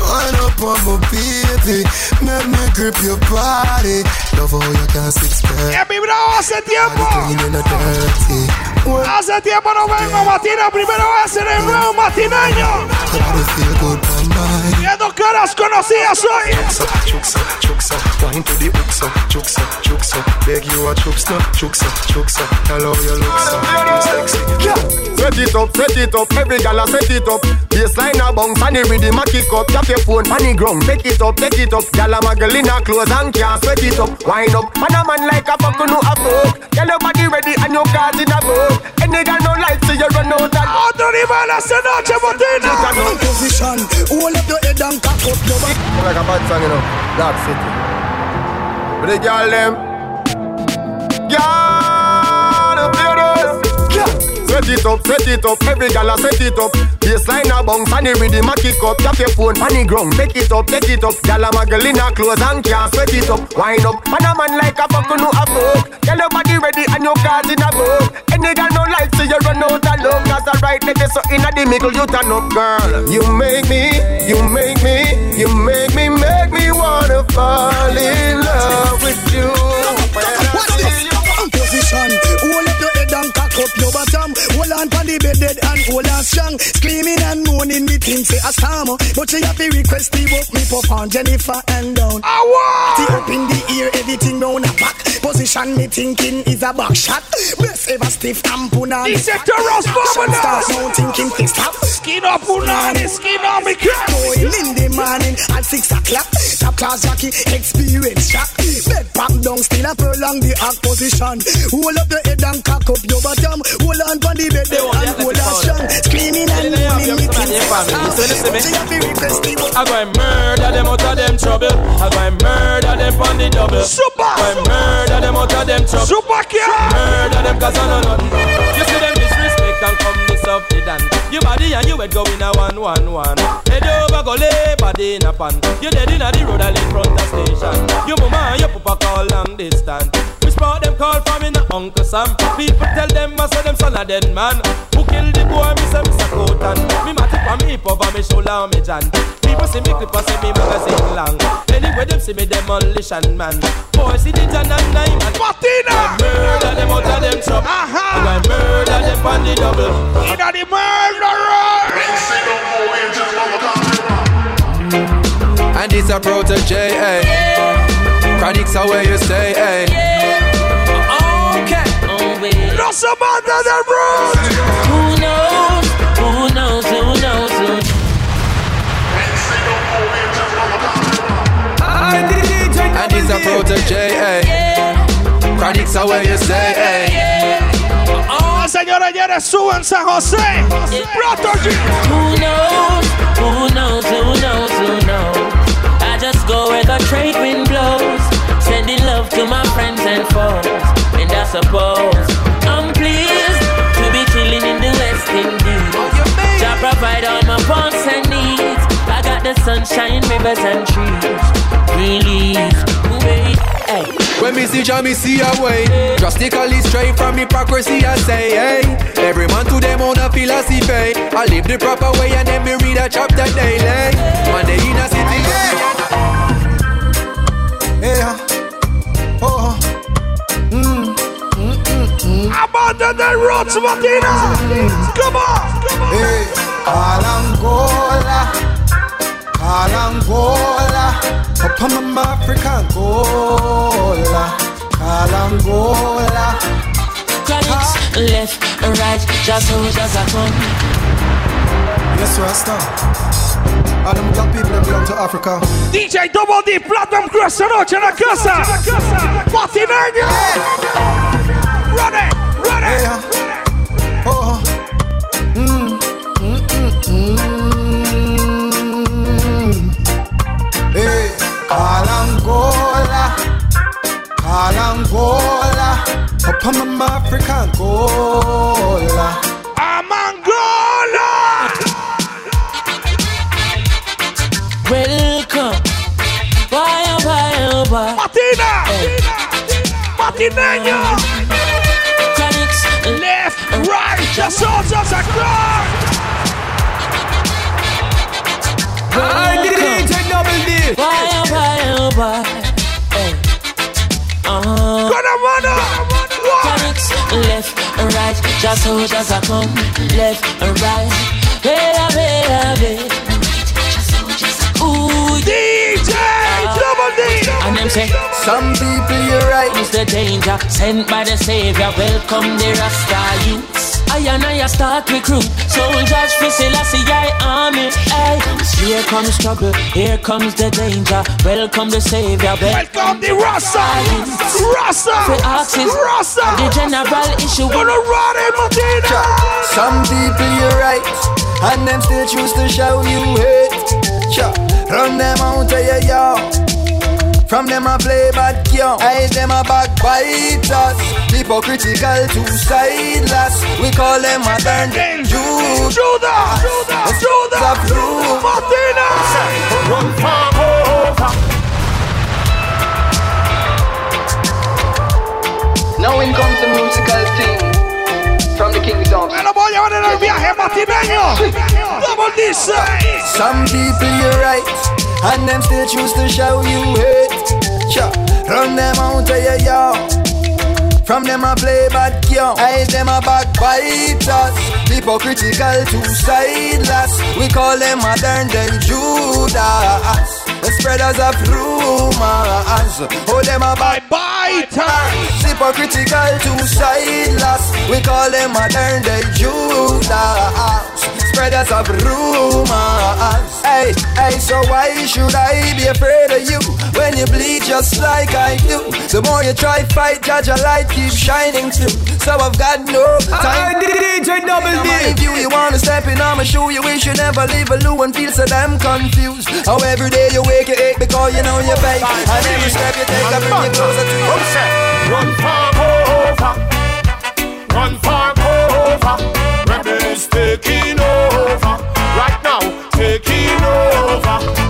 Wind up on my baby. Make me grip your body. Love how you can six pack Eh, mi hace tiempo. A Hace tiempo no vengo matina, primera vez en el nuevo matineño. Your body feel good by caras conocidas hoy. Juksa, juksa, juksa Wine to the hooksa, juksa, juksa Beg you a juksa, juksa, juksa Tell how you look so, sexy Set it up, set it up, every gal a set it up. Baseline a bounce and the rhythm a kick up. Tap your phone on the ground, take it up, take it up. Gal a muggle in her clothes and can't sweat it up. Wind up, man a man like a fuck no a fuck. Gal your body ready and your cards in a book. Any gal no like so you run out and Otro nivel esta noche, Matina. Position, hold up your head and cock up your back. Like a bad song, you know. Dark City. But the gal them. Gal, play those. Set it up, set it up, every gal a set it up. Baseline a bounce and the rhythm a kick up. Tap your phone on the ground, take it up, take it up. Gal a muggle in her clothes and can't sweat it up. Wind up, man a man like a fuck no a fuck. Gal your body ready and your cards in a book. Any gal no like so you run out of love. Cause the right leg is so in the middle you turn up, girl. You make me, you make me, you make me, make me wanna fall in love with you. When I see you. Position, Hold on pon the bed dead and hold on strong. Screaming and moaning, me think say a storm. But she have to request the book me pop on Jennifer and down. I want. The up in the ear, everything round a back. Position me thinking is a back shot. Best ever stiff and punani. Dice Toros Start Vámonos. now thinking to stop. Skin up punani, skin on me crap. Going in the morning at six o'clock. Top class jockey, experience shock. Bed pack down, still a prolong the act position. Hold up the head and cock up your bottom. Hold on pon the bed there and hold on strong. Screaming and moaning, me think She have to request the book. I go and murder them out of them trouble. I go and murder them on the double. Super. I murder them out of them trouble. Super Murder them cause I know nothing. You see them and. Your body and you head go in a one one one. Head over go lay body in a pan. You dead in a the road I live front of station. Your mama and your papa call long distance. We spot them call from in a Uncle Sam. People tell them I say them son a dead man. Who kill the boy? Me say Mr. Cotan. Me mat it me hip over me shoulder and me jant. People see me clip and say me magazine long. Anyway them see me demolition man. Boy see the John and nine man. Matina. Murder them out of them trouble. I murder them on the double. Inna the murderer. And it's a protege, eh? Chronics are where you stay, eh? Okay. No some under the road. Who knows? Who knows? Who knows? And it's a protege, eh? Chronics are where you stay, eh? Oh, señores, señores, suban San José. Protege. Who knows? Who knows? Who knows? Who knows? I just go where the trade wind blows, sending love to my friends and foes. And I suppose I'm pleased to be chilling in the West Indies. Jah provide all my wants and needs. I the sunshine, rivers and trees. Release, wait, hey. When me see Jah, me see a way Drastically straight from hypocrisy I say, hey Every man to them own a philosophy I live the proper way and then me read a chapter daily Man, they in a city Yeah. Oh. Mm. Mm, mm, mm. Abandon the roots, Matina. Come on. Come on. Hey. Kalangola. Kalangola. Up on my African Gola. Kalangola. Chronics, left, right, just so just a come. Yes, Rasta. All them black people that belong to Africa. DJ Double D, Platinum Cross, noche en la casa. Matineño. Run it, run it. Kalangola. Up on my African Gola. Amangola. Welcome. Why, oh, why, oh, why? Matina. Matineño. Chronics, Left, right, just so just a clock. I DJ Double D Why, why, oh, why? Hey. Uh-huh. Gonna mano. Chronics, left, right, just so just a come. Left, right. Wait, wait, wait. Ooh, DJ Double D. And them say, Some people you're right. Mr. danger sent by the savior. Welcome the Rasta youths. I and I start recruit soldiers for Selassie I army. Hey, here comes trouble, here comes the danger. Welcome the savior. Welcome the Rasta. Rasta. For axis, Rasta. the general issue. Gonna run it, Matina. Some people you're right, and them still choose to show you hate. Cha, run them out of your yard. From them a play bad young, I them a backbiters. Hypocritical, two sideless. We call them modern day Judas. Judas. Judas. Judas. Matina. Run farm over. Now in comes the musical thing from the kingdom. Me lo voy a llevar en el viaje matineño. Double D say. Some people you're right, and them still choose to show you hate. Cha, run them out of your yard. From them a play bad young, I them a backbiters. Hypocritical, two sideless. We call them modern day Judas. The spreaders of rumors. Oh, them a backbiters. Hypocritical, two sideless. We call them modern day Judas. Spreaders of rumors. Hey, hey, so why should I be afraid of you when you bleed just like I do? The more you try fight, judge a light keeps shining through. So I've got no time. I DJ Double D mind you, you wanna step in I'ma show you wish you never leave a loo and feel so damn confused. How every day you wake, you ache because you know you're fake. And every step you take, I bring you closer to your Run farm over. Run farm over taking over right now, taking over.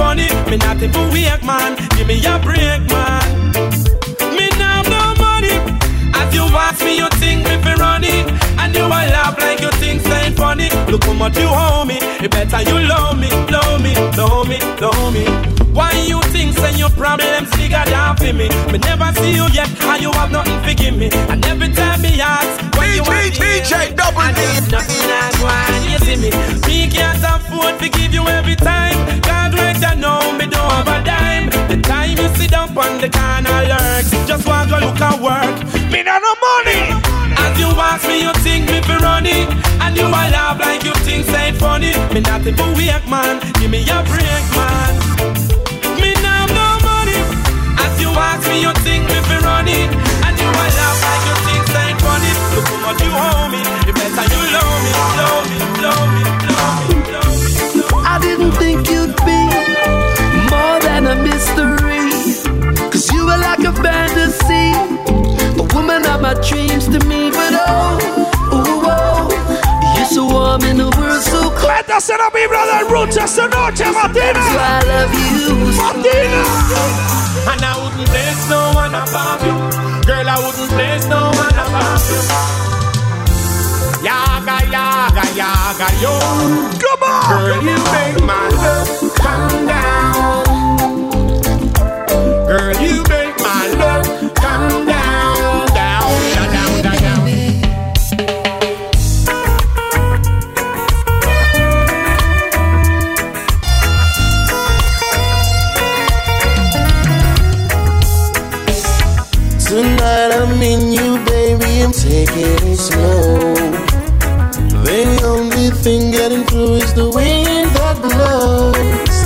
Me not even weak, man. Give me a break, man. Me now no money. As you ask me, you think me fi run it, and you a laugh like you think ain't funny. Look how much you owe me. It better you love me, love me, love me, love me. Why you think say your problems bigger than for me? Me never see you yet, and you have nothing to give me. And every time me ask, when you want DJ Double there's nothing I want, you see me. Me can't afford to give you every time. Know me don't have a dime. The time you sit down on the corner lurks, just want to look at work. Me not no money. As you ask me, you think me fi running, and you a laugh like you think say funny. Me not even weak man, give me a break man. Me now no money. As you ask me, you think me fi running, and you a laugh like you think say funny. Look how much you owe me, you better you love me, love me, love me, love me, love me. I didn't think woman of my dreams to me, but oh, ooh, oh, you're so warm in the world, so cold. Métase la vibra del Roots esta noche, Matina. So I love you. Matina. And I wouldn't place no one above you. Girl, I wouldn't place no one above you. Yaga, yaga, yaga, yo. Come on. Girl, you make my love come down. Girl, you make taking it slow. The only thing getting through is the wind that blows.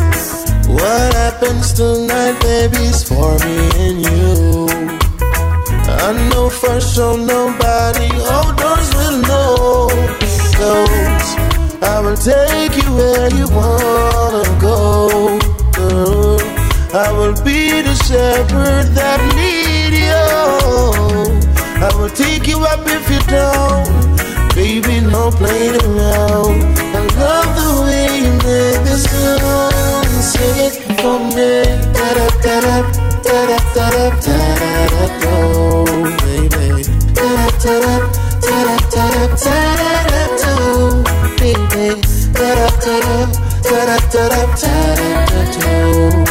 What happens tonight, baby, is for me and you. I know for sure nobody outdoors will know. Goes, I will take you where you wanna go, girl. I will be the shepherd that lead you. I will take you up if you don't. Baby, no playing around. I love the way you make this sound. Say it for me. Da da da da da da da da da da da do, baby. Da da da da da da da da da da do, baby. Da da da da da da da da da da do,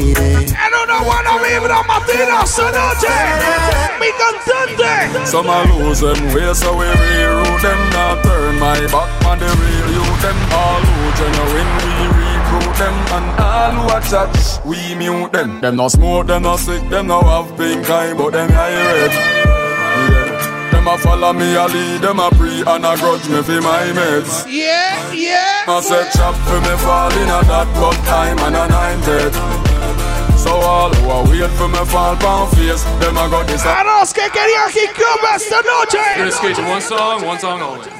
baby. En una buena vibra, Matina, esta noche. Mi cantante. Some a lose them way, so we reroute them. Not turn my back on the real you Them all who genuine, we recruit them. And all who a chat, we mute them. Them no smoke, them no sick, them no have pink eye, but them eye red. Yeah. Them a follow me, a lead, them a pre and a grudge me for my mates. Yeah, yeah. I said chop for me fall in a that but time and a nine dead. So all who are wait for me fall pound face, them a got this. A los que querían hip hop esta noche. Chris Cage, one song, one song only.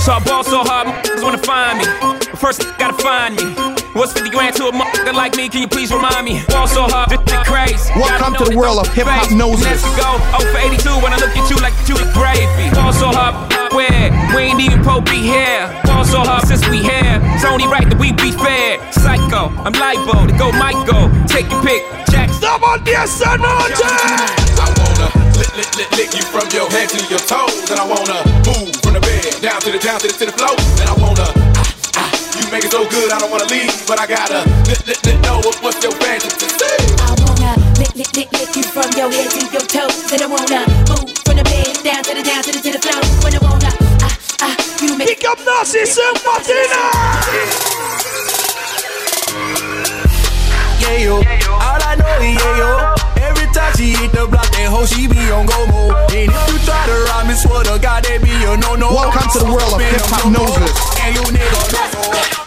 So I ball so hard, motherfuckers wanna find me. But first, gotta find me. What's 50 grand to a motherfucker like me? Can you please remind me? Ball so hard, this shit crazy. Welcome Gotta the world of hip hop face. noses. Let's go. Oh for 82 when I look at you like you look gravy. Ball so hard, where we ain't even po be here. Ball so hard since we here. It's only right that we be fair. Psycho, I'm libo to go Michael. Take your pick, Jack. Estamos 10 esta noche. I wanna lick, lick, lick, lick you from your head to your toes, and I wanna move from the bed down to the down to the to the floor, and I wanna. You make it so good, I don't wanna leave, but I gotta lick, lick, lick, know what, what's your fantasy. I wanna lick, lick, lick, lick you from your head to your toes. And I wanna move from the bed down to the down to the to the floor. When I wanna ah ah, you make Pick up Nazis and Matina. Yeah, yo. All I know is yeah, yo. Every time she hit the block, that hoe she be on go mode. And if you try to rob me, swear to God, they be a no no. Welcome to the world of hip hop noses. And you nigga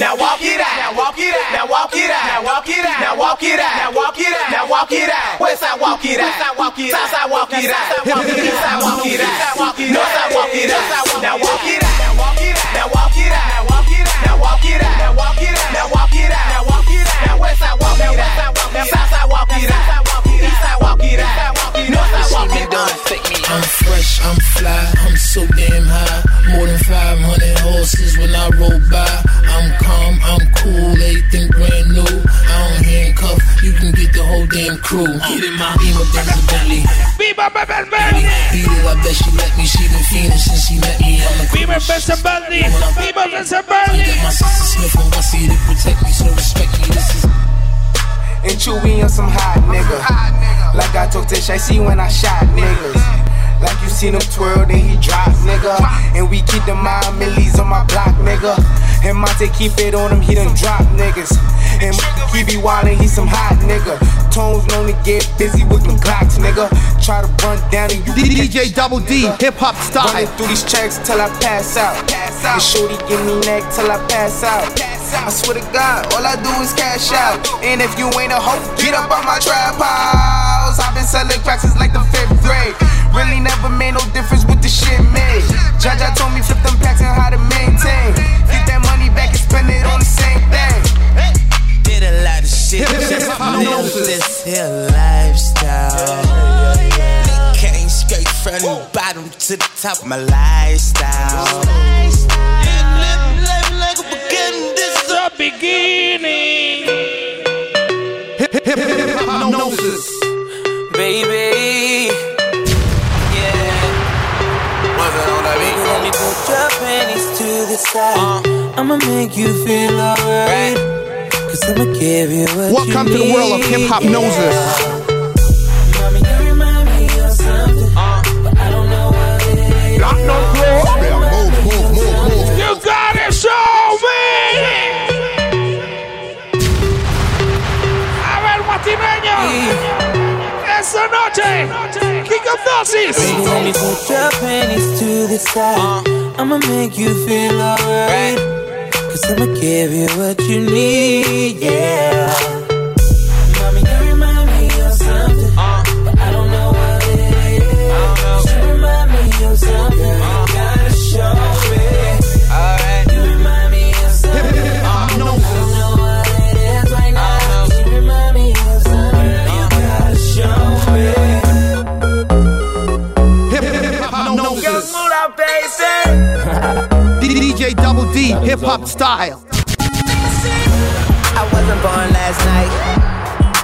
now walk it out. Now walk it out. Now walk it out. Now walk it out. Now walk it out. Now walk it out. Now walk it out. West side walk it out. West side walk it out. South side walk it out. East side walk it out. North side walk it out. Now walk it out. Now walk it out. Now walk it out. Now walk it out. Now walk it out. Now walk it out. Now walk it out. Now walk it out. Now west side walk it out. Now south side walk it out. East side walk it out. North side walk it out fresh, I'm fly, I'm so damn high. More than 500 horses when I roll by. I'm calm, I'm cool, everything brand new. I don't handcuff, you can get the whole damn crew. Get in my Beamer, Benz, Bentley. Beamer, Benz, Bentley. Beat it, I bet she let me. She been fiending since she met me. I'm a Beamer, Benz, Bentley. Beamer, Benz, Bentley. Got my sister Smith on my seat to protect me, so respect me. This is And Chewy on some hot nigga. Like I told Tish, I see when I shot niggas. Like you seen him twirl, then he drop, nigga. And we keep the mind millies on my block, nigga. And Monte keep it on him, he done drop niggas. And he be wildin', he some hot nigga. Tones known to get busy with them Glocks, nigga. Try to run down and you DJ Double D, hip hop style. Running through these checks till I pass out. Pass out. And shorty give me neck till I pass out. I swear to God, all I do is cash out. And if you ain't a hoe, get up on my trap house. I've been selling cracks since like the fifth grade. Really never made no difference with the shit made. Jaja told me flip them packs and how to maintain. Get that money back and spend it on the same thing. Did a lot of shit, just live this here lifestyle. Came straight from the bottom to the top of my lifestyle. The beginning. Hip hip hip hip hop gnosis. Baby. Yeah. Let me put your panties to the side. I'ma make you feel alright. Cause I'ma give you what Welcome you to the world of hip hop yeah. gnosis. Mommy, you remind me of something, but I don't know what it is. Lock no floor. Move, move, move, move. You gotta show me. Esta noche. Dosis. Baby, let put your panties to the side. I'ma make you feel alright. Cause I'ma give you what you need, yeah. DJ Double D, hip hop style. I wasn't born last night.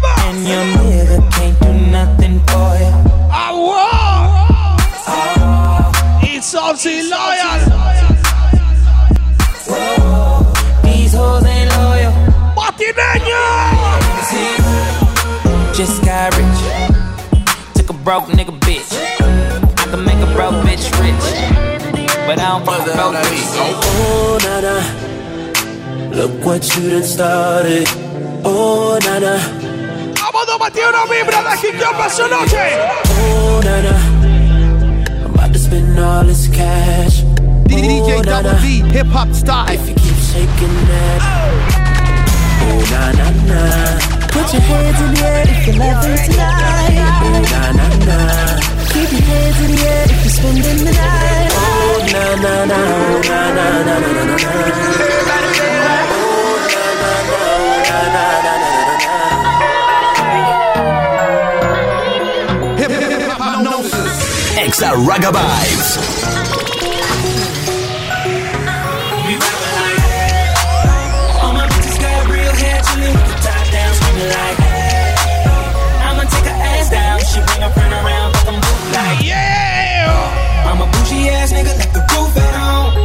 come on. And your nigga can't do nothing for you. I want. It's Ozzy Lion. These hoes ain't loyal. Guatimeño. Just got rich. Took a broke nigga bitch. I can make a broke bitch rich. But I don't fuck a broke bitch. Oh, na na. Look what you done started. Oh, na na. Vamos a batir una vibra de hip hop esta noche. Oh, na na. I'm about to spend all this cash. DJ Oh, Double. D, hip hop style. If you keep shaking that. Oh, na na na. Put your hands in the air if you're loving tonight. Oh, na na na. Keep your hands in the air if you're spending the night. Oh, na na na. Oh, na na na na na na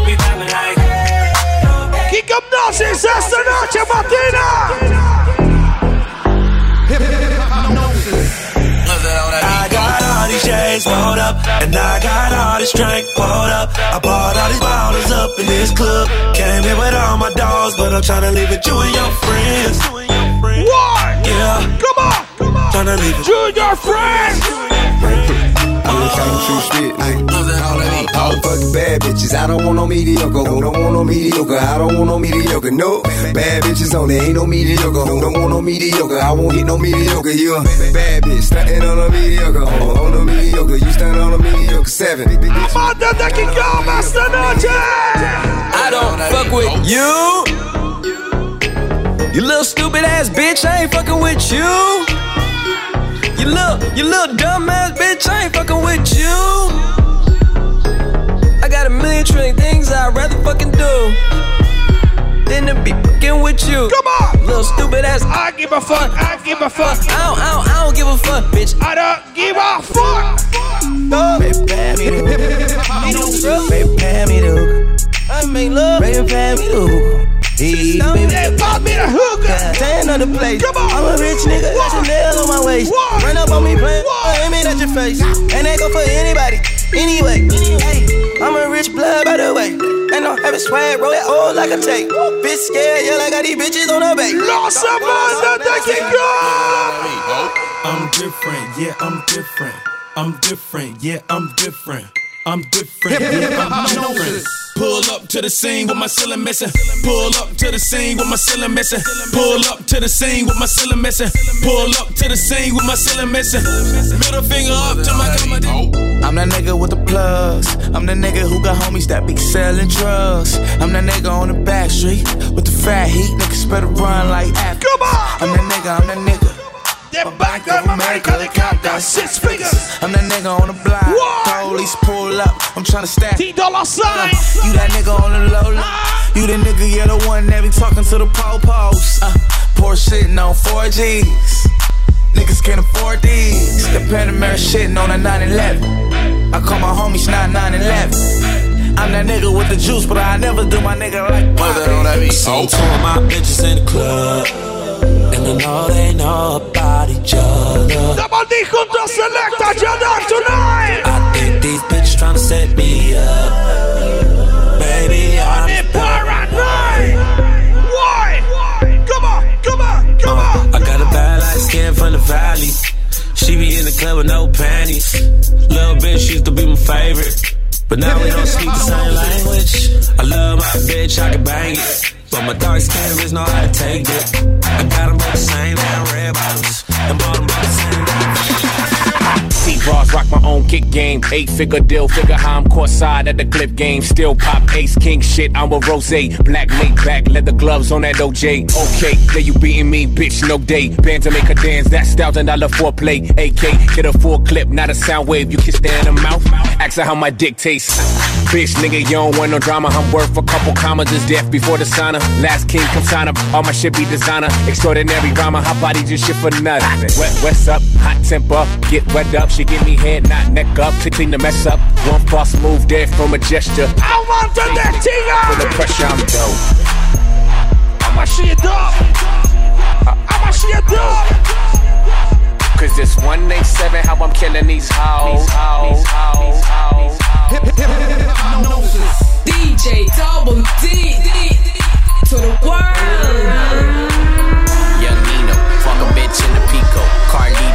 We vibing like, hey. Kick up dosis esta noche, Matina. And I got all this drink pulled up. I bought all these bottles up in this club. Came here with all my dogs, but I'm tryna leave with you and your friends. What? Yeah. Come on. Tryna leave it. Junior friend. I'm just talking true shit. I don't bad bitches. I don't want no mediocre. Don't want no mediocre. I don't want no mediocre. No bad bitches on there. Ain't no mediocre. No, Don't want no mediocre. I won't hit no mediocre. You a bad bitch stunting on a mediocre. On, on a mediocre. You stand on a mediocre seven. Amanda de que calma esta noche. I don't fuck with you. You little stupid ass bitch. I ain't fucking with you. You little, you little dumb ass bitch, I ain't fucking with you. I got a million trillion things I'd rather fucking do than to be fucking with you. Come on, little stupid ass. I give a fuck. I give a fuck. I don't, I don't, I don't give a fuck, bitch. I don't give a fuck. Baby, pay me the Baby, pay me the I make love. Baby, pay me the Hey, baby, pop me the hookah. Stand on the place. Come on. I'm a rich nigga, got Chanel on my waist. What? Run up on me, playing, aim it at your face. And ain't go for anybody. Anyway, hey, I'm a rich blood by the way. And I'm having swag, roll that old like a tape. Bitch scared, yeah, like I got these bitches on her back. Lost a man that can go. I'm different, yeah, I'm different. I'm different, yeah, I'm different. I'm different, yeah, I'm different. Pull up to the scene with my ceiling missing. Pull up to the scene with my ceiling missing. Pull up to the scene with my ceiling missing. Pull up to the scene with my ceiling missing. Middle finger up to my comedy. I'm that nigga with the plugs. I'm the nigga who got homies that be selling drugs. I'm that nigga on the back street with the fat heat. Niggas better run like after. I'm that nigga, I'm that nigga. They're back of America, they count down six figures. I'm that nigga on the block. What? Police pull up. I'm tryna stack. T dollar sign. You that nigga on the low low. You the nigga, yeah, the one that be talking to the po-pos. Uh, poor shitting on 4Gs. Niggas can't afford these. The Panamera shitting on a 911. I call my homies not 911. I'm that nigga with the juice, but I never do my nigga like Poppy. So two of my bitches in the club. And I know they know about each other. Double D junto selecta Jada tonight. I think these bitches tryna set me up. Baby, I'm in paranoid. Why? Come on, come on, come on. I got a bad light skin from the valley. She be in the club with no panties. Little bitch used to be my favorite. But now we don't speak the same language. I love my bitch, I can bang it. But my dark skin bitch know how to take it. I got them the same damn red bottoms. And bought rock my own kick game. Eight figure deal, figure how I'm caught side at the clip game. Still pop ace king shit, I'm a rose. Black laid back, leather gloves on that OJ. Okay, there you beating me, bitch, no day. Band to make her dance, that's thousand dollar foreplay. AK, get a full clip, not a sound wave. You kiss her in the mouth, ask her how my dick tastes. Bitch, nigga, you don't want no drama. I'm worth a couple commas, is death before the sauna. Last king, come sign up. All my shit be designer. Extraordinary rhymer, hot body just shit for nothing. Wet, what's up? Hot temper, get wet up. She give me head, not neck up. To clean the mess up. One false move there from a gesture. I want the neck For the pressure, I'm dope. I'ma shit up. I'ma shit up. Cause it's 187 how I'm killing these hoes. hoes, hoes, hoes. DJ Double D to the world. Young Nino, fuck a bitch in the Pico. Carlito,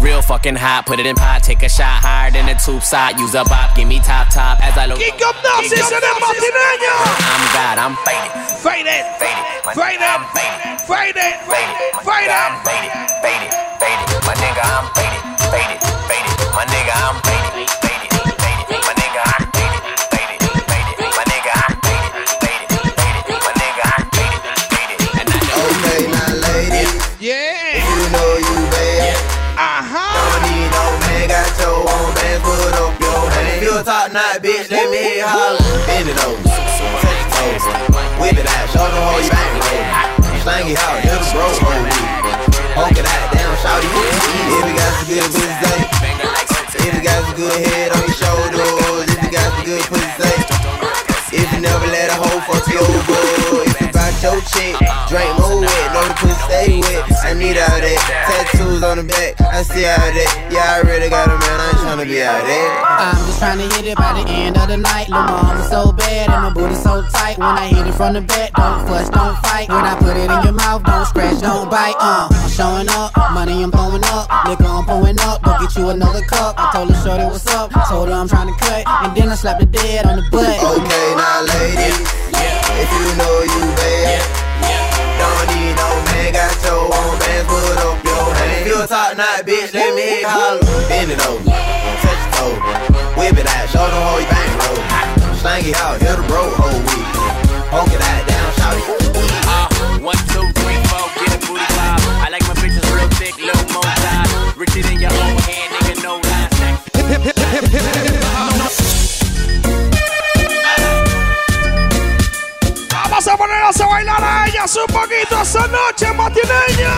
Real fucking hot, put it in pot, take a shot higher than the tube side. Use a bop, give me top top as I look. Kick up Nazis en el matineño. I'm God, I'm faded. Faded. Faded. Faded. Faded. Faded. Faded. Faded. Faded. Faded. My nigga, I'm faded. Faded. Faded. My nigga, I'm. Faded. Top notch, bitch, let me hit holler. Bend it over, touch it over. Whip it out, show the whole you bang over. Slang it out, never broke on me. It out, damn, shout it, If you got some good pussy, if you got some good head on your shoulders, if you got some good pussy, if you never let a hoe fuck you over shake. Drink more wet, know the pussy stay wet. I need all that. Tattoos on the back, I see all that. Yeah, I really got a man, I ain't tryna be out there. I'm just trying to hit it by the end of the night. Lil' mama so bad and my booty so tight. When I hit it from the back, don't fuss, don't fight. When I put it in your mouth, don't scratch, don't bite. Uh, I'm showing up, money I'm throwing up, liquor I'm pouring up. Go get you another cup. I told her shorty what's up, told her I'm trying to cut, and then I slapped the dead on the butt. Okay, now ladies, if you know you bad, don't need no man, got your own bands, put up your hand. If you a top knot bitch, let me hit holler. Bend it over, touch it over, whip it out, show them how you bang roll. Slang it out, hit the bro whole week. Poke it out, down, shout it. Uh, one, two, three, four, get a booty pop. I like my bitches real thick, little more time. Richer than your own hand, nigga, no lies. Vamos a ponernos a bailar a ellas un poquito esta noche matineña.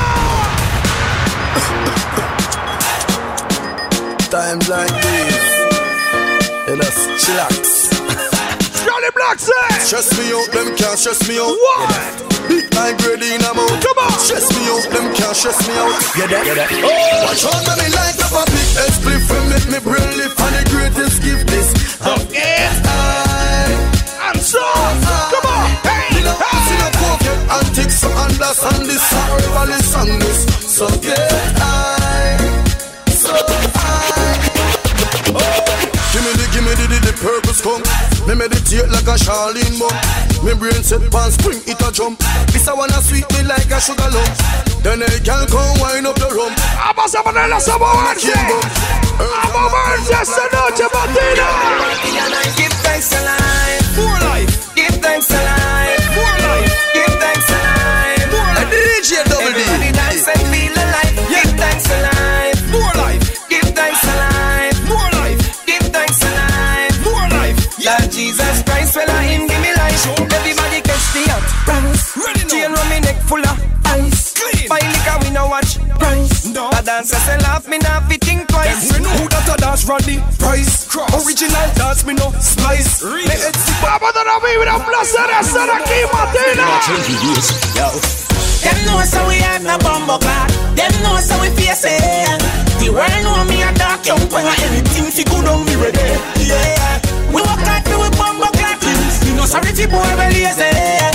Times like this, us chillax. Johnny Black Stress me out, them can't stress me out. What? Big grading I'm out. Come on. Stress me out, them can't stress me out. Get that? Get that? Oh, watch out, let me light up a big head split from make me brain lift and the greatest gift this. Okay. I, And so, come antics, so understand this, forever listen this. So get high, so high. Oh. Give me the, give me the, the, the purpose come. Me meditate like a Charlene mom. Me brain set pan spring, it a jump. This I wanna sweet me like a sugar lump. Then I can come wind up the rum. Vamos a ponernos a moverse. A moverse esta noche matina. Give thanks to life. For life. Give thanks life. For life. Give thanks life. For life. DJ Double D. Everybody dance and feel alive. Give thanks life. For life. Give thanks life. For life. Give thanks life. For life. Lord Jesus Christ, well I him give me life. Everybody catch the hot price. Chain round me neck full of ice. Buy liquor we no watch price. A dancer say laugh me not fit think twice. Who that a dance run the price? Original dance me no slice. Me head sick Vamos a dar vibra, un placer estar aquí, Matina. Them know so we have no bumbo clock. Them know so we face it. The world know me a dark young boy. Anything fi good on me ready. Yeah. We work hard for we bumbo clock. You know sorry fi boy we lazy.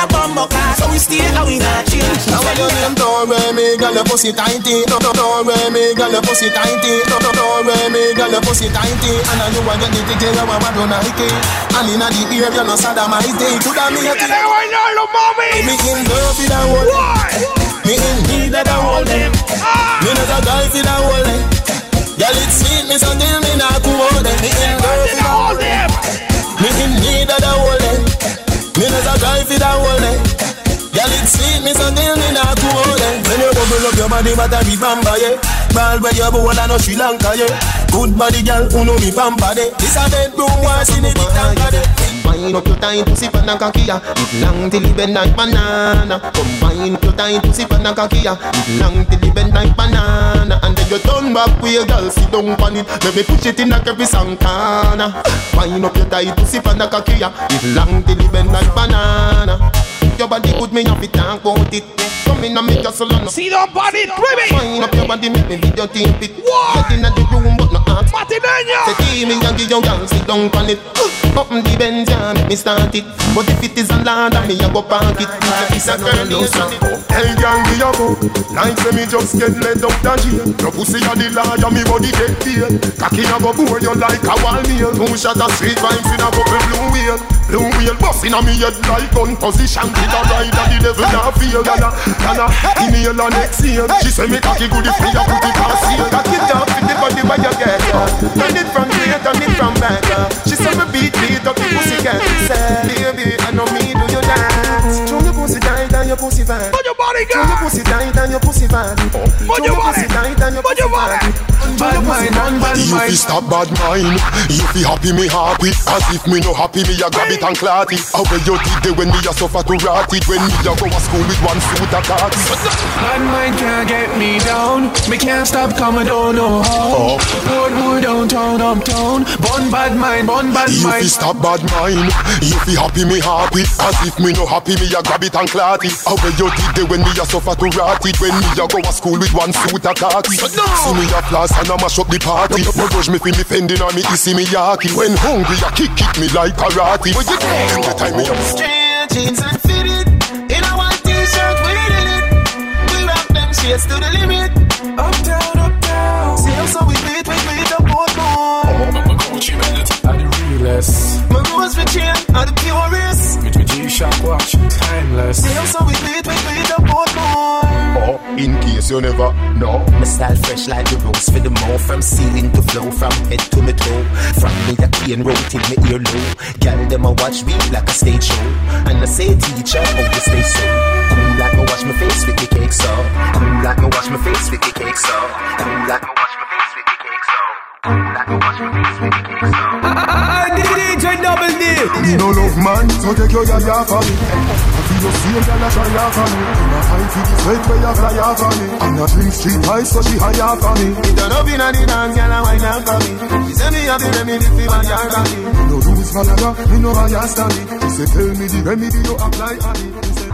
Them know so we bumbo clock. So we stay and we not change. Now when your name don't wear me, girl your pussy tighty. Don't don't wear me, girl your pussy tighty. Don't don't wear me, girl your pussy tighty. And I know when you get the girl you want to Nike. And inna the ear you no sodomite. Coulda me a Tiene que bailarlo, mami. Me in love with a whole Why? Me in need of a whole them. Me not a guy for the whole them. Girl it's sweet me so till me not go hold them. Me in love with a a guy for the whole them. Girl, it's eh. sweet, me so till me not go hold. Eh. When you bubble up your body, but I be bamba, yeah. Ball where you bowl and no Sri Lanka, yeah. Good body, girl, who know me pampa, de. Eh. This a bedroom, was in the tanka, de. Combine up your time to sip and kakia. It long till it bend like banana. Combine up your time to sip and kakia. It long till it bend like banana. And then you turn back with your girl, sit down on it. Let me push it in like every Santana. Combine up your time to sip and kakia. It long till it bend like banana. Your body good, me have to talk about it. Come in and make your soul on See don't body, baby. Wind up your body, make me video tape it. What? Get in the room, no Say, "Give me and give your girl, sit down on it. Up in the Benz, yeah, make me start it. But if it is a land, me a go park it. It's a girl, it's a Hey, gang, we a go. Like say me just get led up the jail. Your pussy a the liar, me body get tail. Cocky a go bore you like a wall nail. Two shot street vibes in a couple blue wheel. Blue wheel busting on me head like gun position. Kill a ride rider, the devil not feel. Gonna, gonna, inhale and exhale. She say me cocky good if me a put it on seal. Cock it up with the body where you get uh. Turn it from straight, turn it from back uh. She say me beat, beat up the pussy cat. Say, baby, I know me do you dance. Show your pussy tight and your pussy fat Put your body, Show your pussy tight and your pussy fat Show your body. pussy tight and your Put pussy fat bad mind, one bad You mind. fi stop bad mind. You fi happy me happy. As if me no happy, me a grab it and clot it. How where you did there when me a suffer to rot it. When me a go to school with one suit a cut. Bad mind can't get me down. Me can't stop coming, don't know how. Oh. Road, wood, downtown, uptown. Bun bad mind, bun bad You fi mind. stop bad mind. You fi happy me happy. As if me no happy, me a grab it and clot it. How where you did there when me a suffer to rot it. When me a go to school with one suit a cut. See me a floss and a mash up the party. No rush me fi me fending on me, you see me yaki. When hungry, a kick kick me like karate. When you the time me up. Straight jeans and fitted In a white t-shirt, we did it We rock them shades to the limit uptown I'm the realest. My rosary chain are the purest With my G-Shock watch, timeless. See how so we beat, we beat up both more. Oh, in case you never know. My style fresh like the rose for the more From ceiling to flow, from head to my toe. From me a cane road till me ear low. Girl them a watch me like a stage show. And I say teacher, how you stay so? Cool like me wash my face with the cake so Cool like me wash my face with the cake so Cool like me wash my face with DJ Double D. Me no love man, so take your yaya for me. I feel your same girl a try for me. And I fight for the sweat where you fly off for me. And I drink street ice so she high off for me. It done up in a the dance, girl, and wine up for me She say me the remedy for my yard for me No rules for me no bias to me. She say tell me the remedy you apply on me.